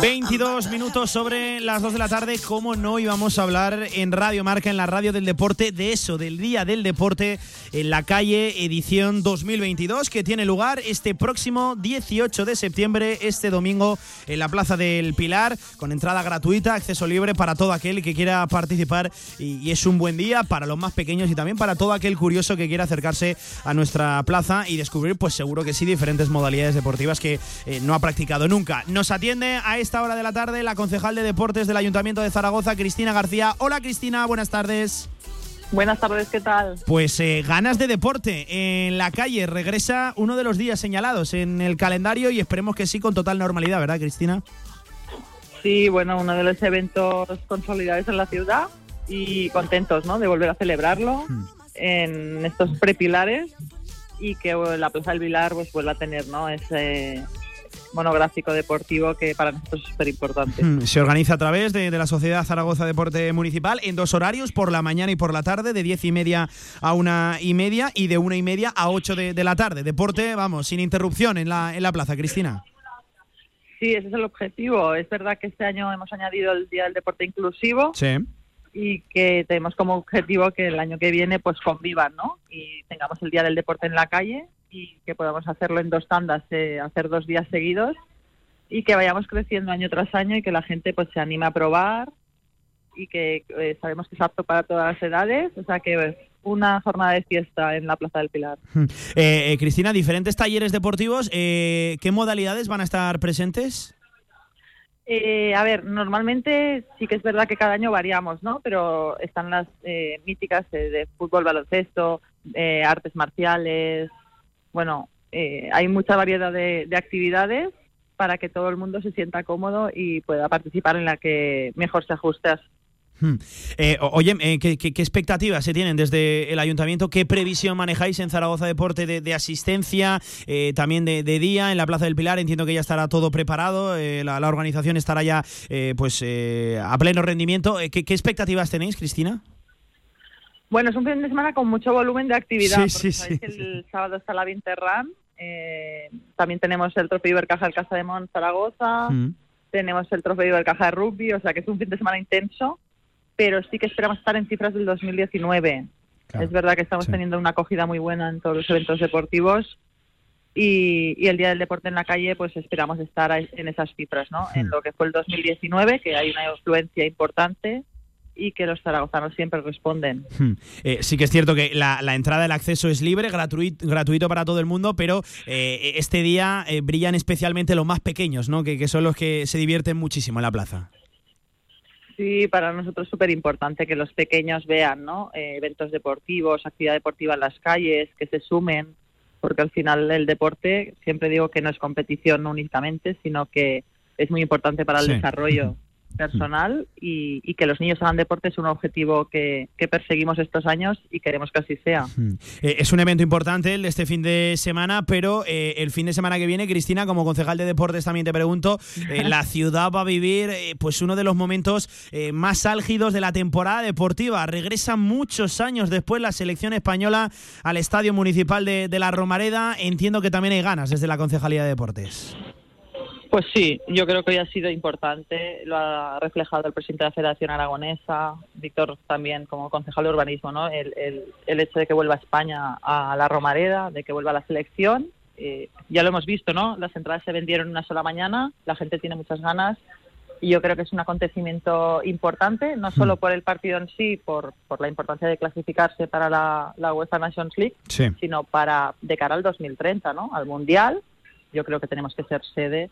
[SPEAKER 2] 22 minutos sobre las 2 de la tarde. ¿Cómo no íbamos a hablar en Radio Marca, en la radio del deporte, de eso, del Día del Deporte en la calle, edición 2022, que tiene lugar este próximo 18 de septiembre, este domingo, en la Plaza del Pilar, con entrada gratuita, acceso libre para todo aquel que quiera participar. Y, y es un buen día para los más pequeños y también para todo aquel curioso que quiera acercarse a nuestra plaza y descubrir, pues seguro que sí, diferentes modalidades deportivas que eh, no ha practicado nunca. Nos atiende a esta hora de la tarde la concejal de deportes del Ayuntamiento de Zaragoza, Cristina García. Hola Cristina, buenas tardes.
[SPEAKER 14] Buenas tardes, ¿qué tal?
[SPEAKER 2] Pues eh, ganas de deporte en la calle. Regresa uno de los días señalados en el calendario y esperemos que sí con total normalidad, ¿verdad, Cristina?
[SPEAKER 14] Sí, bueno, uno de los eventos consolidados en la ciudad y contentos, ¿no? De volver a celebrarlo en estos prepilares y que la Plaza del Vilar pues vuelva a tener, ¿no? Ese monográfico deportivo que para nosotros es súper importante.
[SPEAKER 2] Mm, Se organiza a través de, de la Sociedad Zaragoza Deporte Municipal en dos horarios, por la mañana y por la tarde, de diez y media a una y media y de una y media a ocho de, de la tarde. Deporte, vamos, sin interrupción en la, en la plaza, Cristina.
[SPEAKER 14] Sí, ese es el objetivo. Es verdad que este año hemos añadido el Día del Deporte Inclusivo
[SPEAKER 2] Sí.
[SPEAKER 14] y que tenemos como objetivo que el año que viene pues convivan, ¿no? Y tengamos el Día del Deporte en la calle y que podamos hacerlo en dos tandas, eh, hacer dos días seguidos y que vayamos creciendo año tras año y que la gente pues se anime a probar y que eh, sabemos que es apto para todas las edades, o sea que una jornada de fiesta en la Plaza del Pilar.
[SPEAKER 2] Eh, eh, Cristina, diferentes talleres deportivos, eh, ¿qué modalidades van a estar presentes?
[SPEAKER 14] Eh, a ver, normalmente sí que es verdad que cada año variamos, ¿no? Pero están las eh, míticas eh, de fútbol, baloncesto, eh, artes marciales. Bueno, eh, hay mucha variedad de, de actividades para que todo el mundo se sienta cómodo y pueda participar en la que mejor se ajuste
[SPEAKER 2] Hmm. Eh, oye, eh, ¿qué, qué, expectativas se tienen desde el ayuntamiento? ¿Qué previsión manejáis en Zaragoza Deporte de, asistencia, eh, también de, día en la Plaza del Pilar? Entiendo que ya estará todo preparado, eh, la, la organización estará ya pues a pleno rendimiento. Eh, ¿qué, qué expectativas tenéis, Cristina?
[SPEAKER 14] Bueno, es un fin de semana con mucho volumen de actividad.
[SPEAKER 2] Sí, sí,
[SPEAKER 14] sabéis
[SPEAKER 2] sí,
[SPEAKER 14] que el sábado está la Vinterran. eh, también tenemos el Trofeo Ibercaja del Casa de Mon Zaragoza.
[SPEAKER 2] Mm.
[SPEAKER 14] Tenemos el Trofeo Ibercaja de Rugby. O sea que es un fin de semana intenso. Pero sí que esperamos estar en cifras del 2019.
[SPEAKER 2] Claro,
[SPEAKER 14] Es verdad que estamos teniendo una acogida muy buena en todos los eventos deportivos. Y, y el Día del Deporte en la calle, pues esperamos estar en esas cifras, ¿no? En lo que fue el 2019, que hay una influencia importante y que los zaragozanos siempre responden.
[SPEAKER 2] Hmm. Eh, sí que es cierto que la, la entrada, el acceso es libre, gratuito, gratuito para todo el mundo, pero eh, este día eh, brillan especialmente los más pequeños, ¿no? Que, que son los que se divierten muchísimo en la plaza.
[SPEAKER 14] Sí, para nosotros es súper importante que los pequeños vean ¿no? Eh, eventos deportivos, actividad deportiva en las calles, que se sumen, porque al final el deporte, siempre digo que no es competición únicamente, sino que es muy importante para el
[SPEAKER 2] Sí.
[SPEAKER 14] desarrollo personal y, y que los niños hagan deporte es un objetivo que, que perseguimos estos años y queremos que así sea.
[SPEAKER 2] Eh, es un evento importante el de este fin de semana, pero eh, el fin de semana que viene, Cristina, como concejal de deportes también te pregunto, eh, la ciudad va a vivir eh, pues uno de los momentos más álgidos de la temporada deportiva. Regresa muchos años después la selección española al Estadio Municipal de, de la Romareda. Entiendo que también hay ganas desde la Concejalía de Deportes.
[SPEAKER 14] Pues sí, yo creo que hoy ha sido importante, lo ha reflejado el presidente de la Federación Aragonesa, Víctor también como concejal de urbanismo, ¿no? el, el, el hecho de que vuelva a España a la Romareda, de que vuelva a la selección. Eh, ya lo hemos visto, ¿no? Las entradas se vendieron una sola mañana, la gente tiene muchas ganas y yo creo que es un acontecimiento importante, no solo por el partido en sí, por, por la importancia de clasificarse para la, la UEFA Nations League,
[SPEAKER 2] Sí.
[SPEAKER 14] sino para de cara al 2030, ¿no? Al Mundial. Yo creo que tenemos que ser sede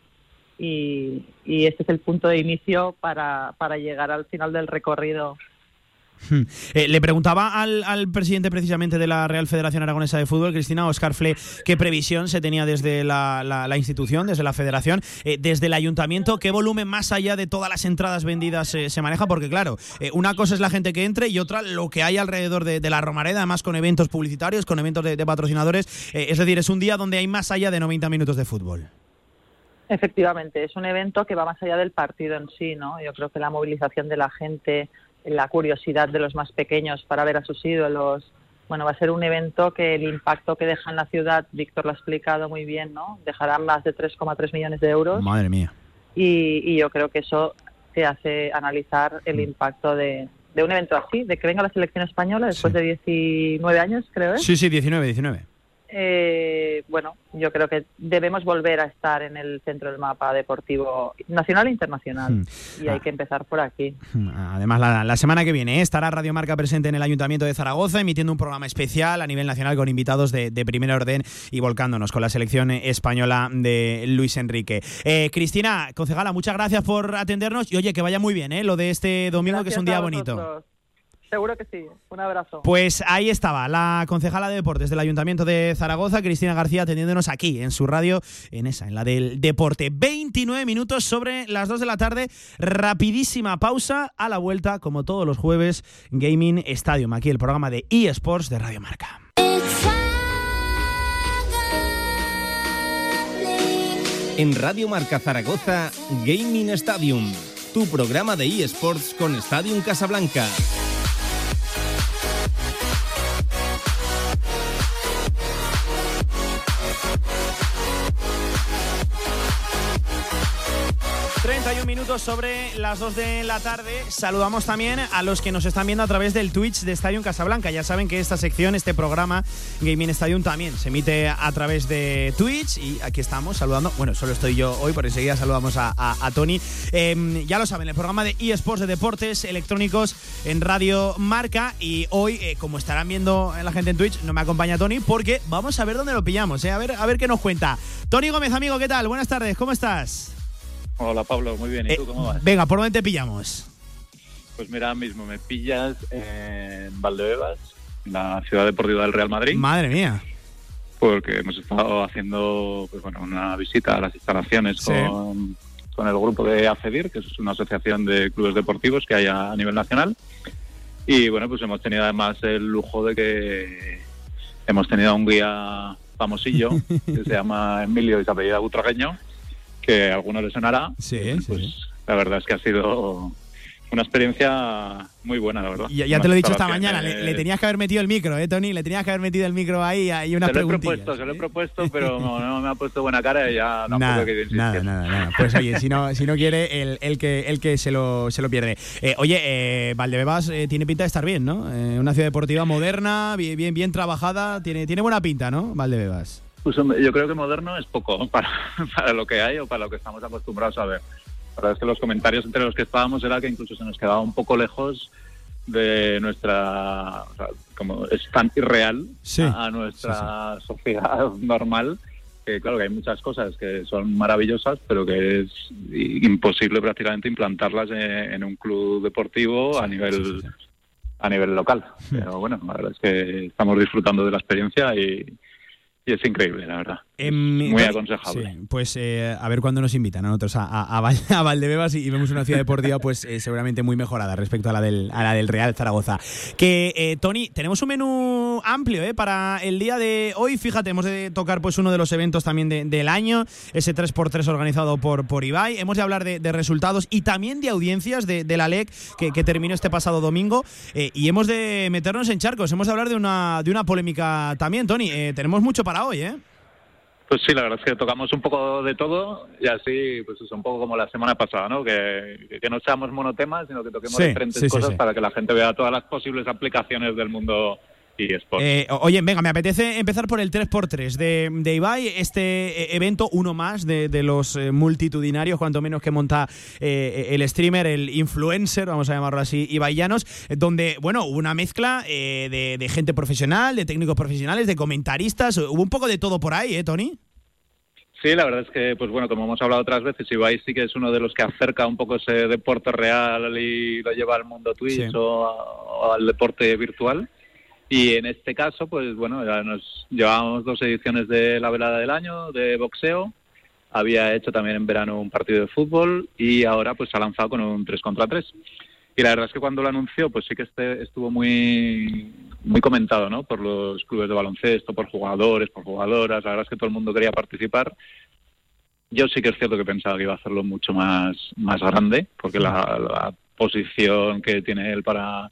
[SPEAKER 14] y, este es el punto de inicio para, para llegar al final del recorrido.
[SPEAKER 2] Hmm. Eh, le preguntaba al, al presidente precisamente de la Real Federación Aragonesa de Fútbol, Cristina Oscar Fle, qué previsión se tenía desde la, la- la institución, desde la federación, eh, desde el ayuntamiento, qué volumen más allá de todas las entradas vendidas eh, se maneja, porque claro, una cosa es la gente que entre y otra lo que hay alrededor de, la Romareda, además con eventos publicitarios, con eventos de, patrocinadores, es decir, es un día donde hay más allá de 90 minutos de fútbol.
[SPEAKER 14] Efectivamente, es un evento que va más allá del partido en sí, ¿no? Yo creo que la movilización de la gente, la curiosidad de los más pequeños para ver a sus ídolos, bueno, va a ser un evento que el impacto que deja en la ciudad, Víctor lo ha explicado muy bien, ¿no? Dejará más de 3,3 millones de euros
[SPEAKER 2] Madre mía.
[SPEAKER 14] y, y yo creo que eso te hace analizar el impacto de, de un evento así, de que venga la selección española después de 19 años, creo, ¿eh?
[SPEAKER 2] Sí, sí, 19, 19.
[SPEAKER 14] Eh, bueno, yo creo que debemos volver a estar en el centro del mapa deportivo nacional e internacional.
[SPEAKER 2] Hmm.
[SPEAKER 14] Y hay que empezar por aquí.
[SPEAKER 2] Además, la, la semana que viene ¿eh? estará Radio Marca presente en el Ayuntamiento de Zaragoza, emitiendo un programa especial a nivel nacional con invitados de, de primer orden y volcándonos con la selección española de Luis Enrique. Eh, Cristina, concejala, muchas gracias por atendernos y oye, que vaya muy bien ¿eh? lo de este domingo, que es un día bonito.
[SPEAKER 14] Seguro que sí. Un abrazo.
[SPEAKER 2] Pues ahí estaba la concejala de deportes del Ayuntamiento de Zaragoza, Cristina García, atendiéndonos aquí en su radio, en esa, en la del deporte. 29 minutos sobre las 2 de la tarde, rapidísima pausa a la vuelta, como todos los jueves, Gaming Stadium, aquí el programa de eSports de Radio Marca.
[SPEAKER 5] En Radio Marca Zaragoza, Gaming Stadium, tu programa de eSports con Stadium Casablanca.
[SPEAKER 2] 31 minutos sobre las 2 de la tarde. Saludamos también a los que nos están viendo a través del Twitch de Stadium Casablanca. Ya saben que esta sección, este programa Gaming Stadium también se emite a través de Twitch y aquí estamos saludando. Bueno, solo estoy yo hoy, por enseguida saludamos a, Tony. Eh, ya lo saben, el programa de eSports de deportes electrónicos en Radio Marca. Y hoy, eh, como estarán viendo la gente en Twitch, no me acompaña Tony porque vamos a ver dónde lo pillamos. eh. A, ver, a ver qué nos cuenta. Tony Gómez, amigo, ¿qué tal? Buenas tardes, ¿cómo estás?
[SPEAKER 15] Hola Pablo, muy bien. ¿Y
[SPEAKER 2] Eh,
[SPEAKER 15] tú cómo vas?
[SPEAKER 2] Venga, ¿por dónde te pillamos?
[SPEAKER 15] Pues mira, ahora mismo me pillas en Valdebebas, en la ciudad deportiva del Real Madrid,
[SPEAKER 2] Madre mía.
[SPEAKER 15] porque hemos estado haciendo pues, bueno, una visita a las instalaciones
[SPEAKER 2] Sí.
[SPEAKER 15] con, con el grupo de ACEDIR, que es una asociación de clubes deportivos que hay a, a nivel nacional. Y bueno, pues hemos tenido además el lujo de que hemos tenido a un guía famosillo que se llama Emilio y se apellida Butragueño, que a algunos le sonará.
[SPEAKER 2] Sí,
[SPEAKER 15] pues la verdad es que ha sido una experiencia muy buena, la verdad.
[SPEAKER 2] Ya, te lo he dicho esta mañana, le, le tenías que haber metido el micro, ¿eh, Tony? Le tenías que haber metido el micro ahí y unas
[SPEAKER 15] se lo he propuesto, se lo he propuesto, pero no, no me ha puesto buena cara y ya tampoco
[SPEAKER 2] Nada,
[SPEAKER 15] he
[SPEAKER 2] nada, nada, nada. Pues oye, si no, si no quiere, el, el que, el que se, lo, se lo pierde. Eh, oye, eh, Valdebebas eh, tiene pinta de estar bien, ¿no? Eh, una ciudad deportiva moderna, bien, bien, bien trabajada, tiene, tiene buena pinta, ¿no? Valdebebas.
[SPEAKER 15] Pues yo creo que moderno es poco para, para lo que hay o para lo que estamos acostumbrados a ver. La verdad es que los comentarios entre los que estábamos era que incluso se nos quedaba un poco lejos de nuestra, o sea, como es tan irreal
[SPEAKER 2] Sí.
[SPEAKER 15] a, a nuestra sociedad normal que claro que hay muchas cosas que son maravillosas pero que es imposible prácticamente implantarlas en, en un club deportivo a nivel a nivel local pero bueno la verdad es que estamos disfrutando de la experiencia y, y es increíble la verdad
[SPEAKER 2] Em,
[SPEAKER 15] muy aconsejable
[SPEAKER 2] sí, pues eh, a ver cuándo nos invitan a nosotros a, a, a Val- a Valdebebas y, y vemos una ciudad deportiva pues eh, seguramente muy mejorada respecto a la del, a la del Real Zaragoza. Que eh, Tony, tenemos un menú amplio eh, para el día de hoy. Fíjate, hemos de tocar pues uno de los eventos también de- del año, ese 3x3 organizado por, por Ibai. Hemos de hablar de, de resultados y también de audiencias de, de la LEC que, que terminó este pasado domingo. Y hemos de meternos en charcos, hemos de hablar de una, de una polémica también, Tony. Tenemos mucho para hoy, ¿eh?
[SPEAKER 15] Pues sí, la verdad es que tocamos un poco de todo y así, pues es un poco como la semana pasada, ¿no? Que, que no seamos monotemas, sino que toquemos
[SPEAKER 2] Sí,
[SPEAKER 15] diferentes
[SPEAKER 2] sí,
[SPEAKER 15] cosas
[SPEAKER 2] sí.
[SPEAKER 15] para que la gente vea todas las posibles aplicaciones del mundo eSports.
[SPEAKER 2] Eh, oye, venga, me apetece empezar por el 3x3 de, de Ibai, este eh, evento, uno más de, de los eh, multitudinarios, cuanto menos que monta eh, el streamer, el influencer, vamos a llamarlo así, Ibai Llanos, eh, donde, bueno, hubo una mezcla eh, de, de gente profesional, de técnicos profesionales, de comentaristas, hubo un poco de todo por ahí, ¿eh, Tony?
[SPEAKER 15] Sí, la verdad es que, pues bueno, como hemos hablado otras veces, Ibai sí que es uno de los que acerca un poco ese deporte real y lo lleva al mundo Twitch
[SPEAKER 2] Sí.
[SPEAKER 15] o, a- o al deporte virtual. Y en este caso, pues bueno, ya nos llevamos dos ediciones de la velada del año de boxeo. Había hecho también en verano un partido de fútbol y ahora pues ha lanzado con un 3 contra 3. Y la verdad es que cuando lo anunció, pues sí que este estuvo muy muy comentado, ¿no? Por los clubes de baloncesto, por jugadores, por jugadoras. La verdad es que todo el mundo quería participar. Yo sí que es cierto que pensaba que iba a hacerlo mucho más, más grande, porque la posición que tiene él para,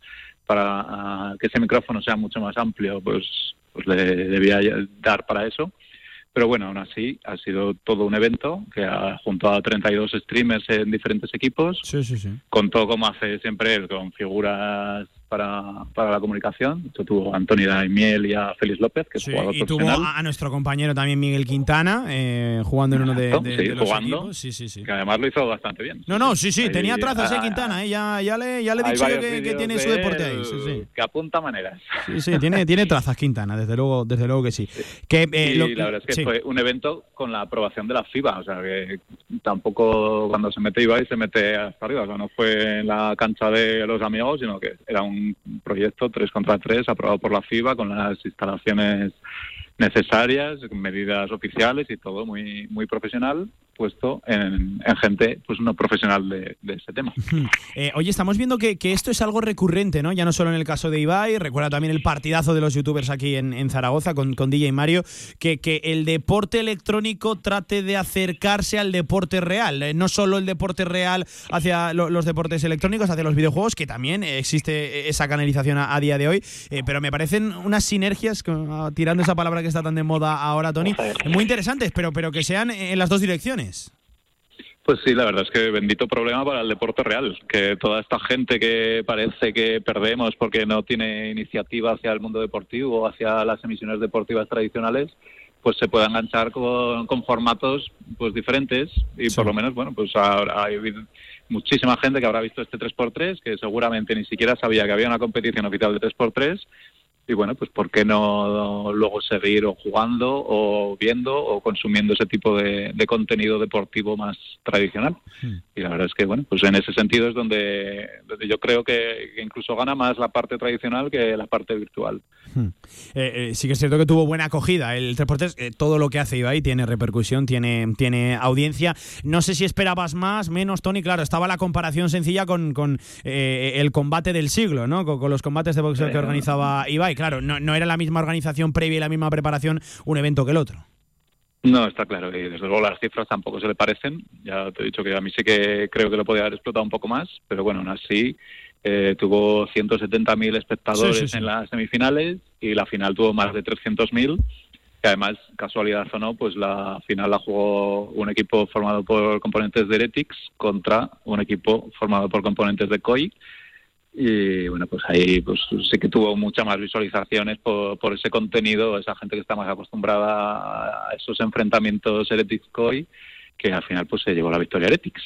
[SPEAKER 15] para que ese micrófono sea mucho más amplio, pues, pues le debía dar para eso. Pero bueno, aún así ha sido todo un evento que ha junto a 32 streamers en diferentes equipos.
[SPEAKER 2] Sí, sí, sí.
[SPEAKER 15] Contó como hace siempre él, con figuras para, para la comunicación. Esto tuvo a Antonio Daimiel y a Félix López, que es
[SPEAKER 2] Sí,
[SPEAKER 15] jugador
[SPEAKER 2] y tuvo a, nuestro compañero también Miguel Quintana, eh, jugando en uno de, de-
[SPEAKER 15] sí,
[SPEAKER 2] de los
[SPEAKER 15] jugando.
[SPEAKER 2] equipos. Sí, sí, sí.
[SPEAKER 15] Que además lo hizo bastante bien.
[SPEAKER 2] No, no, sí, sí,
[SPEAKER 15] Ahí-
[SPEAKER 2] tenía trazas, eh,
[SPEAKER 15] ah,
[SPEAKER 2] Quintana, eh, ya, ya, le, ya le he dicho yo que, tiene
[SPEAKER 15] de
[SPEAKER 2] su deporte ahí. Sí, sí.
[SPEAKER 15] Que apunta maneras.
[SPEAKER 2] Sí, sí, tiene, tiene trazas Quintana, desde luego, desde luego que sí. Que, eh,
[SPEAKER 15] y
[SPEAKER 2] lo-
[SPEAKER 15] la verdad es que fue un evento con la aprobación de la FIBA, o sea que tampoco cuando se mete Ibai se mete hasta arriba, o sea, no fue en la cancha de los amigos, sino que era un proyecto 3 contra 3 aprobado por la FIBA con las instalaciones necesarias, medidas oficiales y todo muy muy profesional, puesto en, en gente pues no profesional de, de ese tema.
[SPEAKER 2] Eh, oye, estamos viendo que, que esto es algo recurrente, ¿no? Ya no solo en el caso de Ibai, recuerda también el partidazo de los youtubers aquí en, en Zaragoza con, con DJ Mario, que, que el deporte electrónico trate de acercarse al deporte real, eh, no solo el deporte real hacia lo- los deportes electrónicos, hacia los videojuegos, que también eh, existe esa canalización a, a día de hoy, eh, pero me parecen unas sinergias, con- ah, tirando esa palabra que está tan de moda ahora, Tony, muy interesantes, pero, pero que sean en las dos direcciones.
[SPEAKER 15] Pues sí, la verdad es que bendito problema para el deporte real, que toda esta gente que parece que perdemos porque no tiene iniciativa hacia el mundo deportivo, hacia las emisiones deportivas tradicionales, pues se pueda enganchar con, con formatos pues diferentes. Y por lo menos, bueno, pues habrá- hay muchísima gente que habrá visto este 3x3, que seguramente ni siquiera sabía que había una competición oficial de 3x3 y bueno, pues ¿por qué no luego seguir o jugando o viendo o consumiendo ese tipo de, de contenido deportivo más tradicional? Y la verdad es que, bueno, pues en ese sentido es donde, donde yo creo que, que incluso gana más la parte tradicional que la parte virtual.
[SPEAKER 2] Eh, eh, sí que es cierto que tuvo buena acogida el 3x3. eh, todo lo que hace Ibai tiene repercusión, tiene, tiene audiencia. No sé si esperabas más, menos, Tony. Claro, estaba la comparación sencilla con, con, eh, el combate del siglo, ¿no? Con, con los combates de boxeo que organizaba Ibai. Claro, no, no era la misma organización previa y la misma preparación un evento que el otro.
[SPEAKER 15] No, está claro. Y desde luego las cifras tampoco se le parecen. Ya te he dicho que a mí sí que creo que lo podía haber explotado un poco más, pero bueno, aún así eh, tuvo 170.000 espectadores
[SPEAKER 2] Sí, sí, sí.
[SPEAKER 15] en las semifinales y la final tuvo más de 300.000. Que además, casualidad o no, pues la final la jugó un equipo formado por componentes de Heretics contra un equipo formado por componentes de COI. Y bueno, pues ahí pues sí que tuvo muchas más visualizaciones por, por ese contenido, esa gente que está más acostumbrada a esos enfrentamientos Heretics COI, que al final pues se llevó la victoria Heretics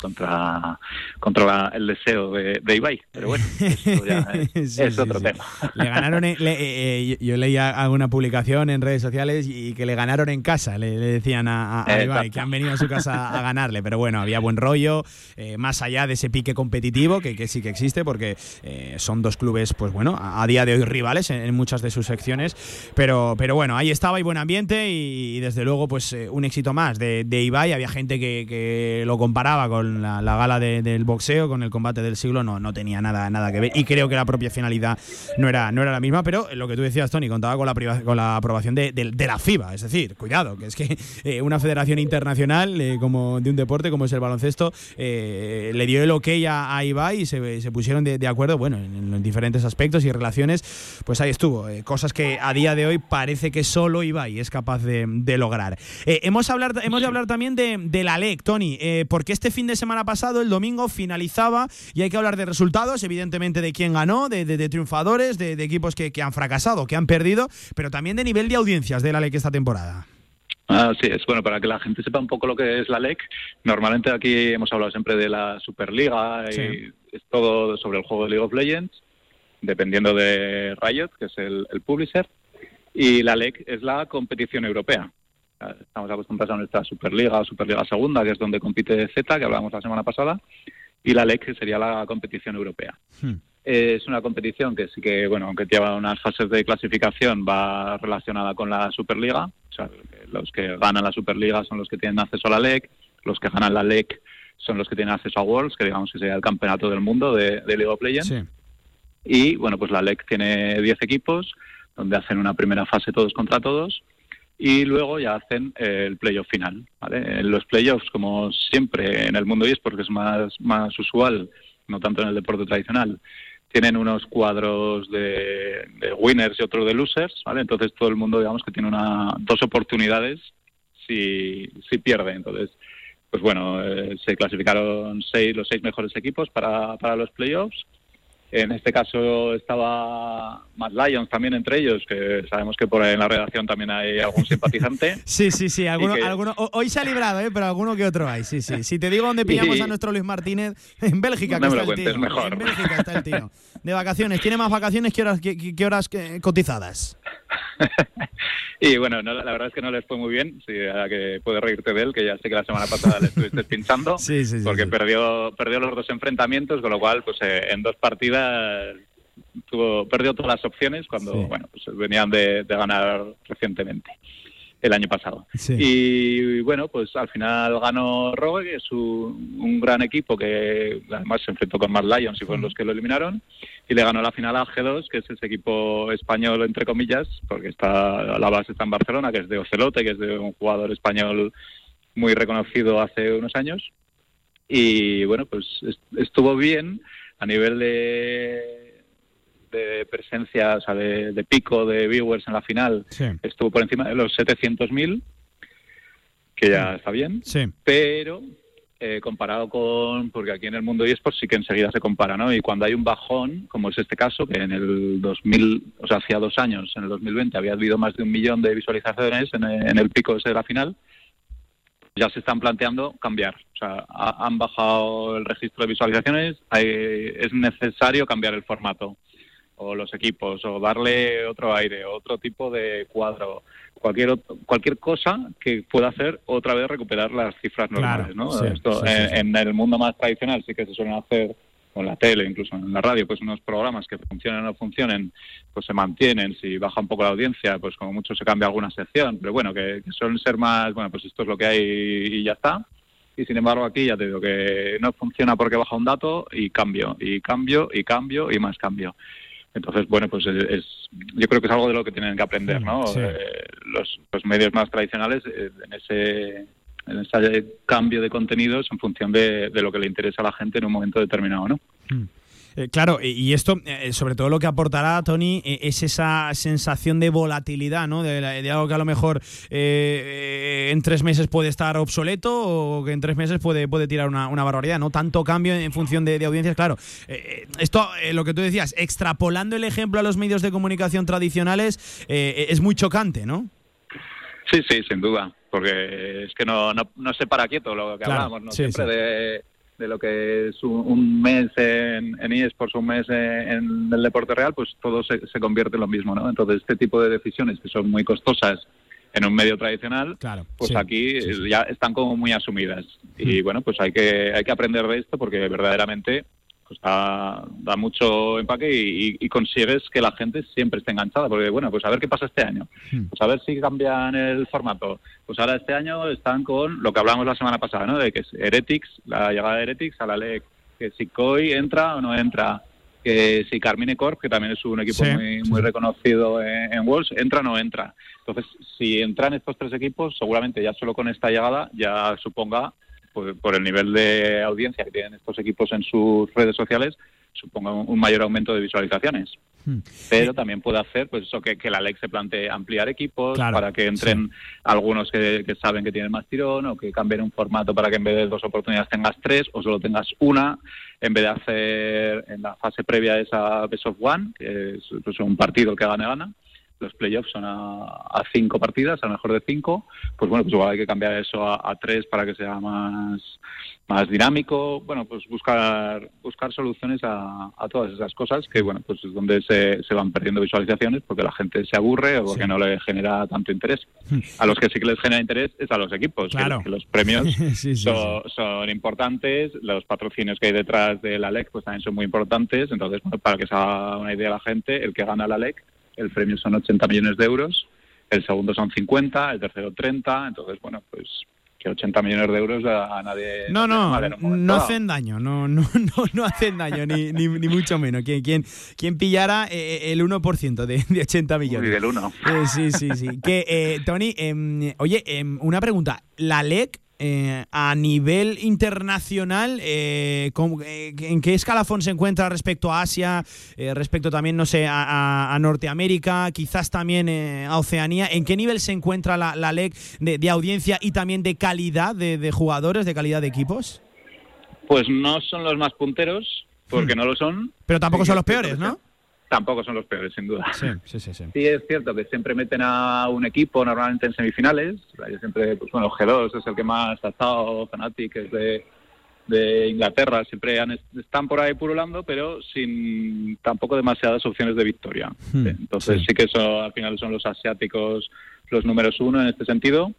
[SPEAKER 15] contra, contra la- el deseo de, de Ibai. Pero bueno, eso ya es,
[SPEAKER 2] Sí,
[SPEAKER 15] es
[SPEAKER 2] sí,
[SPEAKER 15] otro
[SPEAKER 2] sí.
[SPEAKER 15] tema.
[SPEAKER 2] Le ganaron, le- eh, eh, yo leía alguna publicación en redes sociales y que le ganaron en casa, le, le decían a, Ibai, que han venido a su casa a ganarle, pero bueno, había buen rollo, eh, más allá de ese pique competitivo, que, que sí que existe, porque eh, son dos clubes, pues bueno, a, a día de hoy rivales en, en muchas de sus secciones, pero, pero bueno, ahí estaba y buen ambiente y, y desde luego pues un éxito más de, de Ibai, Había gente que, lo comparaba con la, la gala de- del boxeo, con el combate del siglo, no, no tenía nada, nada que ver. Y creo que la propia finalidad no era, no era la misma, pero lo que tú decías, Tony, contaba con la, con la aprobación de, la FIBA. Es decir, cuidado, que es que eh, una federación internacional eh, como de un deporte como es el baloncesto eh, le dio el ok a, a Ibai y se, pusieron de, acuerdo, bueno, en, en diferentes aspectos y relaciones, pues ahí estuvo. cosas que a día de hoy parece que solo Ibai es capaz de, lograr. Hemos, hablar, hemos de hablar también de, de la LEC, Tony, eh, porque este fin de semana pasado, el domingo, finalizaba y hay que hablar de resultados, evidentemente de quién ganó, de, de- de triunfadores, de, de equipos que, que han fracasado, que han perdido, pero también de nivel de audiencias de la LEC esta temporada.
[SPEAKER 15] Así es, bueno, para que la gente sepa un poco lo que es la LEC, normalmente aquí hemos hablado siempre de la Superliga y
[SPEAKER 2] Sí.
[SPEAKER 15] es todo sobre el juego de League of Legends, dependiendo de Riot, que es el, el publisher, y la LEC es la competición europea. Estamos acostumbrados a nuestra Superliga o Superliga Segunda, que es donde compite Z, que hablábamos la semana pasada, y la LEC que sería la competición europea. Eh, Es una competición que sí que, bueno, aunque lleva unas fases de clasificación, va relacionada con la Superliga. O sea, los que ganan la Superliga son los que tienen acceso a la LEC, los que ganan la LEC son los que tienen acceso a Worlds, que digamos que sería el campeonato del mundo de, de League of Legends. Y bueno, pues la LEC tiene 10 equipos, donde hacen una primera fase todos contra todos, y luego ya hacen eh, el playoff final. ¿vale? En los playoffs, como siempre en el mundo eSports, que es más, más usual, no tanto en el deporte tradicional, tienen unos cuadros de, de winners y otros de losers, ¿vale? Entonces todo el mundo, digamos, que tiene una, dos oportunidades si, si pierde. Entonces, pues bueno, eh, se clasificaron seis, los seis mejores equipos para, para los playoffs. En este caso estaba Mad Lions también entre ellos, que sabemos que por ahí en la redacción también hay algún simpatizante.
[SPEAKER 2] Sí, sí, sí. Alguno,
[SPEAKER 15] que-
[SPEAKER 2] alguno- ho- hoy se ha librado, ¿eh? pero alguno que otro hay. Sí, sí. Si te digo dónde pillamos a nuestro Luis Martínez, en Bélgica,
[SPEAKER 15] No
[SPEAKER 2] que
[SPEAKER 15] me
[SPEAKER 2] está
[SPEAKER 15] lo
[SPEAKER 2] el tío.
[SPEAKER 15] cuentes, mejor.
[SPEAKER 2] En Bélgica está el tío. De vacaciones. Tiene más vacaciones que horas, que, que- horas que- cotizadas.
[SPEAKER 15] Y bueno, no, la verdad es que no les fue muy bien, sí, a que puedes reírte de él, que ya sé que la semana pasada le estuviste pinchando,
[SPEAKER 2] Sí, sí,
[SPEAKER 15] porque perdió perdió los dos enfrentamientos, con lo cual, pues eh, en dos partidas tuvo perdió todas las opciones cuando, bueno, pues venían de, de ganar recientemente, el año pasado.
[SPEAKER 2] Sí.
[SPEAKER 15] Y bueno, pues al final ganó Rogue, que es un, un gran equipo que además se enfrentó con Mad Lions y fueron los que lo eliminaron. Y le ganó la final a G2, que es ese equipo español, entre comillas, porque está la base está en Barcelona, que es de Ocelote, que es de un jugador español muy reconocido hace unos años. Y bueno, pues est- estuvo bien a nivel de, de presencia, o sea, de, de pico de viewers en la final
[SPEAKER 2] Sí.
[SPEAKER 15] estuvo por encima de los 700.000, que ya está bien,
[SPEAKER 2] Sí.
[SPEAKER 15] pero eh, comparado con, porque aquí en el mundo eSports sí que enseguida se compara, ¿no? Y cuando hay un bajón, como es este caso, que en el 2000, o sea, hacía dos años, en el 2020, había habido más de un millón de visualizaciones en, el- en el pico ese de la final, ya se están planteando cambiar. O sea, ha- han bajado el registro de visualizaciones, hay- es necesario cambiar el formato o los equipos o darle otro aire, otro tipo de cuadro, cualquier ot- cualquier cosa que pueda hacer otra vez recuperar las cifras
[SPEAKER 2] Claro,
[SPEAKER 15] normales, ¿no?
[SPEAKER 2] sí,
[SPEAKER 15] Esto,
[SPEAKER 2] sí, sí,
[SPEAKER 15] en, el mundo más tradicional sí que se suelen hacer con la tele, incluso en la radio, pues unos programas que funcionen o no funcionen, pues se mantienen. Si baja un poco la audiencia, pues como mucho se cambia alguna sección, pero bueno, que, que suelen ser más, bueno, pues esto es lo que hay y ya está. Y sin embargo aquí ya te digo que no funciona porque baja un dato y cambio, y cambio, y cambio, y más cambio. Entonces, bueno, pues es, es- yo creo que es algo de lo que tienen que aprender, ¿no?
[SPEAKER 2] Sí.
[SPEAKER 15] Eh, los, los medios más tradicionales eh, en ese en ese cambio de contenidos en función de, de lo que le interesa a la gente en un momento determinado, ¿no?
[SPEAKER 2] Eh, claro, y- esto, eh, sobre todo lo que aportará, Tony, eh, es esa sensación de volatilidad, ¿no? De, de algo que a lo mejor en tres meses puede estar obsoleto o que en tres meses puede, puede tirar una, una barbaridad, ¿no? Tanto cambio en función de, de audiencias, claro. Esto, lo que tú decías, extrapolando el ejemplo a los medios de comunicación tradicionales, eh, es muy chocante, ¿no?
[SPEAKER 15] Sí, sí, sin duda, porque es que no, no, no se para quieto lo que
[SPEAKER 2] Claro,
[SPEAKER 15] hablábamos, ¿no?
[SPEAKER 2] sí,
[SPEAKER 15] Siempre
[SPEAKER 2] sí.
[SPEAKER 15] De, de lo que es un, un mes en, en eSports, un mes en, en el deporte real, pues todo se, se convierte en lo mismo, ¿no? Entonces, este tipo de decisiones que son muy costosas en un medio tradicional, pues
[SPEAKER 2] sí,
[SPEAKER 15] aquí ya están como muy asumidas. Y bueno, pues hay que, hay que aprender de esto porque verdaderamente pues da, da mucho empaque y, y consigues que la gente siempre esté enganchada, porque bueno, pues a ver qué pasa este año, pues a ver si cambian el formato. Pues ahora este año están con lo que hablamos la semana pasada, ¿no? De que es Heretics, la llegada de Heretics a la LEC, que si Koi entra o no entra, que si Carmine Corp, que también es un equipo
[SPEAKER 2] Sí,
[SPEAKER 15] muy, muy
[SPEAKER 2] sí.
[SPEAKER 15] reconocido en, en Wolves, entra o no entra. Entonces, si entran estos tres equipos, seguramente ya solo con esta llegada ya suponga, por, por el nivel de audiencia que tienen estos equipos en sus redes sociales, suponga un, un mayor aumento de visualizaciones.
[SPEAKER 2] Hmm.
[SPEAKER 15] Pero también puede hacer, pues eso, que, que la LEC se plantee ampliar equipos
[SPEAKER 2] Claro,
[SPEAKER 15] para que entren algunos que, que saben que tienen más tirón o que cambien un formato para que en vez de dos oportunidades tengas tres o solo tengas una, en vez de hacer en la fase previa esa Best of One, que es pues, un partido que gane gana. Los playoffs son a, a cinco partidas, a lo mejor de cinco. Pues bueno, pues igual hay que cambiar eso a, a tres para que sea más, más dinámico. Bueno, pues buscar buscar soluciones a, a todas esas cosas que, bueno, pues es donde se, se van perdiendo visualizaciones porque la gente se aburre o porque no le genera tanto interés. A los que sí que les genera interés es a los equipos, que-
[SPEAKER 2] Claro.
[SPEAKER 15] que, los premios
[SPEAKER 2] Sí, sí,
[SPEAKER 15] son, son importantes, los patrocinios que hay detrás de la LEC pues también son muy importantes, entonces bueno, para que se haga una idea la gente, el que gana la LEC, el premio son 80 millones de euros, el segundo son 50, el tercero 30, entonces bueno, pues que 80 millones de euros a, a nadie
[SPEAKER 2] No, no, no hacen daño, no, no, no, no hacen daño, ni, ni, ni mucho menos. Quien, quien, quien pillara eh, el 1% de, de 80 millones.
[SPEAKER 15] Uy, del uno.
[SPEAKER 2] Eh, sí, sí, sí. Que, eh, Tony, em, oye, em, una pregunta. ¿La LEC eh, a nivel internacional, eh, eh, ¿en qué escalafón se encuentra respecto a Asia, eh, respecto también, no sé, a, a- a Norteamérica, quizás también eh, a Oceanía? ¿En qué nivel se encuentra la, la LEC de, de audiencia y también de calidad de, de jugadores, de calidad de equipos?
[SPEAKER 15] Pues no son los más punteros, porque no lo son.
[SPEAKER 2] Pero tampoco son los peores, ¿no?
[SPEAKER 15] Tampoco son los peores, sin duda.
[SPEAKER 2] Sí, sí, sí. sí.
[SPEAKER 15] Sí, es cierto que siempre meten a un equipo normalmente en semifinales. Yo siempre, pues bueno, G2 es el que más ha estado, Fnatic es de, de Inglaterra, siempre han- están por ahí purulando, pero sin tampoco demasiadas opciones de victoria.
[SPEAKER 2] Hmm,
[SPEAKER 15] Entonces
[SPEAKER 2] sí.
[SPEAKER 15] sí. que eso al final son los asiáticos los números uno en este sentido.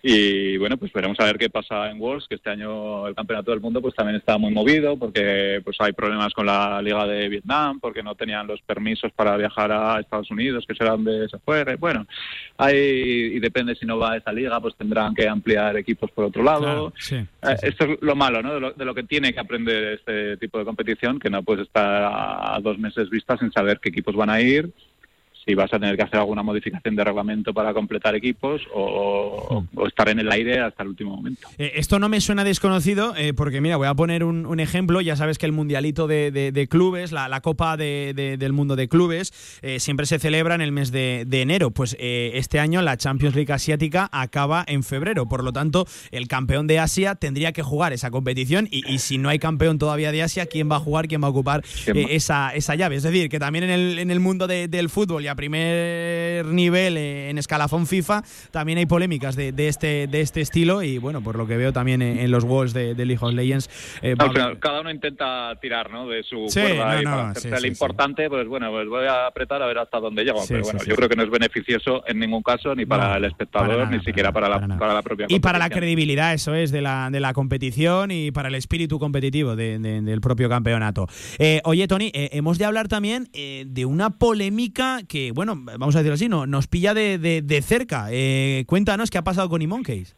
[SPEAKER 15] Y bueno, pues veremos a ver qué pasa en Worlds, que este año el campeonato del mundo pues también está muy movido porque pues hay problemas con la liga de Vietnam, porque no tenían los permisos para viajar a Estados Unidos, que serán de ese fuera. Bueno, hay y depende si no va a esa liga, pues tendrán que ampliar equipos por otro lado.
[SPEAKER 2] Claro, sí.
[SPEAKER 15] Eh, Esto es lo malo, ¿no? De lo, de lo que tiene que aprender este tipo de competición, que no puedes estar a dos meses vista sin saber qué equipos van a ir, si vas a tener que hacer alguna modificación de reglamento para completar equipos o, o estar en el aire hasta el último momento.
[SPEAKER 2] Eh, esto no me suena desconocido eh, porque, mira, voy a poner un, un ejemplo. Ya sabes que el mundialito de, de- de clubes, la, la Copa de- de- del Mundo de Clubes, eh, siempre se celebra en el mes de, enero. Pues eh, este año la Champions League Asiática acaba en febrero. Por lo tanto, el campeón de Asia tendría que jugar esa competición. Y, y si no hay campeón todavía de Asia, ¿quién va a jugar? ¿Quién va a ocupar esa, esa llave? Es decir, que también en el, en el mundo de- del fútbol y a primer nivel, eh, en escalafón FIFA, también hay polémicas de, de este, de este estilo. Y bueno, por lo que veo también en, en los walls de, de League of Legends. eh,
[SPEAKER 15] Al final, cada uno intenta tirar ¿no? de su
[SPEAKER 2] Sí,
[SPEAKER 15] cuerda
[SPEAKER 2] no,
[SPEAKER 15] y
[SPEAKER 2] no,
[SPEAKER 15] para
[SPEAKER 2] sí, sí,
[SPEAKER 15] importante, pues bueno, pues voy a apretar a ver hasta dónde llego. Pero bueno, yo creo que no es beneficioso en ningún caso, ni para
[SPEAKER 2] No,
[SPEAKER 15] el espectador,
[SPEAKER 2] para nada,
[SPEAKER 15] ni siquiera para, la, para la propia
[SPEAKER 2] Y para la credibilidad, eso es, de la, de la competición y para el espíritu competitivo de- de- del propio campeonato. Eh, oye, Tony, eh, hemos de hablar también eh, de una polémica que, bueno, vamos a decirlo así, no, nos pilla de, de- de cerca. Eh, cuéntanos qué ha pasado con E-Monkeys.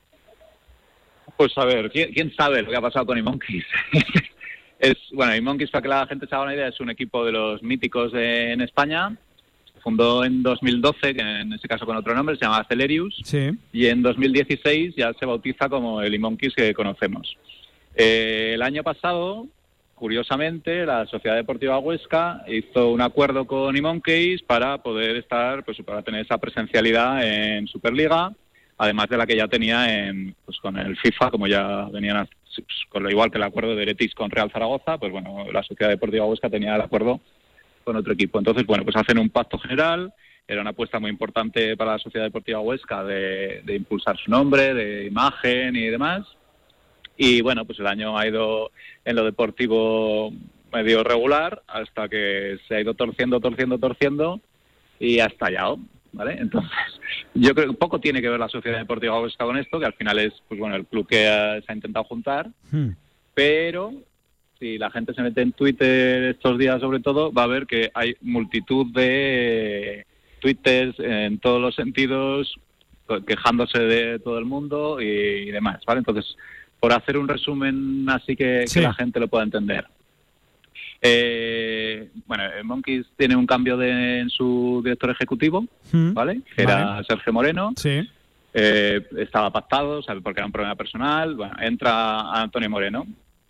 [SPEAKER 15] Pues a ver, ¿quién, quién sabe lo que ha pasado con Monkeys? es bueno, Monkeys para que la gente se haga una idea, es un equipo de los míticos de- en España. Se fundó en 2012, que en este caso con otro nombre, se llama Celerius.
[SPEAKER 2] Sí.
[SPEAKER 15] y en 2016 ya se bautiza como el Monkeys que conocemos. Eh, el año pasado, curiosamente, la Sociedad Deportiva Huesca hizo un acuerdo con Monkeys para poder estar, pues para tener esa presencialidad en Superliga, además de la que ya tenía en, pues, con el FIFA, como ya venían pues, con lo igual que el acuerdo de Eretis con Real Zaragoza, pues bueno, la Sociedad Deportiva Huesca tenía el acuerdo con otro equipo. Entonces, bueno, pues hacen un pacto general. Era una apuesta muy importante para la Sociedad Deportiva Huesca de, de impulsar su nombre, de imagen y demás. Y bueno, pues el año ha ido en lo deportivo medio regular hasta que se ha ido torciendo, torciendo, torciendo y ha estallado. ¿Vale? Entonces, yo creo que poco tiene que ver la Sociedad Deportiva Huesca con esto, que al final es pues bueno el club que se ha intentado juntar, pero si la gente se mete en Twitter estos días sobre todo, va a ver que hay multitud de twitters en todos los sentidos, quejándose de todo el mundo y, demás, ¿vale? Entonces, por hacer un resumen así que, la gente lo pueda entender. Eh, bueno, eh, Monkeys tiene un cambio de, en su director ejecutivo,
[SPEAKER 2] Mm.
[SPEAKER 15] ¿vale? Que era. Sergio Moreno.
[SPEAKER 2] Sí.
[SPEAKER 15] Eh, estaba pactado, ¿sabe? porque era un problema personal. Bueno, entra Antonio Moreno,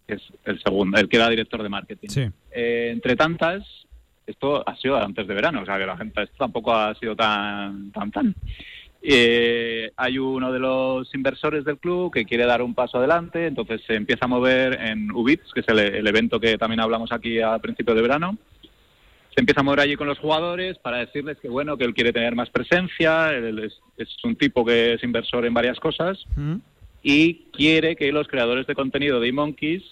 [SPEAKER 15] que es el segundo, el que era director de marketing.
[SPEAKER 2] Sí.
[SPEAKER 15] Eh, entre tantas, esto ha sido antes de verano, o sea que la gente esto tampoco ha sido tan tan tan. Eh, hay uno de los inversores del club que quiere dar un paso adelante, entonces se empieza a mover en Ubits, que es el, el evento que también hablamos aquí a principios de verano. Se empieza a mover allí con los jugadores para decirles que bueno, que él quiere tener más presencia, él es, es un tipo que es inversor en varias cosas y quiere que los creadores de contenido de eMonkeys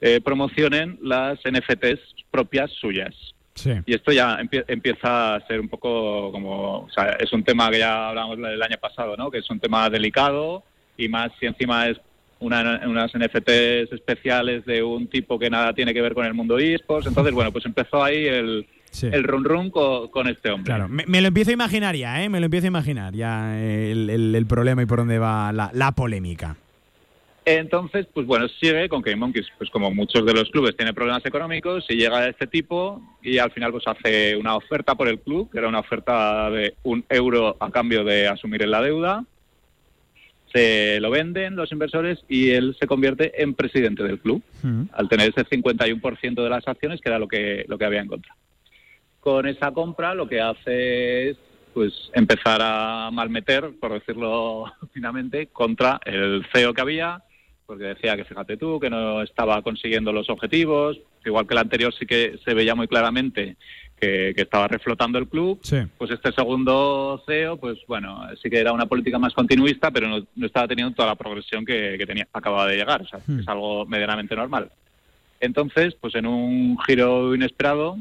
[SPEAKER 15] eh, promocionen las NFTs propias suyas.
[SPEAKER 2] Sí.
[SPEAKER 15] Y esto ya empie- empieza a ser un poco como, o sea, es un tema que ya hablamos el año pasado, ¿no? Que es un tema delicado y más si encima es una- unas NFTs especiales de un tipo que nada tiene que ver con el mundo eSports. Entonces, bueno, pues empezó ahí el,
[SPEAKER 2] Sí.
[SPEAKER 15] el run run con, con este hombre.
[SPEAKER 2] Claro, me, me lo empiezo a imaginar ya, ¿eh? Me lo empiezo a imaginar ya el, el- el problema y por dónde va la, la polémica.
[SPEAKER 15] Entonces, pues bueno, sigue con que Monkeys, pues como muchos de los clubes, tiene problemas económicos y llega a este tipo y al final pues hace una oferta por el club, que era una oferta de un euro a cambio de asumir la deuda. Se lo venden los inversores y él se convierte en presidente del club, al tener ese 51% de las acciones, que era lo que, lo que había en contra. Con esa compra lo que hace es pues empezar a malmeter, por decirlo finamente, contra el CEO que había, porque decía que fíjate tú, que no estaba consiguiendo los objetivos, igual que el anterior sí que se veía muy claramente que, que estaba reflotando el club,
[SPEAKER 2] Sí.
[SPEAKER 15] pues este segundo CEO, pues bueno, sí que era una política más continuista, pero no, no estaba teniendo toda la progresión que, que tenía, acababa de llegar, o sea,
[SPEAKER 2] Hmm.
[SPEAKER 15] es algo medianamente normal. Entonces, pues en un giro inesperado,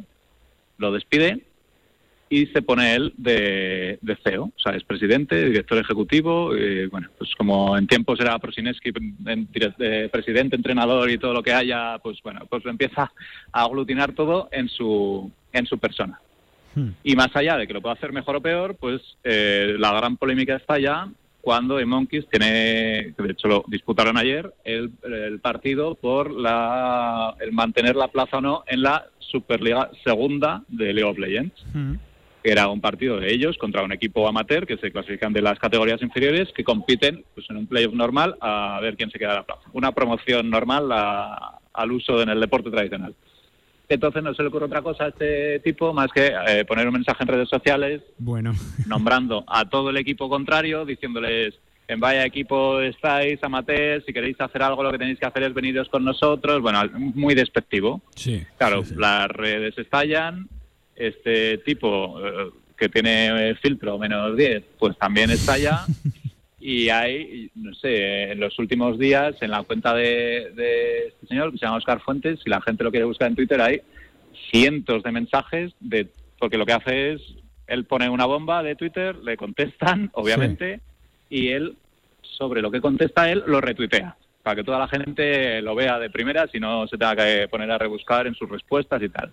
[SPEAKER 15] lo despide y se pone él de, de CEO, o. Sea, es presidente, director ejecutivo, eh, bueno, pues como en tiempos era Prosineski, en- eh, presidente, entrenador y todo lo que haya, pues bueno, pues empieza a aglutinar todo en su, en su persona. Y más allá de que lo pueda hacer mejor o peor, pues eh, la gran polémica está ya cuando Monkeys tiene, que de hecho lo disputaron ayer, el, el partido por la, el mantener la plaza o no en la Superliga Segunda de League of Legends. Que era un partido de ellos contra un equipo amateur que se clasifican de las categorías inferiores que compiten pues en un playoff normal a ver quién se queda en la plaza. Una promoción normal a- al uso en el deporte tradicional. Entonces no se le ocurre otra cosa a este tipo más que eh, poner un mensaje en redes sociales
[SPEAKER 2] Bueno.
[SPEAKER 15] nombrando a todo el equipo contrario, diciéndoles en vaya equipo estáis, amateur, si queréis hacer algo lo que tenéis que hacer es veniros con nosotros, bueno, muy despectivo.
[SPEAKER 2] Sí.
[SPEAKER 15] Claro, las redes estallan, este tipo eh, que tiene eh, filtro menos 10, pues también estalla. y hay, no sé, en los últimos días, en la cuenta de, de este señor, que se llama Oscar Fuentes, si la gente lo quiere buscar en Twitter, hay cientos de mensajes, de porque lo que hace es, él pone una bomba de Twitter, le contestan, obviamente, y él, sobre lo que contesta él, lo retuitea para que toda la gente lo vea de primera, si no se tenga que poner a rebuscar en sus respuestas y tal.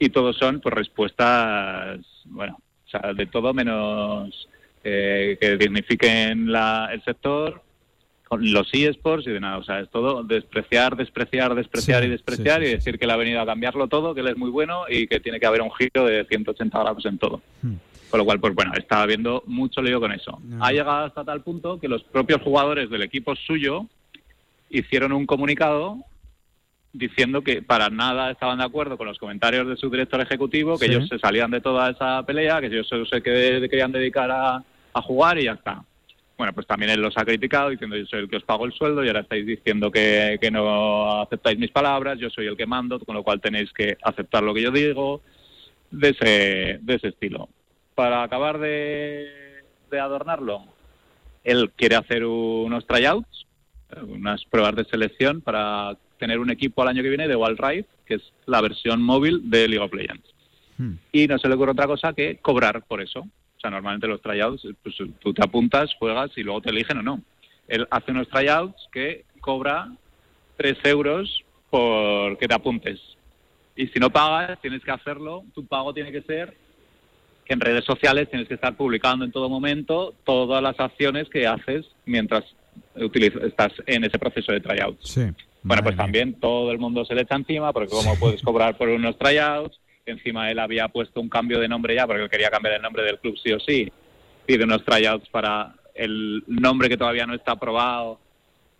[SPEAKER 15] Y todos son pues respuestas, bueno, o sea, de todo menos eh, que dignifiquen la, el sector, con los eSports y de nada. O sea, es todo despreciar, despreciar, despreciar
[SPEAKER 2] Sí,
[SPEAKER 15] y despreciar
[SPEAKER 2] sí, sí,
[SPEAKER 15] y decir que él ha venido a cambiarlo todo, que él es muy bueno y que tiene que haber un giro de 180 grados en todo. Con lo cual, pues bueno, está habiendo mucho lío con eso. Ha llegado hasta tal punto que los propios jugadores del equipo suyo hicieron un comunicado diciendo que para nada estaban de acuerdo con los comentarios de su director ejecutivo, que
[SPEAKER 2] Sí.
[SPEAKER 15] ellos se salían de toda esa pelea, que ellos se que- querían dedicar a, a jugar y ya está. Bueno, pues también él los ha criticado diciendo yo soy el que os pago el sueldo y ahora estáis diciendo que, que no aceptáis mis palabras, yo soy el que mando, con lo cual tenéis que aceptar lo que yo digo, de ese, de ese estilo. Para acabar de, de adornarlo, él quiere hacer unos tryouts, unas pruebas de selección para tener un equipo al año que viene de Wild Rift, que es la versión móvil de League of Legends. Y no se le ocurre otra cosa que cobrar por eso. O sea, normalmente los tryouts, pues tú te apuntas, juegas y luego te eligen o no. Él hace unos tryouts que cobra 3 euros por que te apuntes. Y si no pagas, tienes que hacerlo. Tu pago tiene que ser que en redes sociales tienes que estar publicando en todo momento todas las acciones que haces mientras estás en ese proceso de tryout.
[SPEAKER 2] Sí.
[SPEAKER 15] Bueno, pues también todo el mundo se le echa encima porque cómo puedes cobrar por unos tryouts. Encima él había puesto un cambio de nombre ya porque él quería cambiar el nombre del club sí o sí. Pide unos tryouts para el nombre que todavía no está aprobado.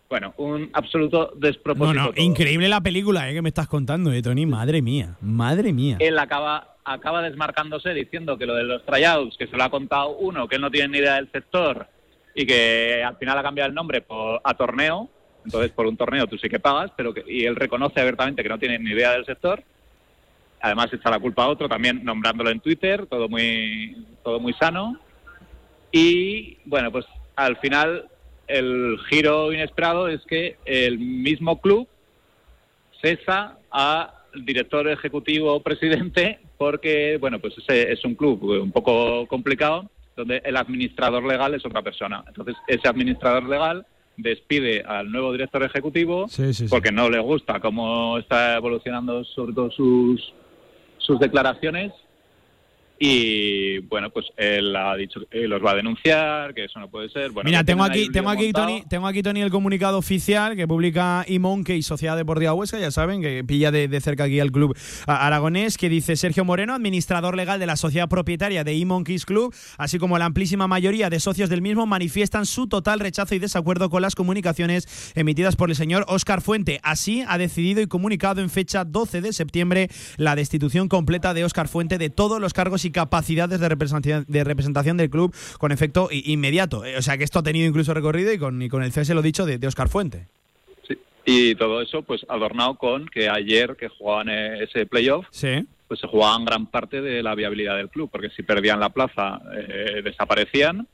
[SPEAKER 15] Bueno, un absoluto
[SPEAKER 2] No,
[SPEAKER 15] despropósito.
[SPEAKER 2] no,
[SPEAKER 15] todo.
[SPEAKER 2] increíble la película eh, que me estás contando, eh, Tony. Madre mía, madre mía.
[SPEAKER 15] Él acaba, acaba desmarcándose diciendo que lo de los tryouts, que se lo ha contado uno, que él no tiene ni idea del sector y que al final ha cambiado el nombre por- a torneo. Entonces, por un torneo tú sí que pagas, pero que, y él reconoce abiertamente que no tiene ni idea del sector. Además, echa la culpa a otro, también nombrándolo en Twitter, todo muy, todo muy sano. Y bueno, pues al final el giro inesperado es que el mismo club cesa al director ejecutivo o presidente porque, bueno, pues ese es un club un poco complicado donde el administrador legal es otra persona. Entonces, ese administrador legal despide al nuevo director ejecutivo
[SPEAKER 2] Sí, sí, sí.
[SPEAKER 15] porque no le gusta cómo está evolucionando sobre todo sus, sus declaraciones y bueno pues él ha dicho que los va a denunciar que eso no puede ser bueno
[SPEAKER 2] Mira, tengo aquí, tengo aquí,
[SPEAKER 15] montado.
[SPEAKER 2] Tony, tengo aquí, Tony, el comunicado oficial que publica y Sociedad Deportiva Huesca, ya saben, que pilla de, de cerca aquí al club aragonés, que dice Sergio Moreno, administrador legal de la sociedad propietaria de E-Monkeys Club, así como la amplísima mayoría de socios del mismo, manifiestan su total rechazo y desacuerdo con las comunicaciones emitidas por el señor Óscar Fuente. Así ha decidido y comunicado en fecha 12 de septiembre la destitución completa de Óscar Fuente de todos los cargos y capacidades de representación, de representación del club con efecto inmediato. Eh, O sea que esto ha tenido incluso recorrido y con, y con el cese, lo dicho, de, de Óscar Fuente.
[SPEAKER 15] y todo eso pues adornado con que ayer que jugaban eh, ese playoff
[SPEAKER 2] Sí.
[SPEAKER 15] pues se jugaban gran parte de la viabilidad del club porque si perdían la plaza eh, desaparecían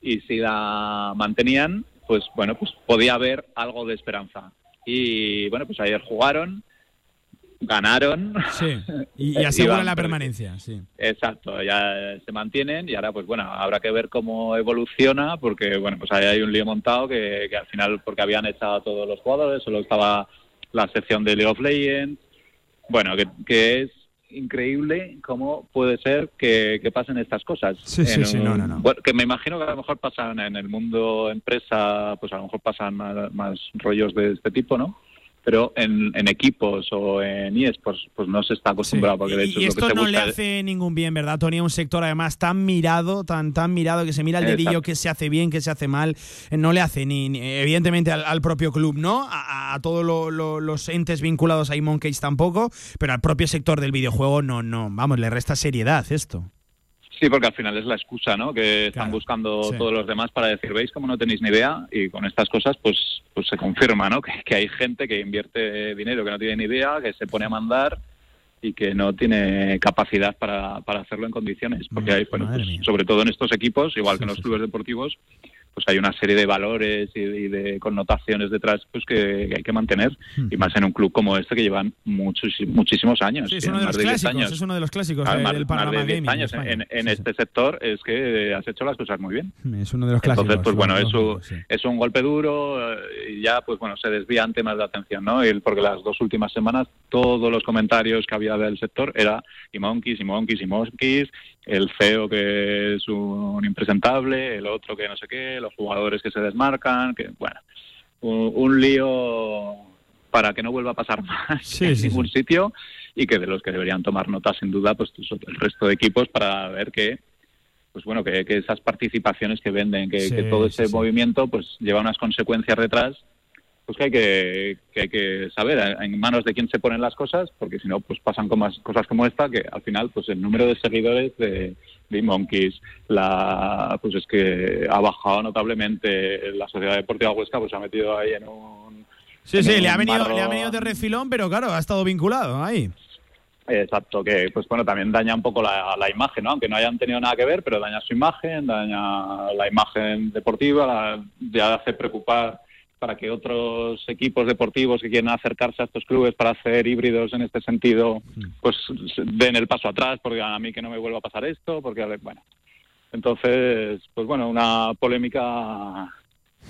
[SPEAKER 15] y si la mantenían pues bueno pues podía haber algo de esperanza y bueno pues ayer jugaron ganaron
[SPEAKER 2] Sí. Y, y aseguran la permanencia, sí.
[SPEAKER 15] Exacto, ya se mantienen y ahora pues bueno, habrá que ver cómo evoluciona porque bueno, pues ahí hay un lío montado que, que al final porque habían echado a todos los jugadores, solo estaba la sección de League of Legends, bueno, que, que es increíble cómo puede ser que, que pasen estas cosas.
[SPEAKER 2] Sí, sí, sí,
[SPEAKER 15] un-
[SPEAKER 2] no, no, no.
[SPEAKER 15] bueno, que me imagino que a lo mejor pasan en el mundo empresa, pues a lo mejor pasan más, más rollos de este tipo, ¿no? Pero en, en equipos o en IES, pues, pues no se está acostumbrado, porque de hecho
[SPEAKER 2] Y
[SPEAKER 15] es lo que
[SPEAKER 2] esto
[SPEAKER 15] se
[SPEAKER 2] no le hace ningún bien, ¿verdad, Tony? Un sector además tan mirado, tan tan mirado, que se mira el dedillo,
[SPEAKER 15] Exacto.
[SPEAKER 2] que se hace bien, que se hace mal. Eh, No le hace ni, ni- evidentemente al, al propio club, ¿no? A, a todos lo- lo- los entes vinculados a Imon Cage tampoco, pero al propio sector del videojuego no, no, vamos, le resta seriedad esto.
[SPEAKER 15] Sí, porque al final es la excusa, ¿no? Que están buscando
[SPEAKER 2] sí.
[SPEAKER 15] todos los demás para decir, veis cómo no tenéis ni idea y con estas cosas pues pues se confirma, ¿no? Que, que hay gente que invierte dinero que no tiene ni idea, que se pone a mandar y que no tiene capacidad para, para hacerlo en condiciones, porque hay, bueno, pues, sobre todo en estos equipos, igual que en los clubes deportivos, pues hay una serie de valores y, y de connotaciones detrás pues que, que hay que mantener y más en un club como este que llevan muchos muchísimos años,
[SPEAKER 2] Sí, es uno de los
[SPEAKER 15] 10
[SPEAKER 2] clásicos,
[SPEAKER 15] años.
[SPEAKER 2] es uno de los clásicos eh,
[SPEAKER 15] más-
[SPEAKER 2] del
[SPEAKER 15] más
[SPEAKER 2] panorama
[SPEAKER 15] de 10
[SPEAKER 2] gaming. de
[SPEAKER 15] años
[SPEAKER 2] España.
[SPEAKER 15] en, en este sector es que has hecho las cosas muy bien.
[SPEAKER 2] Es uno de los clásicos.
[SPEAKER 15] Entonces, pues bueno,
[SPEAKER 2] lógico,
[SPEAKER 15] eso es un golpe duro eh, y ya, pues bueno, se desvían temas de atención, ¿no? Y porque las dos últimas semanas todos los comentarios que había del sector era y monkeys, y monkeys, y monkeys, el CEO que es un impresentable, el otro que no sé qué, los jugadores que se desmarcan, que bueno, un, un lío para que no vuelva a pasar más
[SPEAKER 2] Sí,
[SPEAKER 15] en
[SPEAKER 2] sí,
[SPEAKER 15] ningún sitio y que de los que deberían tomar nota sin duda pues el resto de equipos para ver que pues bueno que, que esas participaciones que venden que, que todo ese movimiento pues lleva unas consecuencias detrás pues que hay que, que hay que saber en manos de quién se ponen las cosas porque si no pues pasan cosas como esta que al final pues el número de seguidores de, de Monkeys la pues es que ha bajado notablemente la sociedad deportiva Huesca pues se ha metido ahí en un
[SPEAKER 2] Sí,
[SPEAKER 15] en
[SPEAKER 2] sí,
[SPEAKER 15] un
[SPEAKER 2] le ha, venido, le ha venido de refilón, pero claro, ha estado vinculado ahí.
[SPEAKER 15] Exacto, que pues bueno, también daña un poco la, la imagen, ¿no? Aunque no hayan tenido nada que ver, pero daña su imagen, daña la imagen deportiva, la- ya hace preocupar para que otros equipos deportivos que quieren acercarse a estos clubes para hacer híbridos en este sentido, pues se- den el paso atrás, porque a mí que no me vuelva a pasar esto, porque, bueno. Entonces, pues bueno, una polémica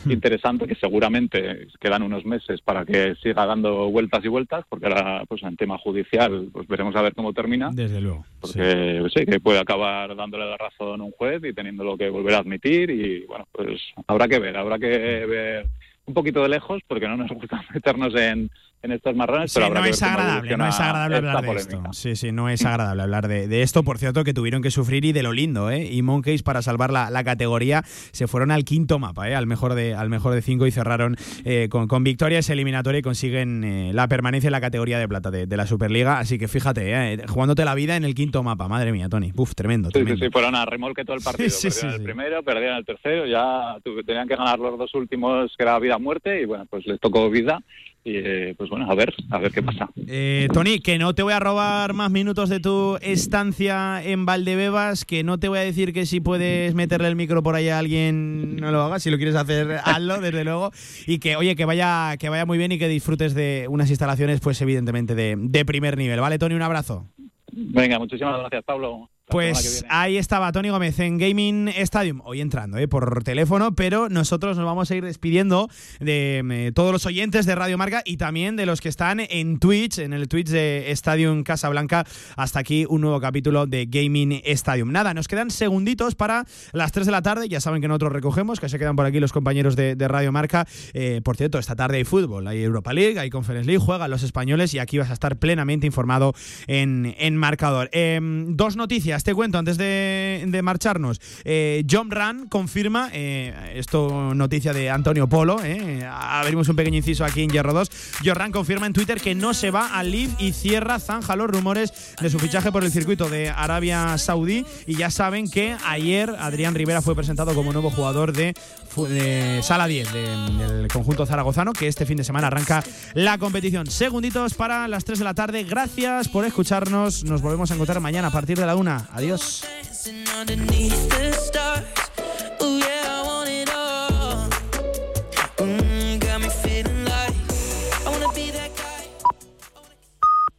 [SPEAKER 15] interesante que seguramente quedan unos meses para que siga dando vueltas y vueltas, porque ahora, pues en tema judicial, pues veremos a ver cómo termina.
[SPEAKER 2] Desde luego.
[SPEAKER 15] Porque pues, sí, que puede acabar dándole la razón a un juez y teniéndolo que volver a admitir y bueno, pues habrá que ver, habrá que ver un poquito de lejos porque no nos gusta meternos en, en estos marrones,
[SPEAKER 2] Sí,
[SPEAKER 15] pero
[SPEAKER 2] no es agradable, no es agradable hablar de esto. Sí, sí, no es agradable hablar de, de esto. Por cierto, que tuvieron que sufrir y de lo lindo, ¿eh? Y Monkeys, para salvar la, la categoría, se fueron al quinto mapa, ¿eh? Al mejor de, al mejor de cinco y cerraron eh, con, con victoria eliminatoria y consiguen eh, la permanencia en la categoría de plata de, de la Superliga. Así que fíjate, ¿eh? Jugándote la vida en el quinto mapa. Madre mía, Tony. Uf, tremendo,
[SPEAKER 15] Sí, sí,
[SPEAKER 2] tremendo.
[SPEAKER 15] sí, fueron a remolque todo el partido.
[SPEAKER 2] Sí, sí,
[SPEAKER 15] perdieron el primero, perdieron el tercero, ya tenían que ganar los dos últimos, que era vida o muerte, y bueno, pues les tocó vida. Y eh, pues bueno, a ver, a ver qué pasa.
[SPEAKER 2] Eh, Tony, que no te voy a robar más minutos de tu estancia en Valdebebas, que no te voy a decir que si puedes meterle el micro por ahí a alguien, no lo hagas, si lo quieres hacer, hazlo, desde luego, y que, oye, que vaya, que vaya muy bien y que disfrutes de unas instalaciones, pues evidentemente de, de primer nivel, ¿vale, Tony? Un abrazo.
[SPEAKER 15] Venga, muchísimas gracias, Pablo.
[SPEAKER 2] Pues ahí estaba Tony Gómez en Gaming Stadium, hoy entrando eh, por teléfono, pero nosotros nos vamos a ir despidiendo de eh, todos los oyentes de Radio Marca y también de los que están en Twitch, en el Twitch de Stadium Casablanca. Hasta aquí un nuevo capítulo de Gaming Stadium. Nada, nos quedan segunditos para las 3 de la tarde. Ya saben que nosotros recogemos, que se quedan por aquí los compañeros de, de Radio Marca. Eh, por cierto, esta tarde hay fútbol, hay Europa League, hay Conference League, juegan los españoles y aquí vas a estar plenamente informado en, en marcador. Eh, dos noticias, te cuento antes de, marcharnos. Eh, John Run confirma, eh, esto noticia de Antonio Polo, eh, abrimos un pequeño inciso aquí en Hierro 2. John Run confirma en Twitter que no se va al Live y cierra, zanja los rumores de su fichaje por el circuito de Arabia Saudí. Y ya saben que ayer Adrián Rivera fue presentado como nuevo jugador de, Sala 10 de- del conjunto zaragozano, que este fin de semana arranca la competición. Segunditos para las 3 de la tarde. Gracias por escucharnos. Nos volvemos a encontrar mañana a partir de la 1. Adiós.